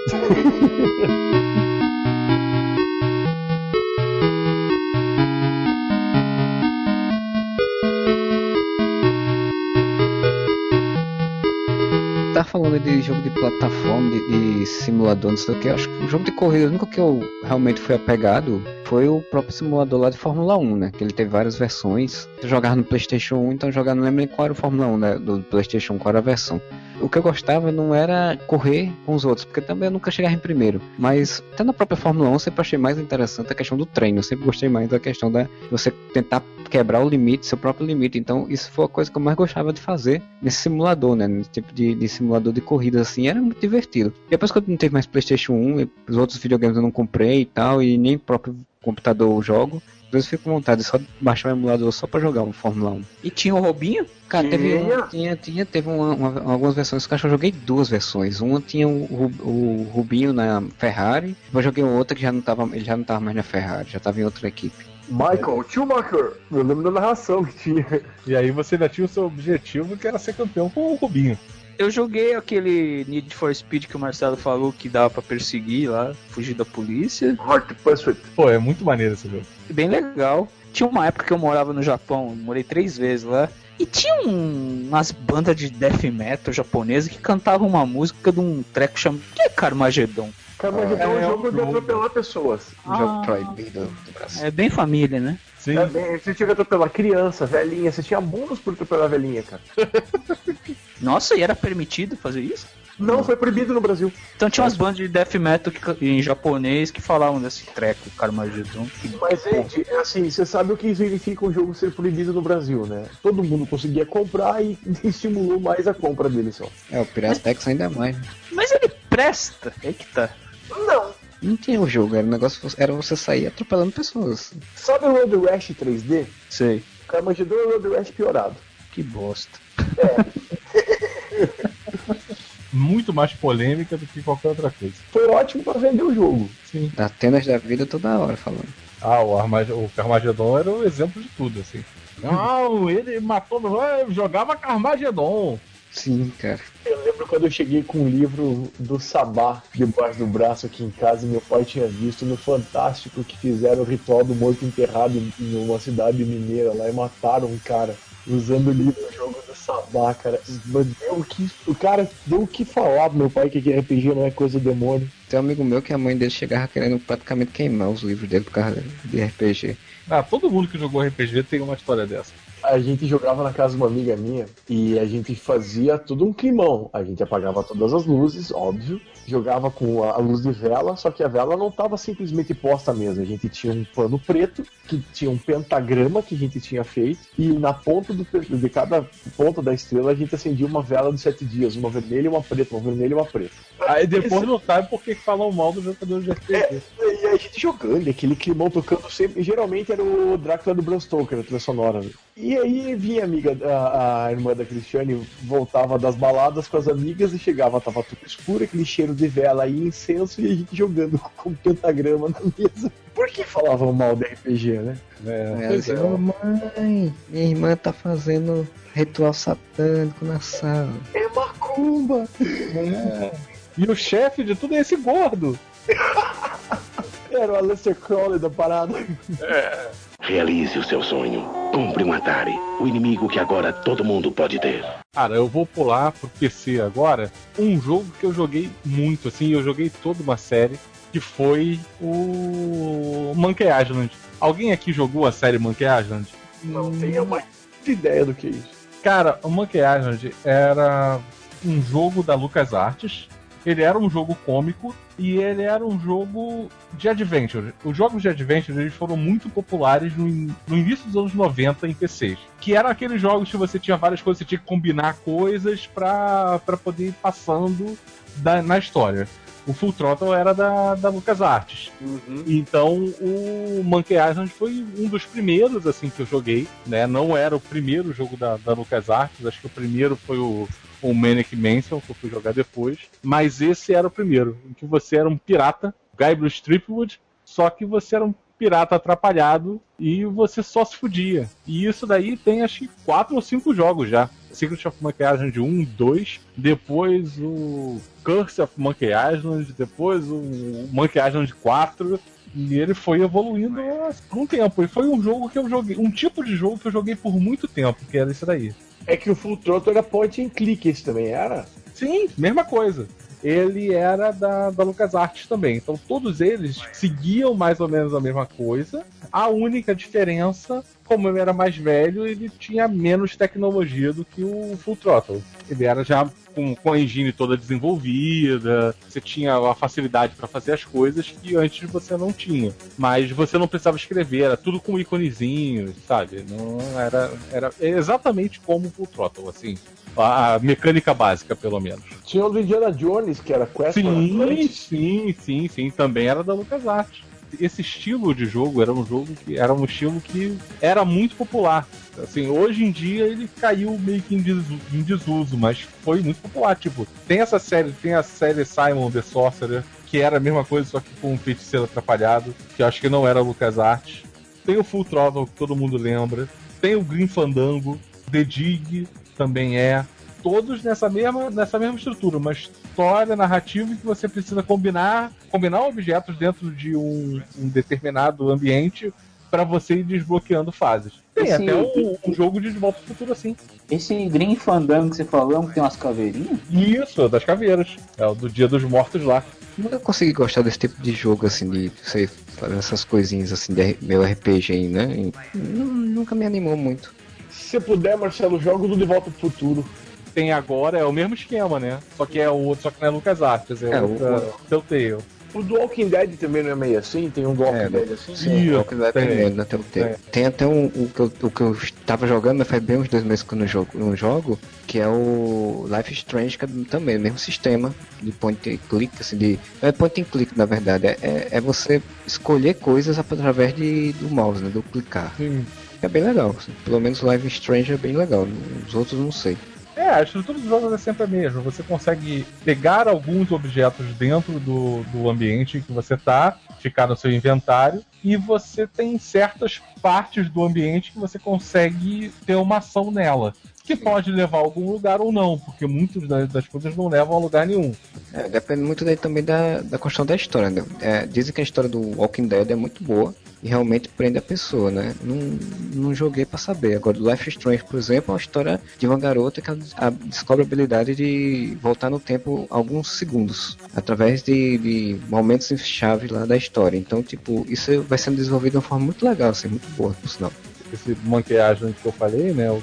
Tá falando de jogo de plataforma, de, de simulador, não sei o que. Acho que o jogo de corrida, o único que eu realmente fui apegado foi o próprio simulador lá de Fórmula 1, né? Que ele teve várias versões. Eu jogava no PlayStation 1, então eu jogava, não lembro qual era o Fórmula 1 né, do PlayStation 1, qual era a versão. O que eu gostava não era correr com os outros, porque também eu nunca chegava em primeiro. Mas até na própria Fórmula 1 eu sempre achei mais interessante a questão do treino. Eu sempre gostei mais da questão da você tentar quebrar o limite, seu próprio limite. Então isso foi a coisa que eu mais gostava de fazer nesse simulador, né? Nesse tipo de, de simulador de corrida assim, era muito divertido. Depois que eu não teve mais Playstation 1, e os outros videogames eu não comprei e tal, e nem próprio computador eu jogo. Às vezes eu fico com vontade de só baixar um emulador só pra jogar um Fórmula 1. E tinha o Robinho? Cara, teve Tinha. um, tinha, tinha, teve uma, uma- algumas versões que eu acho que eu joguei duas versões. Uma tinha o, Ru- o Rubinho na Ferrari, depois eu joguei outra que já não tava, ele já não tava mais na Ferrari, já tava em outra equipe. Michael Schumacher. Eu lembro da narração que tinha. E aí você ainda tinha o seu objetivo, que era ser campeão com o Rubinho. Eu joguei aquele Need for Speed que o Marcelo falou que dava pra perseguir lá, fugir da polícia. Hot Pursuit. Pô, é muito maneiro esse jogo. Bem legal. Tinha uma época que eu morava no Japão, morei três vezes lá. E tinha um- umas bandas de death metal japonesa que cantavam uma música de um treco chamado. Que é Carmageddon? Carmageddon é um É um jogo de jogo. atropelar pessoas. Um Brasil. É bem família, né? Sim. É bem, você tinha que atropelar criança, velhinha, você tinha bônus por atropelar velhinha, cara. Nossa, e era permitido fazer isso? Não, foi proibido no Brasil. Então tinha umas bandas de death metal que em japonês que falavam desse treco, Carmageddon. Que- Mas, gente, é assim, você sabe o que significa um jogo ser proibido no Brasil, né? Todo mundo conseguia comprar e estimulou mais a compra dele só. É, o Piratex ainda mais. né? Mas ele presta, é que tá. Não. Não tinha o jogo, era um negócio, era você sair atropelando pessoas. Sabe o Road Rash 3D? Sei. Carmageddon é o Road Rash piorado. Que bosta. Muito mais polêmica do que qualquer outra coisa. Foi ótimo pra vender o jogo. Sim. Atenas da vida toda hora falando. Ah, o, Armag o Carmageddon era o exemplo de tudo, assim. Não, ele matou. no- Jogava Carmageddon. Sim, cara. Eu lembro quando eu cheguei com um livro do Sabá debaixo do braço aqui em casa e meu pai tinha visto no Fantástico que fizeram o ritual do morto enterrado em em uma cidade mineira lá e mataram um cara usando o livro jogo do Sabá, cara. Mas Deu o, que, o cara deu o que falar pro meu pai que RPG não é coisa do demônio. Tem um amigo meu que a mãe dele chegava querendo praticamente queimar os livros dele por causa de RPG. Ah, todo mundo que jogou RPG tem uma história dessa. A gente jogava na casa de uma amiga minha e a gente fazia todo um climão. A gente apagava todas as luzes, óbvio. Jogava com a luz de vela, só que a vela não estava simplesmente posta mesmo. A gente tinha um pano preto que tinha um pentagrama que a gente tinha feito e na ponta do, de cada ponta da estrela a gente acendia uma vela dos sete dias, uma vermelha e uma preta, uma vermelha e uma preta. Aí depois não sabe por que que falam mal do jogador de RPG. E a gente jogando, e aquele climão tocando sempre. Geralmente era o Drácula do Bram Stoker, a trilha sonora. né? E aí vinha a amiga, a, a irmã da Cristiane, voltava das baladas com as amigas e chegava, tava tudo escuro, aquele cheiro de vela e incenso, e a gente jogando com pentagrama na mesa. Por que falavam mal de RPG, né? É, é. ô mãe, minha irmã tá fazendo ritual satânico na sala. É macumba! E o chefe de tudo é esse gordo. Era o Aleister Crowley da parada. Realize o seu sonho. Compre um Atari. O inimigo que agora todo mundo pode ter. Cara, eu vou pular pro PC agora. Um jogo que eu joguei muito, assim, eu joguei toda uma série, que foi o Monkey Island. Alguém aqui jogou a série Monkey Island? Não tenho mais ideia do que é isso. Cara, o Monkey Island era um jogo da LucasArts. Ele era um jogo cômico e ele era um jogo de adventure. Os jogos de adventure eles foram muito populares no, no início dos anos 90 em PCs. Que eram aqueles jogos que você tinha várias coisas, você tinha que combinar coisas pra poder ir passando da- na história. O Full Throttle era da, da LucasArts. Uhum. Então o Monkey Island foi um dos primeiros assim que eu joguei, né? Não era o primeiro jogo da, da LucasArts, acho que o primeiro foi o, o Manic Mansion, que eu fui jogar depois. Mas esse era o primeiro, em que você era um pirata, Guybrush Stripwood, só que você era um pirata atrapalhado e você só se fudia. E isso daí tem acho que quatro ou cinco jogos já. Secret of Monkey Island 1, 2, depois o Curse of Monkey Island, depois o Monkey Island 4. E ele foi evoluindo com o tempo. E foi um jogo que eu joguei, um tipo de jogo que eu joguei por muito tempo, que era esse daí. É que o Full Throttle era point and click, esse também era? Sim, mesma coisa. Ele era da, da LucasArts também. Então todos eles seguiam mais ou menos a mesma coisa. A única diferença, como ele era mais velho, ele tinha menos tecnologia do que o Full Throttle. Ele era já com, com a engine toda desenvolvida, você tinha a facilidade para fazer as coisas que antes você não tinha. Mas você não precisava escrever, era tudo com íconezinhos, sabe? Não era, era exatamente como o Full Throttle, assim. A, a mecânica básica, pelo menos. Tinha o do Indiana Jones, que era Quest Sim, sim, sim, sim. Também era da LucasArts. Esse estilo de jogo era um jogo que era um estilo que era muito popular. Assim, hoje em dia ele caiu meio que em desuso, em desuso, mas foi muito popular. Tipo, tem essa série, tem a série Simon the Sorcerer, que era a mesma coisa, só que com um feiticeiro atrapalhado, que eu acho que não era LucasArts. Tem o Full Throttle, que todo mundo lembra. Tem o Green Fandango, The Dig também é. Todos nessa mesma, nessa mesma estrutura, uma história narrativa em que você precisa combinar, combinar objetos dentro de um, um determinado ambiente para você ir desbloqueando fases. Tem Esse- até um, um jogo de De Volta ao Futuro assim. Esse Green Fandango que você falou, que tem umas caveirinhas? Isso, das caveiras. É o do Dia dos Mortos lá. Nunca consegui gostar desse tipo de jogo, assim, de você fazer essas coisinhas, assim, de meu RPG, né? E nu- Nunca me animou muito. Se você puder, Marcelo, joga o do De Volta pro Futuro. Tem agora, é o mesmo esquema, né? Só que é o outro, só que não é Lucas Artes, é, É, o- outra Telltale. O do Walking Dead também não é meio assim? Tem um do Walking É, Dead assim? Sim. É o que vai tem. aprendendo na Telltale. Tem até um, o, que eu, o que eu tava jogando, mas faz bem uns dois meses que eu não jogo, não jogo que é o Life is Strange, que é também o mesmo sistema de point and click, assim, de. Não é point and click, na verdade, é, é, é você escolher coisas através de, do mouse, né? Do clicar. Sim. É bem legal, assim. pelo menos o Life is Strange é bem legal, os outros não sei. É, a estrutura dos jogos é sempre a mesma. Você consegue pegar alguns objetos dentro do, do ambiente que você tá, ficar no seu inventário, e você tem certas partes do ambiente que você consegue ter uma ação nela. Que pode levar a algum lugar ou não, porque muitas das, das coisas não levam a lugar nenhum. É, depende muito daí também da, da questão da história, né? É, dizem que a história do Walking Dead é muito boa e realmente prende a pessoa, né? Não, não joguei pra saber. Agora, do Life Strange, por exemplo, é uma história de uma garota que descobre a habilidade de voltar no tempo alguns segundos, através de, de momentos chave lá da história. Então, tipo, isso vai sendo desenvolvido de uma forma muito legal, assim, muito boa, por sinal. esse Island que eu falei, né? O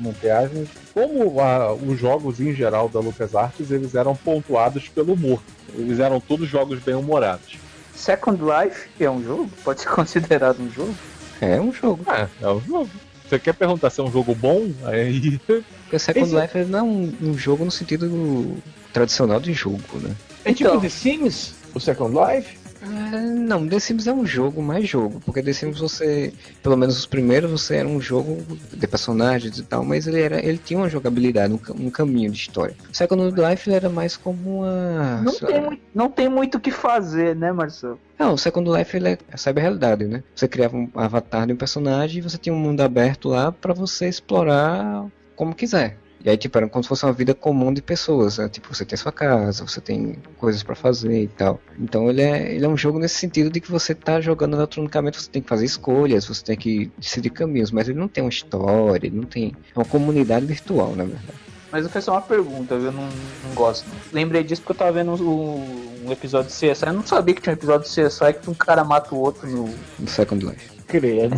Monkey Island. Como a- os jogos em geral da LucasArts, eles eram pontuados pelo humor. Eles eram todos jogos bem humorados. Second Life é um jogo? Pode ser considerado um jogo? É um jogo. É, é um jogo. Você quer perguntar se é um jogo bom? Aí. Porque Second Esse- Life não é um, um jogo no sentido tradicional de jogo, né? É tipo Então. The Sims? O Second Life? Ah, Não, The Sims é um jogo mais jogo, porque The Sims você, pelo menos os primeiros, você era um jogo de personagens e tal, mas ele era, ele tinha uma jogabilidade, um, um caminho de história. O Second Life ele era mais como uma, Não tem, lá- mui- não tem muito o que fazer, né, Marcelo? não, o Second Life ele é a cyber-realidade, né? Você criava um avatar de um personagem e você tinha um mundo aberto lá pra você explorar como quiser. E aí, tipo, era como se fosse uma vida comum de pessoas, né? Tipo, você tem sua casa, você tem coisas pra fazer e tal. Então ele é, ele é um jogo nesse sentido de que você tá jogando eletronicamente, você tem que fazer escolhas, você tem que decidir caminhos, mas ele não tem uma história, ele não tem... É uma comunidade virtual, na verdade. Mas eu fiz só uma pergunta, eu não, não gosto. não. Lembrei disso porque eu tava vendo o- um episódio de CSI. Eu não sabia que tinha um episódio de CSI que um cara mata o outro no. No Second Life. Credo.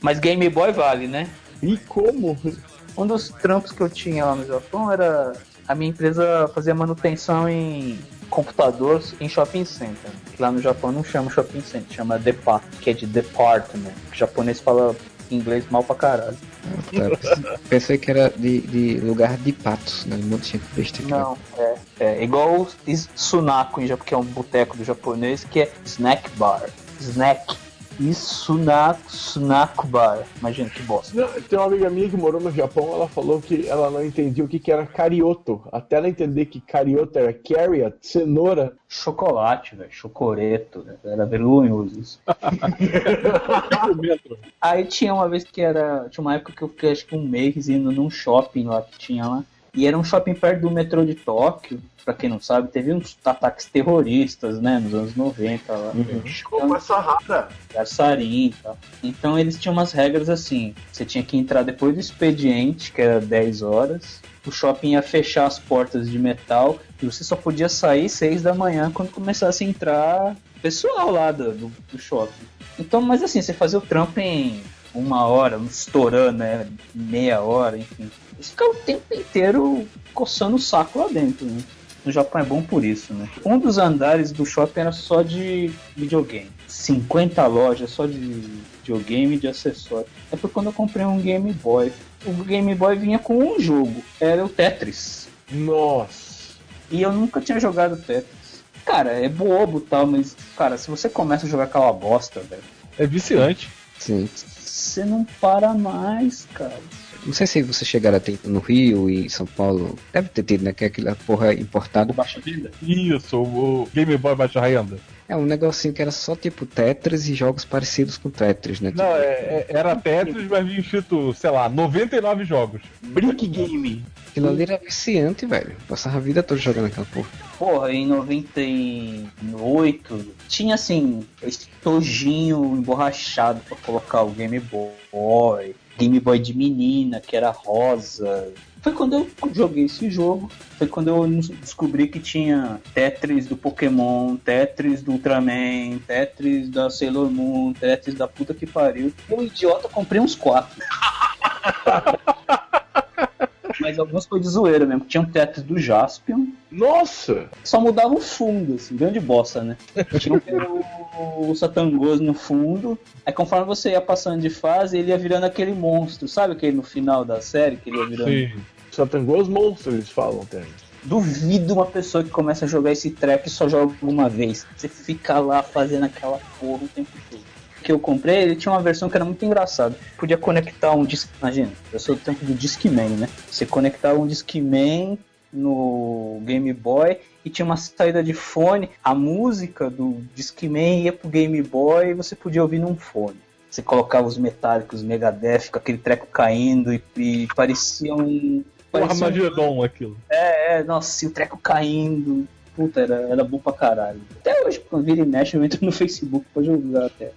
Mas Game Boy vale, né? E como? Um dos trampos que eu tinha lá no Japão era a minha empresa fazia manutenção em computadores em shopping center. Que lá no Japão não chama shopping center, chama depa, que é de department. O japonês fala inglês mal pra caralho. Ah, tá. Pensei que era de, de lugar de patos, né? Um monte de besta. Não, é, É igual o Sunako, que é um boteco do japonês, que é snack bar. Snack. E Sunako bar. Imagina que bosta. Não, Tem uma amiga minha que morou no Japão, ela falou que ela não entendia o que, que era carioto. Até ela entender que carioto era carrot, cenoura. Chocolate, velho. Chocoreto, né? Era vergonhoso isso. Aí tinha uma vez que era. Tinha uma época que eu fiquei acho que um mês indo num shopping lá que tinha lá. E era um shopping perto do metrô de Tóquio. Pra quem não sabe, teve uns ataques terroristas, né? Nos anos 90 lá. Como essa rara. Garçarim e tal. Então eles tinham umas regras assim: você tinha que entrar depois do expediente, que era 10 horas. O shopping ia fechar as portas de metal e você só podia sair 6 da manhã quando começasse a entrar pessoal lá do, do, do shopping. Então, mas assim, você fazia o trampo em uma hora, estourando, né? Meia hora, enfim. Você ficava o tempo inteiro coçando o saco lá dentro, né? No Japão é bom por isso, né? Um dos andares do shopping era só de videogame. 50 lojas só de videogame e de acessórios. É por quando eu comprei um Game Boy. O Game Boy vinha com um jogo, era o Tetris. Nossa. E eu nunca tinha jogado Tetris. Cara, é bobo e tal, mas, cara, se você começa a jogar aquela bosta, velho, É viciante. Sim. você não para mais, cara. Não sei se você chegaram a ter no Rio e em São Paulo. Deve ter tido, né? Que é aquela porra importado. Baixa vida. Isso, o Game Boy baixa renda. É um negocinho que era só tipo Tetris e jogos parecidos com Tetris, né? Não, é, é- era Tetris, mas vinha escrito, sei lá, 99 jogos. Brick Game. Aquilo ali era viciante, velho. Passava a vida toda jogando aquela porra. Porra, em 98 tinha assim, estojinho emborrachado pra colocar o Game Boy, Game Boy de menina, que era rosa. Foi quando eu joguei esse jogo, foi quando eu descobri que tinha Tetris do Pokémon, Tetris do Ultraman, Tetris da Sailor Moon, Tetris da puta que pariu. Eu, idiota, comprei uns quatro. Mas alguns foi de zoeira mesmo. Tinha um Tetris do Jaspion, Nossa! só mudava o fundo, assim, grande bosta, né? Tinha o, o Satangoso no fundo, aí conforme você ia passando de fase, ele ia virando aquele monstro, sabe aquele no final da série que ele ia virando? Sim. Satangos Monstros, eles falam, tem. Duvido uma pessoa que começa a jogar esse track e só joga uma vez. Você fica lá fazendo aquela porra o tempo todo. Que eu comprei, ele tinha uma versão que era muito engraçada. Podia conectar um disc. Imagina, eu sou do tempo do Discman, né? Você conectava um Discman no Game Boy e tinha uma saída de fone. A música do Discman ia pro Game Boy e você podia ouvir num fone. Você colocava os metálicos, Megadeth, com aquele treco caindo e, e parecia um. Parecia um- Armagedon, aquilo. é, é, nossa, e o treco caindo. Puta, era, era bom pra caralho. Até hoje, quando vira e mexe, eu entro no Facebook pra jogar até.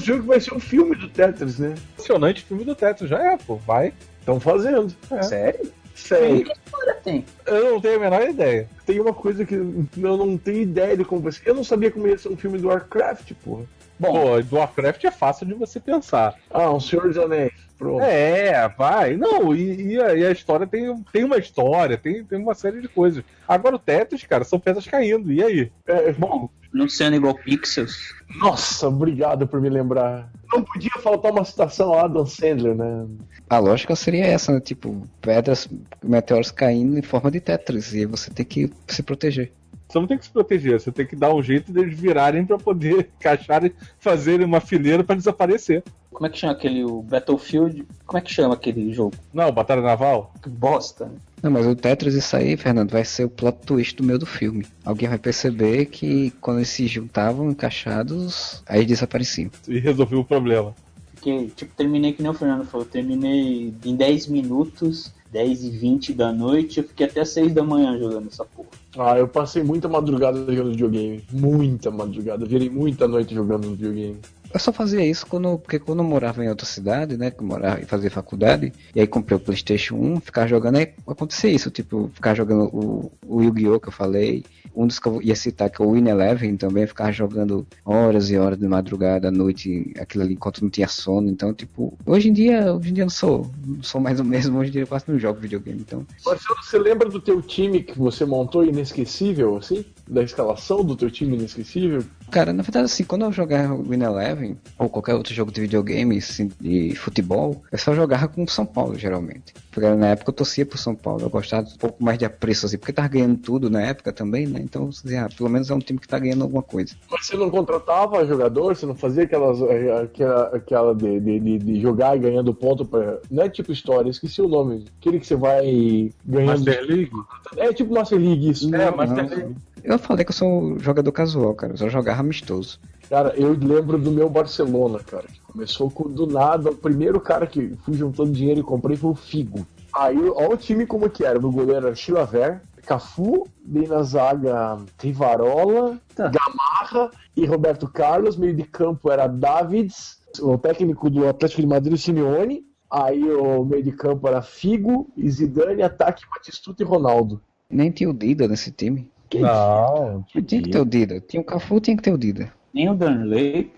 Sei o que vai ser o filme do Tetris, né? Impressionante filme do Tetris. Já é, pô, vai. Estão fazendo. É. Sério? Sério. Que história tem? Eu não tenho a menor ideia. Tem uma coisa que eu não tenho ideia de como vai ser. Eu não sabia como ia ser um filme do Warcraft, porra. Bom, Pô, do Warcraft é fácil de você pensar. Ah, um Senhor dos Anéis. Pronto. É, vai. Não, e, e a, e a história tem, tem uma história, tem, tem uma série de coisas. Agora o Tetris, cara, são pedras caindo. E aí? É, bom, não sendo igual Pixels. nossa, obrigado por me lembrar. Não podia faltar uma citação lá do Sandler, né? A lógica seria essa, né? Tipo, pedras, meteoros caindo em forma de Tetris. E você tem que se proteger. Você não tem que se proteger, você tem que dar um jeito deles virarem pra poder encaixar e fazerem uma fileira pra desaparecer. Como é que chama aquele o Battlefield? Como é que chama aquele jogo? Não, Batalha Naval? Que bosta. né? Não, mas o Tetris, isso aí, Fernando, vai ser o plot twist do meio do filme. Alguém vai perceber que quando eles se juntavam encaixados, aí eles desapareciam. E resolveu o problema. Porque, tipo, terminei que nem o Fernando falou, terminei em 10 minutos, 10 e 20 da noite, eu fiquei até 6 da manhã jogando essa porra. Ah, eu passei muita madrugada jogando videogame. Muita madrugada. Virei muita noite jogando videogame. Eu só fazia isso quando, porque quando eu morava em outra cidade, né? Que eu morava e fazia faculdade, e aí comprei o Playstation 1, ficava jogando, aí acontecia isso, tipo, ficar jogando o, o Yu-Gi-Oh! que eu falei, um dos que eu ia citar, que é o Win Eleven também, ficava jogando horas e horas de madrugada, à noite, aquilo ali enquanto não tinha sono, então, tipo, hoje em dia, hoje em dia eu não sou, não sou mais o mesmo, hoje em dia eu quase não jogo videogame, então. Marcelo, você lembra do teu time que você montou inesquecível, assim? Da escalação do teu time inesquecível? Cara, na verdade, assim, quando eu jogava Win Eleven, ou qualquer outro jogo de videogame, assim, de futebol, eu só jogava com o São Paulo, geralmente. Porque na época eu torcia pro São Paulo, eu gostava um pouco mais de apreço, assim, porque tava ganhando tudo na época também, né? Então, assim, ah, pelo menos é um time que tá ganhando alguma coisa. Mas você não contratava jogador? Você não fazia aquelas, eh, aquela, aquela de, de, de, de jogar ganhando ponto pra. Não é tipo história, esqueci o nome. Aquele que você vai ganhando. Master League? É tipo Master League, isso. É, Master não. League. Eu falei que eu sou um jogador casual, cara, eu só jogava amistoso. Cara, eu lembro do meu Barcelona, cara. que Começou com do nada. O primeiro cara que fui juntando dinheiro e comprei foi o Figo. Aí, olha o time como que era. Meu goleiro era Chilaver, Cafu, daí na zaga Rivarola, Tá. Gamarra e Roberto Carlos. Meio de campo era Davids, o técnico do Atlético de Madrid, o Simeone. Aí o meio de campo era Figo e Zidane, ataque Batistuta e Ronaldo. Nem tinha o Dida nesse time. Não. Tinha que ter o Dida. Tinha o Cafu, tinha que ter o Dida. Nem o Danley.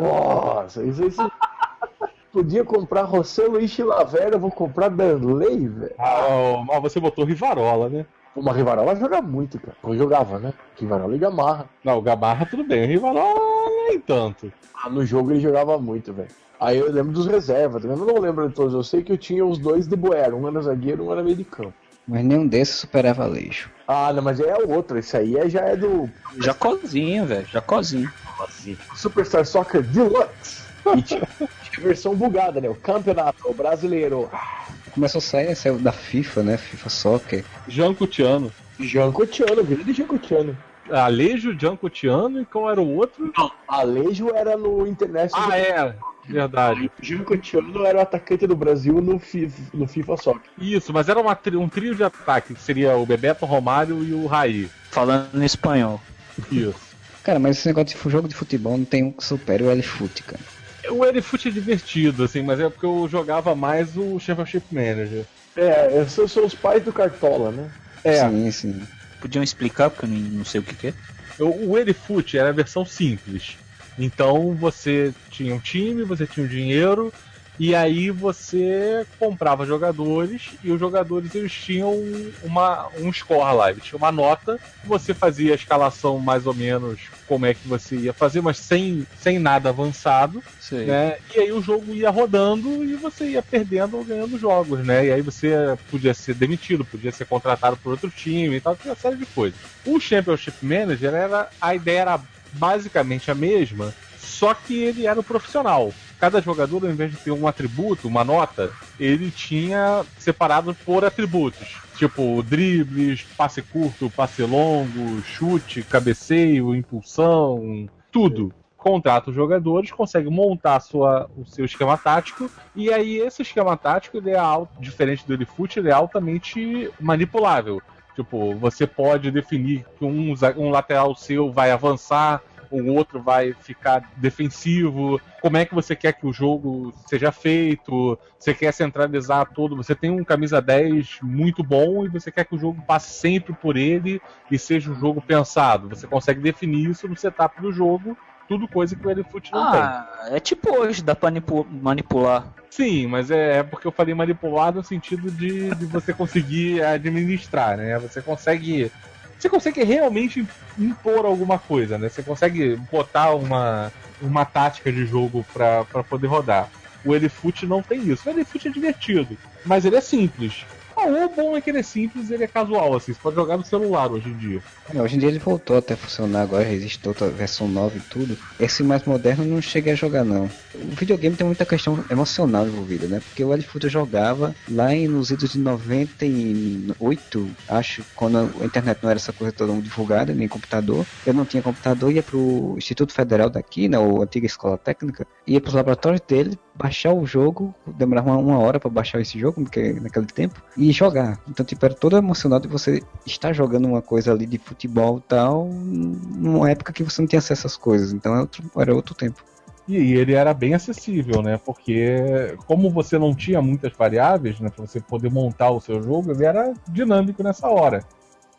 Nossa, isso aí. você- Podia comprar Rossello e Chilaver, eu vou comprar Danley, velho. Ah, mas você botou Rivarola, né? Uma Rivarola joga muito, cara. Eu jogava, né? Rivarola e Gamarra. Não, o Gamarra tudo bem, o Rivarola nem tanto. Ah, no jogo ele jogava muito, velho. Aí eu lembro dos reservas, vendo? eu não lembro de todos. Eu sei que eu tinha os dois de Boero, um era zagueiro, um era meio de campo. Mas nenhum desses superava Aleixo. Ah, não, mas é o outro. Esse aí é- já é do Jacozinho, velho. Jacozinho. Superstar Soccer Deluxe. E tinha, tinha versão bugada, né? O campeonato brasileiro. Começou a sair, saiu da FIFA, né? FIFA Soccer. Jancutiano. Jean Cotiano, grande Jean Alejo, Jancutiano e qual era o outro? Alejo era no International. Ah, é. Verdade. Jean Cotiano era o atacante do Brasil no FIFA, no FIFA Soccer. Isso, mas era tri- um trio de ataque, que seria o Bebeto Romário e o Raí. Falando em espanhol. Isso. Cara, mas esse negócio de jogo de futebol não tem um que supere o L-Foot, cara. O L-Foot é divertido, assim, mas é porque eu jogava mais o Championship Manager. É, esses são os pais do Cartola, né? É, Sim, sim. Podiam explicar, porque eu não sei o que, que é. o L-Foot era a versão simples. Então você tinha um time, você tinha o dinheiro, e aí você comprava jogadores, e os jogadores eles tinham uma, um score lá, eles tinham uma nota, você fazia a escalação mais ou menos como é que você ia fazer, mas sem, sem nada avançado. Né? E aí o jogo ia rodando e você ia perdendo ou ganhando jogos, né? E aí você podia ser demitido, podia ser contratado por outro time e tal, tinha uma série de coisas. O Championship Manager era a ideia era basicamente a mesma, só que ele era o profissional. Cada jogador, ao invés de ter um atributo, uma nota, ele tinha separado por atributos. Tipo, dribles, passe curto, passe longo, chute, cabeceio, impulsão, tudo contrata os jogadores, consegue montar sua, o seu esquema tático, e aí esse esquema tático, ele é al- diferente do Elifoot, ele é altamente manipulável. Tipo, você pode definir que um, um lateral seu vai avançar, o outro vai ficar defensivo, como é que você quer que o jogo seja feito, você quer centralizar tudo, você tem um camisa 10 muito bom e você quer que o jogo passe sempre por ele e seja um jogo pensado. Você consegue definir isso no setup do jogo, tudo coisa que o Elifoot não tem. Ah, é tipo hoje, dá pra manipu- manipular. Sim, mas é, é porque eu falei manipular no sentido de, de você conseguir administrar, né? Você consegue. Você consegue realmente impor alguma coisa, né? Você consegue botar uma, uma tática de jogo pra poder rodar. O Elifoot não tem isso. O Elifoot é divertido, mas ele é simples. O bom é que ele é simples ele é casual, assim. Você pode jogar no celular hoje em dia. É, hoje em dia ele voltou até funcionar agora, existe outra versão nova e tudo. Esse mais moderno não cheguei a jogar não. O videogame tem muita questão emocional envolvida, né? Porque o L-Foot eu jogava lá em, nos idos de 98, acho, quando a internet não era essa coisa toda divulgada, nem computador. Eu não tinha computador, ia pro Instituto Federal daqui, né? Ou antiga escola técnica, ia pros laboratórios dele, baixar o jogo, demorava uma hora para baixar esse jogo, porque naquele tempo, e jogar. Então, tipo, era todo emocionado de você estar jogando uma coisa ali de futebol e tal, numa época que você não tinha acesso às coisas. Então, era outro, era outro tempo. E ele era bem acessível, né? Porque como você não tinha muitas variáveis, né, para você poder montar o seu jogo, ele era dinâmico nessa hora.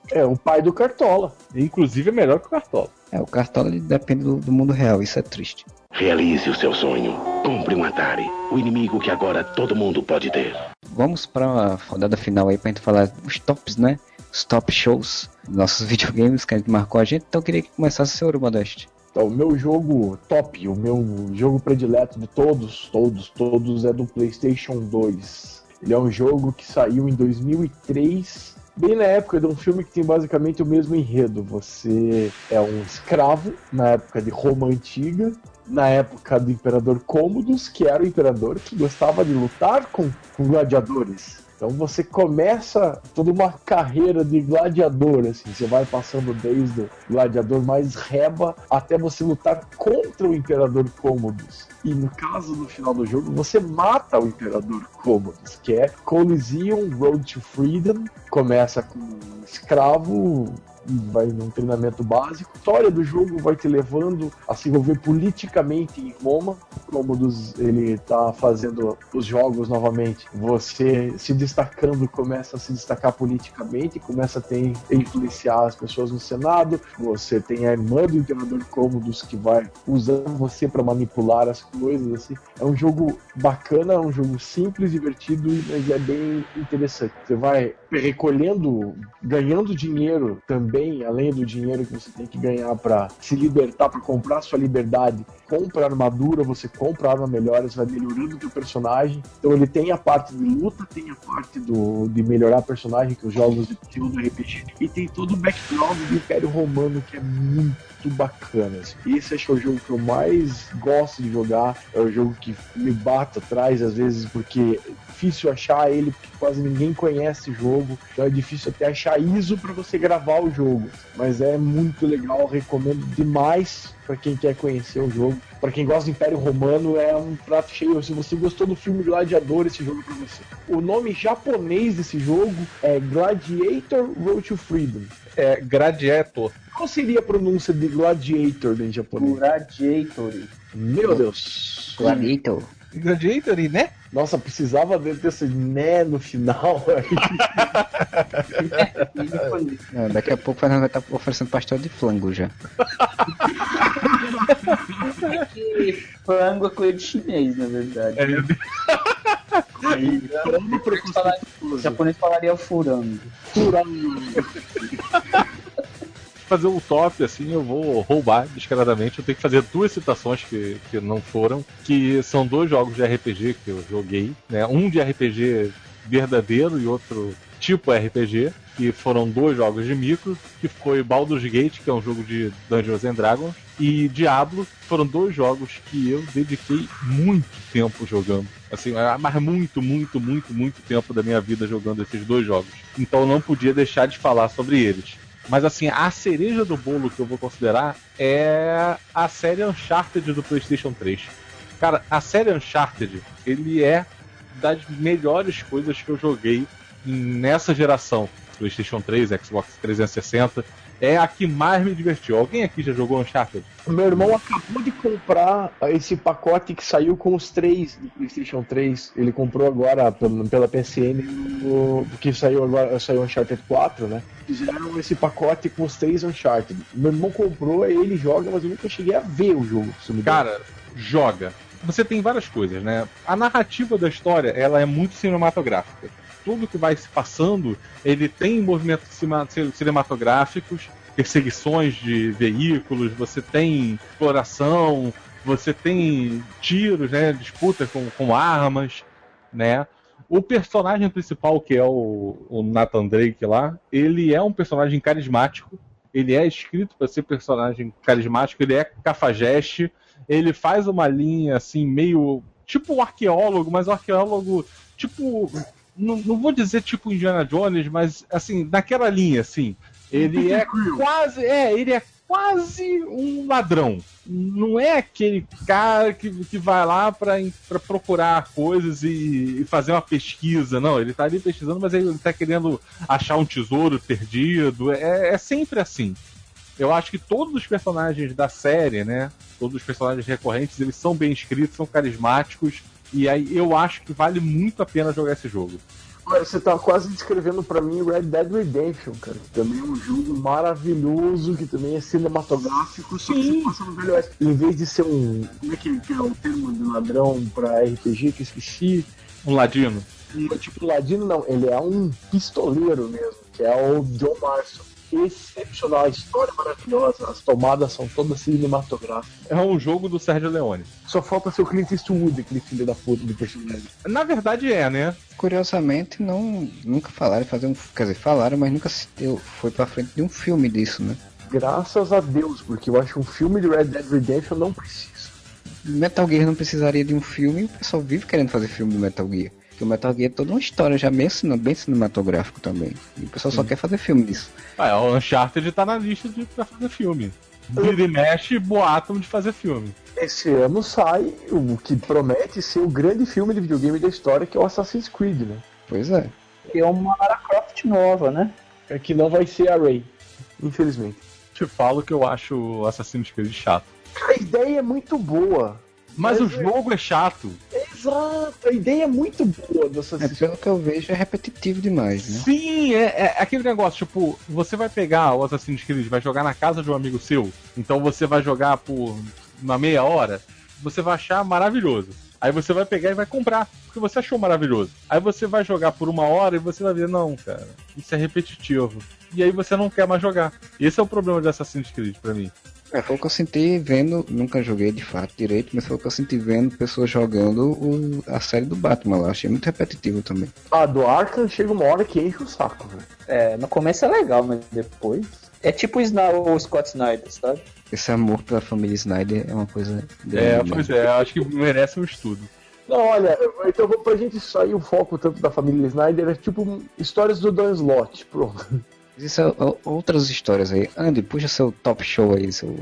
É, o pai do Cartola. E, inclusive é melhor que o Cartola. É, o Cartola ele depende do, do mundo real, isso é triste. Realize o seu sonho. Compre um Atari. O inimigo que agora todo mundo pode ter. Vamos para a rodada final aí pra gente falar os tops, né? os top shows, nossos videogames que a gente marcou a gente. Então eu queria que começasse o senhor Modesto. Então, o meu jogo top, o meu jogo predileto de todos, todos, todos é do PlayStation 2. Ele é um jogo que saiu em 2003, bem na época de um filme que tem basicamente o mesmo enredo. Você é um escravo na época de Roma antiga, na época do imperador Cômodos, que era o imperador que gostava de lutar com, com gladiadores. Então você começa toda uma carreira de gladiador, assim, você vai passando desde o gladiador mais reba até você lutar contra o imperador Cômodos. E no caso, no final do jogo, você mata o imperador Cômodos, que é Coliseum Road to Freedom. Começa com um escravo vai num treinamento básico. A história do jogo vai te levando a se envolver politicamente em Roma, como dos, ele está fazendo os jogos novamente. Você se destacando, começa a se destacar politicamente, começa a ter, influenciar as pessoas no Senado. Você tem a irmã do imperador Cômodos que vai usando você para manipular as coisas. Assim. É um jogo bacana, é um jogo simples, divertido, mas é bem interessante. Você vai recolhendo, ganhando dinheiro também, além do dinheiro que você tem que ganhar para se libertar, para comprar sua liberdade. Compra armadura, você compra arma melhor, você vai melhorando o teu personagem. Então ele tem a parte de luta, tem a parte do, de melhorar personagem, que os jogos de do RPG, e tem todo o background do Império Romano, que é muito bacana. Assim. Esse acho que é o jogo que eu mais gosto de jogar. É o jogo que me bate atrás, às vezes, porque é difícil achar ele, porque quase ninguém conhece o jogo. Então é difícil até achar ISO para você gravar o jogo. Mas é muito legal, recomendo demais para quem quer conhecer o jogo. Para quem gosta do Império Romano, é um prato cheio. Se você gostou do filme Gladiador, esse jogo é para você. O nome japonês desse jogo é Gladiator Road to Freedom. É Gladiator. Qual seria a pronúncia de Gladiator em japonês? Gladiator. Meu Deus. Gladiator. Gladiator, né? Nossa, precisava dele ter esse né no final. Não, daqui a pouco o Fernando vai estar oferecendo pastel de flango já. que frango é coisa de chinês, na verdade. Aí, o japonês falaria furango. Furango. Fazer um top, assim, eu vou roubar descaradamente. Eu tenho que fazer duas citações que, que não foram, que são dois jogos de RPG que eu joguei, né? Um de RPG verdadeiro e outro tipo RPG, que foram dois jogos de micro, que foi Baldur's Gate, que é um jogo de Dungeons and Dragons, e Diablo, foram dois jogos que eu dediquei muito tempo jogando. Assim, mas muito, muito, muito, muito tempo da minha vida jogando esses dois jogos. Então eu não podia deixar de falar sobre eles. Mas assim, a cereja do bolo que eu vou considerar é a série Uncharted do PlayStation 3. Cara, a série Uncharted, ele é das melhores coisas que eu joguei nessa geração. PlayStation 3, Xbox 360 é a que mais me divertiu. Alguém aqui já jogou Uncharted? Meu irmão acabou de comprar esse pacote que saiu com os três do PlayStation 3. Ele comprou agora pela PSN, porque saiu agora saiu Uncharted 4, né? Fizeram esse pacote com os três Uncharted. Meu irmão comprou, ele joga, mas eu nunca cheguei a ver o jogo. Cara, joga. Você tem várias coisas, né? A narrativa da história, ela é muito cinematográfica tudo que vai se passando, ele tem movimentos cinematográficos, perseguições de veículos, você tem exploração, você tem tiros, né, disputa com, com armas, né? O personagem principal, que é o, o Nathan Drake lá, ele é um personagem carismático, ele é escrito para ser personagem carismático, ele é cafajeste, ele faz uma linha assim, meio tipo um arqueólogo, mas um arqueólogo tipo não, não vou dizer tipo Indiana Jones, mas assim, naquela linha, assim. Ele é quase. É, ele é quase um ladrão. Não é aquele cara que, que vai lá para procurar coisas e, e, fazer uma pesquisa. Não, ele tá ali pesquisando, mas ele tá querendo achar um tesouro perdido. É, é sempre assim. Eu acho que todos os personagens da série, né? Todos os personagens recorrentes, eles são bem escritos, são carismáticos e aí eu acho que vale muito a pena jogar esse jogo. Olha, você tá quase descrevendo para mim Red Dead Redemption, cara. Que também é um jogo maravilhoso, que também é cinematográfico, só que você passa no Velho Oeste. Em vez de ser um. Como é que, é o termo de ladrão pra RPG que eu esqueci? Um ladino. Um, tipo ladino, não, ele é um pistoleiro mesmo. que é o John Marston. Excepcional, a história maravilhosa, as tomadas são todas cinematográficas. É um jogo do Sérgio Leone. Só falta ser o Clint Eastwood, aquele filho da puta do personagem. Na verdade é, né? Curiosamente, não, nunca falaram em fazer um. Quer dizer, falaram, mas nunca se deu, foi pra frente de um filme disso, né? Graças a Deus, porque eu acho que um filme de Red Dead Redemption não precisa. Metal Gear não precisaria de um filme e o pessoal vive querendo fazer filme do Metal Gear. Porque o Metal Gear é toda uma história já bem, bem cinematográfico também. E o pessoal só quer fazer filme disso. Ah, o Uncharted tá na lista de pra fazer filme. Vira e mexe, boatam de fazer filme. Esse ano sai o que promete ser o grande filme de videogame da história, que é o Assassin's Creed, né? Pois é. Que é uma Lara Croft nova, né? É que não vai ser a Ray, infelizmente. Te falo que eu acho o Assassin's Creed chato. A ideia é muito boa. Mas, Mas o é- jogo é chato. Exato, a ideia é muito boa do É, pelo que eu vejo, é repetitivo demais, né? Sim, é, é aquele negócio, tipo, você vai pegar o Assassin's Creed, vai jogar na casa de um amigo seu, então você vai jogar por uma meia hora, você vai achar maravilhoso. Aí você vai pegar e vai comprar, porque você achou maravilhoso. Aí você vai jogar por uma hora e você vai ver, não, cara, isso é repetitivo. E aí você não quer mais jogar. Esse é o problema de Assassin's Creed pra mim. É, foi o que eu senti vendo, nunca joguei de fato direito, mas foi o que eu senti vendo pessoas jogando o- a série do Batman lá. Achei muito repetitivo também. A do Arkham chega uma hora que enche o saco, velho. É, no começo é legal, mas depois. É tipo o, Scott Snyder, sabe? Esse amor pela família Snyder é uma coisa É, grande, pois é, acho que merece um estudo. Não, olha, então pra gente sair o foco tanto da família Snyder, é tipo histórias do Dan Slott, pronto. Isso é o- outras histórias aí. Andy, puxa seu top show aí, seu.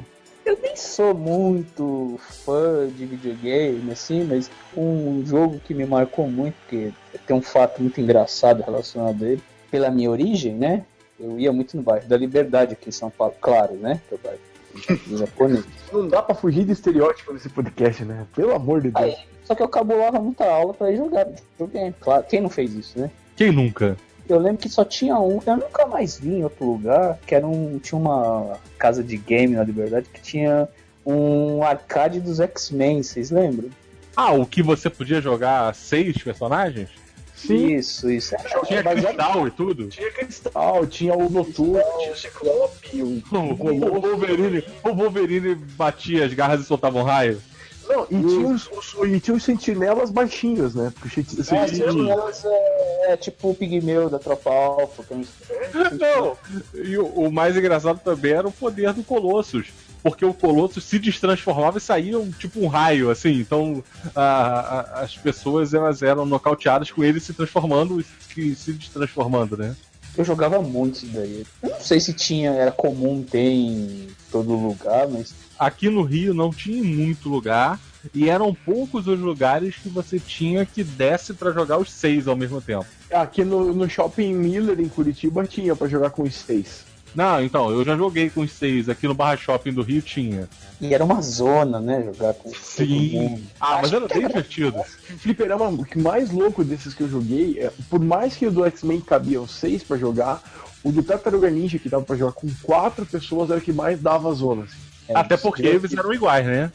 Eu nem sou muito fã de videogame, assim, mas um jogo que me marcou muito, porque tem um fato muito engraçado relacionado a ele, pela minha origem, né? Eu ia muito no bairro da Liberdade aqui em São Paulo, claro, né? Que é o bairro japonês. Não dá pra fugir de estereótipo nesse podcast, né? Pelo amor de Deus. Aí, só que eu cabulava muita aula pra ir jogar videogame, claro. Quem não fez isso, né? Quem nunca? Eu lembro que só tinha um, eu nunca mais vi em outro lugar, que era um. Tinha uma casa de game na Liberdade que tinha um arcade dos X-Men, vocês lembram? Ah, o que você podia jogar seis personagens? Sim, Isso, isso. Era, Tinha era cristal e tudo? tinha Cristal, tinha o Noturno, tinha o Ciclope, o... O Wolverine, o Wolverine batia as garras e soltava um raio. Não, e tinha os, os- e tinha os sentinelas baixinhos, né? Porque os É, sentinelas... tinha elas, é, é tipo o Pigmeu da Tropa Alpha. que é um- Não, e o, o mais engraçado também era o poder do Colossus. Porque o Colossus se destransformava e saía um, tipo um raio, assim. Então a- a- as pessoas elas eram nocauteadas com ele se transformando e se destransformando, né? Eu jogava muito isso daí. Eu não sei se tinha, era comum ter em todo lugar, mas Aqui no Rio não tinha muito lugar. E eram poucos os lugares que você tinha que desce pra jogar os seis ao mesmo tempo. Aqui no, no Shopping Miller, em Curitiba, tinha pra jogar com os seis. Não, então, eu já joguei com os seis. Aqui no Barra Shopping do Rio tinha. e era uma zona, né? Jogar com mundo. Ah, mas era bem era- divertido. Fliperama, o que mais louco desses que eu joguei, é, por mais que o do X-Men cabiam seis pra jogar, o do Tartaruga Ninja, que dava pra jogar com quatro pessoas, era o que mais dava zona. assim. Era Até porque eles eram iguais, né?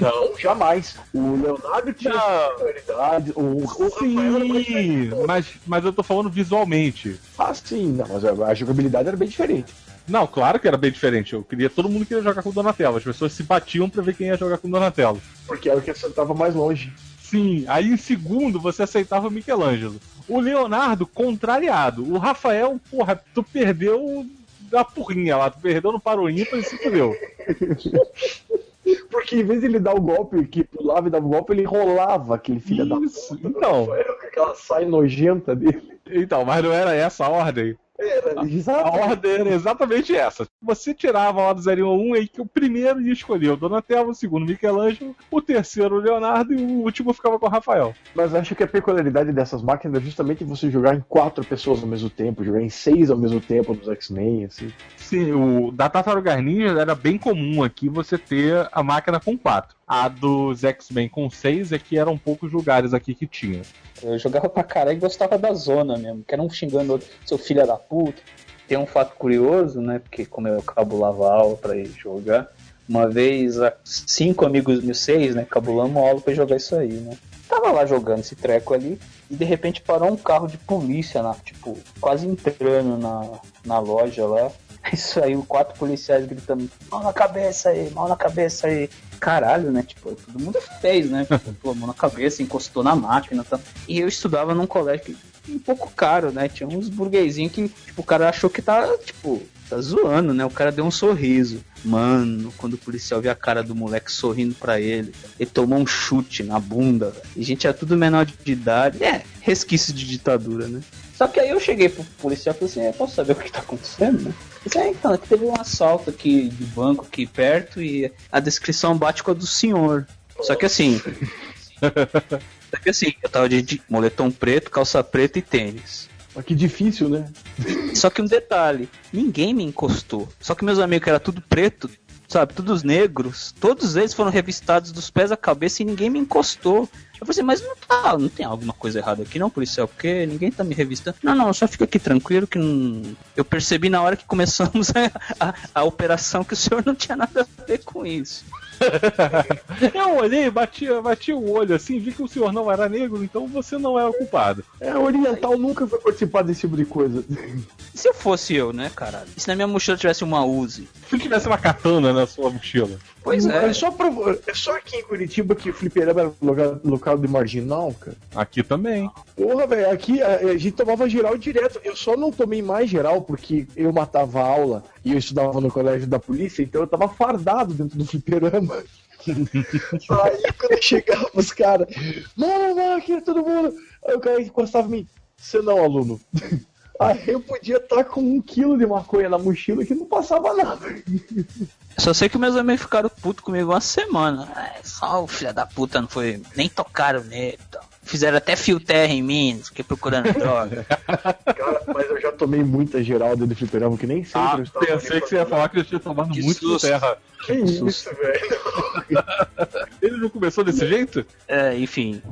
Não, jamais. O Leonardo tinha personalidade, o, o Sim, mas, mas eu tô falando visualmente. Ah, sim, não, mas a, jogabilidade era bem diferente. Não, claro que era bem diferente. Eu queria todo mundo queria jogar com o Donatello. As pessoas se batiam pra ver quem ia jogar com o Donatello. Porque era o que acertava mais longe. Sim, aí em segundo você aceitava o Michelangelo. O Leonardo, contrariado. O Rafael, porra, tu perdeu da porrinha lá, tu perdeu no paro ímpar e se fudeu. Porque em vez de ele dar o golpe que pulava e dava o golpe, ele rolava aquele filho da Isso, puta. então. Era com aquela saia nojenta dele. Então, mas não era essa a ordem. A ordem era exatamente essa. Você tirava a ordem 0 1 aí que o primeiro ia escolher o Donatello, o segundo Michelangelo, o terceiro o Leonardo e o último ficava com o Rafael. Mas acho que a peculiaridade dessas máquinas é justamente você jogar em quatro pessoas ao mesmo tempo, jogar em seis ao mesmo tempo nos X-Men, assim. Sim, o da Tartaruga Ninja era bem comum aqui você ter a máquina com quatro. A dos X-Men com seis é que eram poucos lugares aqui que tinha. Eu jogava pra caralho e gostava da zona mesmo, que era um xingando outro, seu filho da puta. Tem um fato curioso, né? Porque como eu cabulava aula pra ir jogar, uma vez cinco amigos meus, seis, né? Cabulamos aula pra jogar isso aí, né? Tava lá jogando esse treco ali e de repente parou um carro de polícia, na, tipo, quase entrando na, na loja lá. Aí saiu quatro policiais gritando, mão na cabeça aí, mão na cabeça aí. Caralho, né? Tipo, todo mundo fez, né? Pô, mão na cabeça, encostou na máquina e tal. E eu estudava num colégio um pouco caro, né? Tinha uns burguesinhos que, tipo, o cara achou que tá, tipo, tá zoando, né? O cara deu um sorriso. Mano, quando o policial viu a cara do moleque sorrindo pra ele, ele tomou um chute na bunda. E a gente é tudo menor de idade. É, resquício de ditadura, né? Só que aí eu cheguei pro policial e falei assim, é, posso saber o que tá acontecendo, né? Disse, é, então, aqui teve um assalto aqui de banco aqui perto e a descrição bate com a do senhor. Só que assim. só que assim, eu tava de moletom preto, calça preta e tênis. Mas que difícil, né? Só que um detalhe, ninguém me encostou. Só que meus amigos que era tudo preto, sabe, todos negros, todos eles foram revistados dos pés à cabeça e ninguém me encostou. Eu falei assim, mas não tá, não tem alguma coisa errada aqui não, policial, porque ninguém tá me revistando. Não, não, só fica aqui tranquilo que não... Eu percebi na hora que começamos a, a, a operação que o senhor não tinha nada a ver com isso. eu olhei, bati, bati o olho assim, vi que o senhor não era negro, então você não era o culpado. É, oriental nunca vai participar desse tipo de coisa. Se eu fosse eu, né, caralho? E se na minha mochila tivesse uma Uzi? Se tivesse uma katana na sua mochila. Pois é. É só, pra, é só aqui em Curitiba que o fliperama era local, local de marginal, cara. Aqui também. Porra, velho, aqui a, a, gente tomava geral direto. Eu só não tomei mais geral porque eu matava a aula e eu estudava no colégio da polícia, então eu tava fardado dentro do fliperama. Aí quando chegava os caras, mano, mano, aqui é todo mundo. Aí o cara encostava em mim, você não, aluno. Aí eu podia estar com um quilo de maconha na mochila que não passava nada. Só sei que meus amigos ficaram putos comigo uma semana. É, só o filho da puta não foi. Nem tocaram nele. Fizeram até fio terra em mim, fiquei procurando droga. Cara, mas eu já tomei muita geral dentro do fliperama, que nem sempre ah, eu estava. Pensei que você ia falar que eu tinha tomado Que muito susto. terra. Que isso, velho? Ele não começou desse jeito? É, enfim.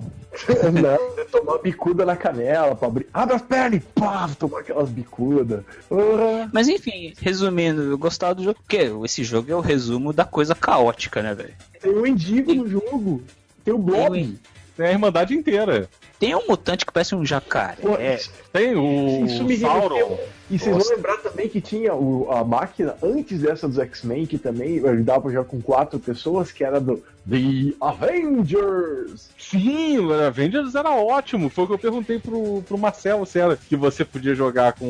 Não, tomar bicuda na canela pra abrir. Abre as pernas e pá, tomar aquelas bicudas. Porra. Mas enfim, resumindo, eu gostava do jogo, porque esse jogo é o resumo da coisa caótica, né, velho? Tem um mendigo no jogo. Tem o Blob. Tem a Irmandade inteira. Tem um mutante que parece um jacaré. Pô, É, Tem o Isso me Sauron. E vocês Nossa. vão lembrar também que tinha o- a máquina antes dessa dos X-Men, que também dava já com quatro pessoas, que era do The Avengers. Sim, o Avengers era ótimo. Foi o que eu perguntei pro, pro Marcelo se era que você podia jogar com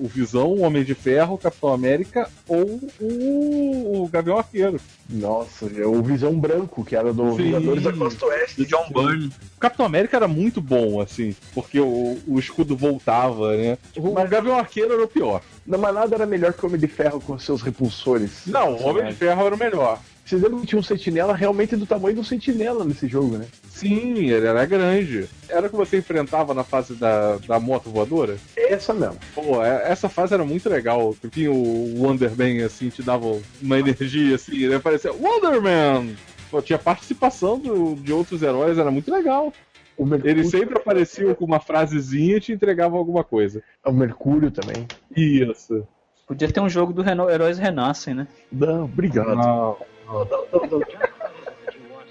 o Visão, o Homem de Ferro, o Capitão América ou o, o Gavião Arqueiro. Nossa, o Visão Branco, que era do Sim. Vingadores da Costa Oeste. do John Byrne. O Capitão América era muito bom, assim, porque o, o escudo voltava, né? Mas o Gavião Arqueiro era o pior. Não, mas nada era melhor que o Homem de Ferro com seus repulsores. Não, o Homem de Ferro era o melhor. Vocês lembram que tinha um sentinela realmente do tamanho do sentinela nesse jogo, né? Sim, ele era grande. Era o que você enfrentava na fase da, da moto voadora? Essa mesmo. Pô, é- essa fase era muito legal. Tinha o Wonderman, assim, te dava uma energia, assim, ele aparecia Wonderman! Pô, tinha participação do- de outros heróis, era muito legal. O Mercúrio, Eles sempre apareciam com uma frasezinha e te entregavam alguma coisa. o Mercúrio também. Isso. Podia ter um jogo do Reno... Heróis Renascem, né? Não, obrigado. Não.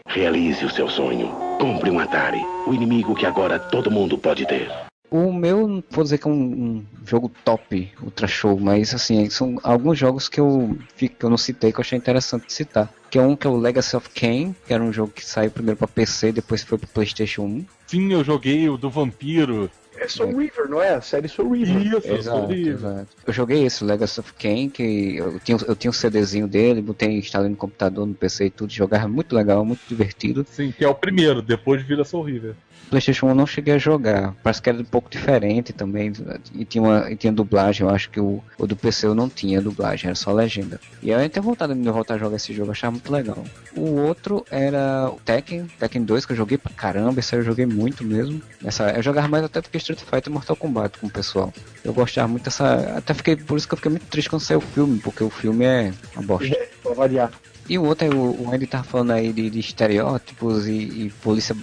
Realize o seu sonho. Compre um Atari. O inimigo que agora todo mundo pode ter. O meu, não vou dizer que é um, um jogo top, ultra show, mas assim, são alguns jogos que eu, que eu não citei que eu achei interessante citar. Que é um que é o Legacy of Kain, que era um jogo que saiu primeiro pra PC, depois foi pro Playstation 1. Sim, eu joguei o do vampiro. É Soul River, não é? A série Soul River. Isso, Exato, sobre exato. Eu joguei esse, o Legacy of Kain, que eu tinha, eu tinha um CDzinho dele, botei, instalei no computador, no PC e tudo, jogava muito legal, muito divertido. Sim, que é o primeiro, depois vira Soul River. PlayStation 1 eu não cheguei a jogar. Parece que era um pouco diferente também. E tinha, uma, e tinha dublagem. Eu acho que o, o do PC eu não tinha dublagem, era só legenda. E eu ter vontade de voltar a jogar esse jogo, achava muito legal. O outro era o Tekken, Tekken 2, que eu joguei pra caramba. Esse aí eu joguei muito mesmo. Essa, eu jogava mais até do que Street Fighter e Mortal Kombat com o pessoal. Eu gostava muito dessa. Até fiquei. Por isso que eu fiquei muito triste quando saiu o filme, porque o filme é uma bosta. Pra variar. E o outro, é o, Andy tá falando aí de, de estereótipos e, e polícia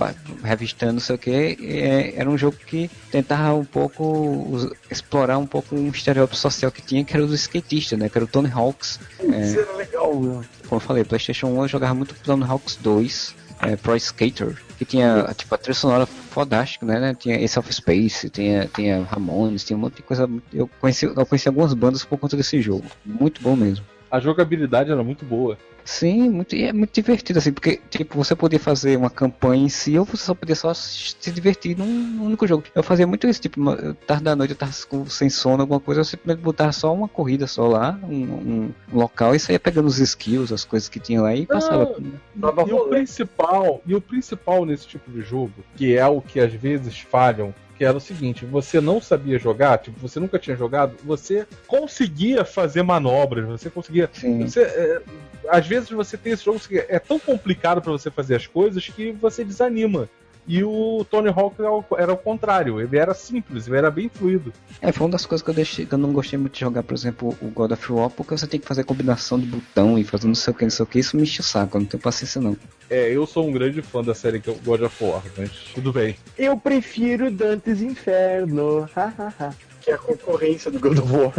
revistando, não sei o que. era um jogo que tentava um pouco explorar um pouco um estereótipo social que tinha, que era o do skatista, né? Que era o Tony Hawks. Isso era legal, meu. Como eu falei, PlayStation 1 eu jogava muito Tony Hawks 2. é, Pro Skater, que tinha tipo a trilha sonora fodástica, né, né? Tinha Ace of Space, tinha, tinha Ramones, tinha um monte de coisa. Eu conheci, eu conheci algumas bandas por conta desse jogo. Muito bom mesmo. A jogabilidade era muito boa. Sim, muito, e é muito divertido, assim, porque, tipo, você podia fazer uma campanha em si, ou você só podia só se divertir num, num único jogo. Eu fazia muito isso, tipo, tarde da noite, eu tava com- sem sono, alguma coisa, eu simplesmente botava só uma corrida só lá, um, um local, e saía pegando os skills, as coisas que tinha lá, e passava. Dava E o principal, e o principal nesse tipo de jogo, que é o que às vezes falham, que era o seguinte, você não sabia jogar, tipo, você nunca tinha jogado, você conseguia fazer manobras, você conseguia. Sim. Você, é, às vezes você tem esse jogo que é tão complicado pra você fazer as coisas que você desanima. E o Tony Hawk era o- era o contrário, ele era simples, ele era bem fluido. É, foi uma das coisas que eu deixei, que eu não gostei muito de jogar, por exemplo, o God of War, porque você tem que fazer combinação de botão e fazer não sei o que, não sei o que, isso me enche o saco, eu não tenho paciência não. É, eu sou um grande fã da série que é o God of War, mas tudo bem. Eu prefiro Dantes Inferno. que é a concorrência do God of War.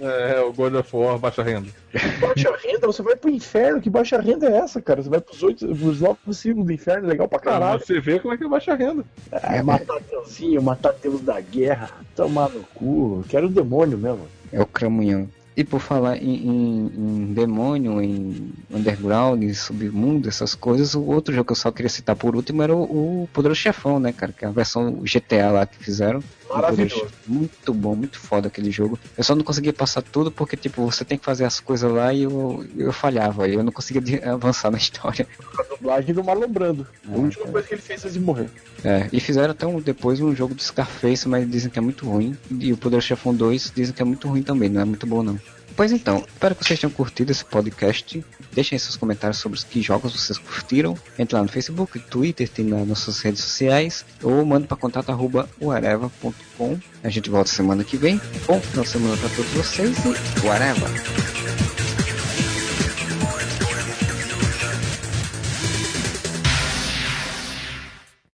É, o God of War baixa renda. Baixa renda, você vai pro inferno. Que baixa renda é essa, cara? Você vai pros oito, pros nove círculos do inferno, legal pra Caralho, caralho. você vê como é que é baixa renda. É matar Deusinho, matar Deus da guerra, tomar no cu. Quero o demônio mesmo. É o Cramunhão. E por falar em, em- em demônio, em underground, em submundo, essas coisas, o outro jogo que eu só queria citar por último era o, o Poderoso Chefão, né, cara? Que é a versão GTA lá que fizeram. Maravilhoso. Muito bom, muito foda aquele jogo. Eu só não conseguia passar tudo porque, tipo, você tem que fazer as coisas lá e eu, eu falhava. Eu não conseguia avançar na história. A dublagem do Marlon Brando. A última coisa que ele fez antes de morrer. É, e fizeram até um, depois um jogo do Scarface, mas dizem que é muito ruim. E o Poderoso Chefão 2 dizem que é muito ruim também, não é muito bom não. Pois então, espero que vocês tenham curtido esse podcast. Deixem seus comentários sobre os que jogos vocês curtiram. Entre lá no Facebook, Twitter, tem nas nossas redes sociais. Ou mande para contato arroba whatever.com. A gente volta semana que vem. Bom final de semana para todos vocês e whatever.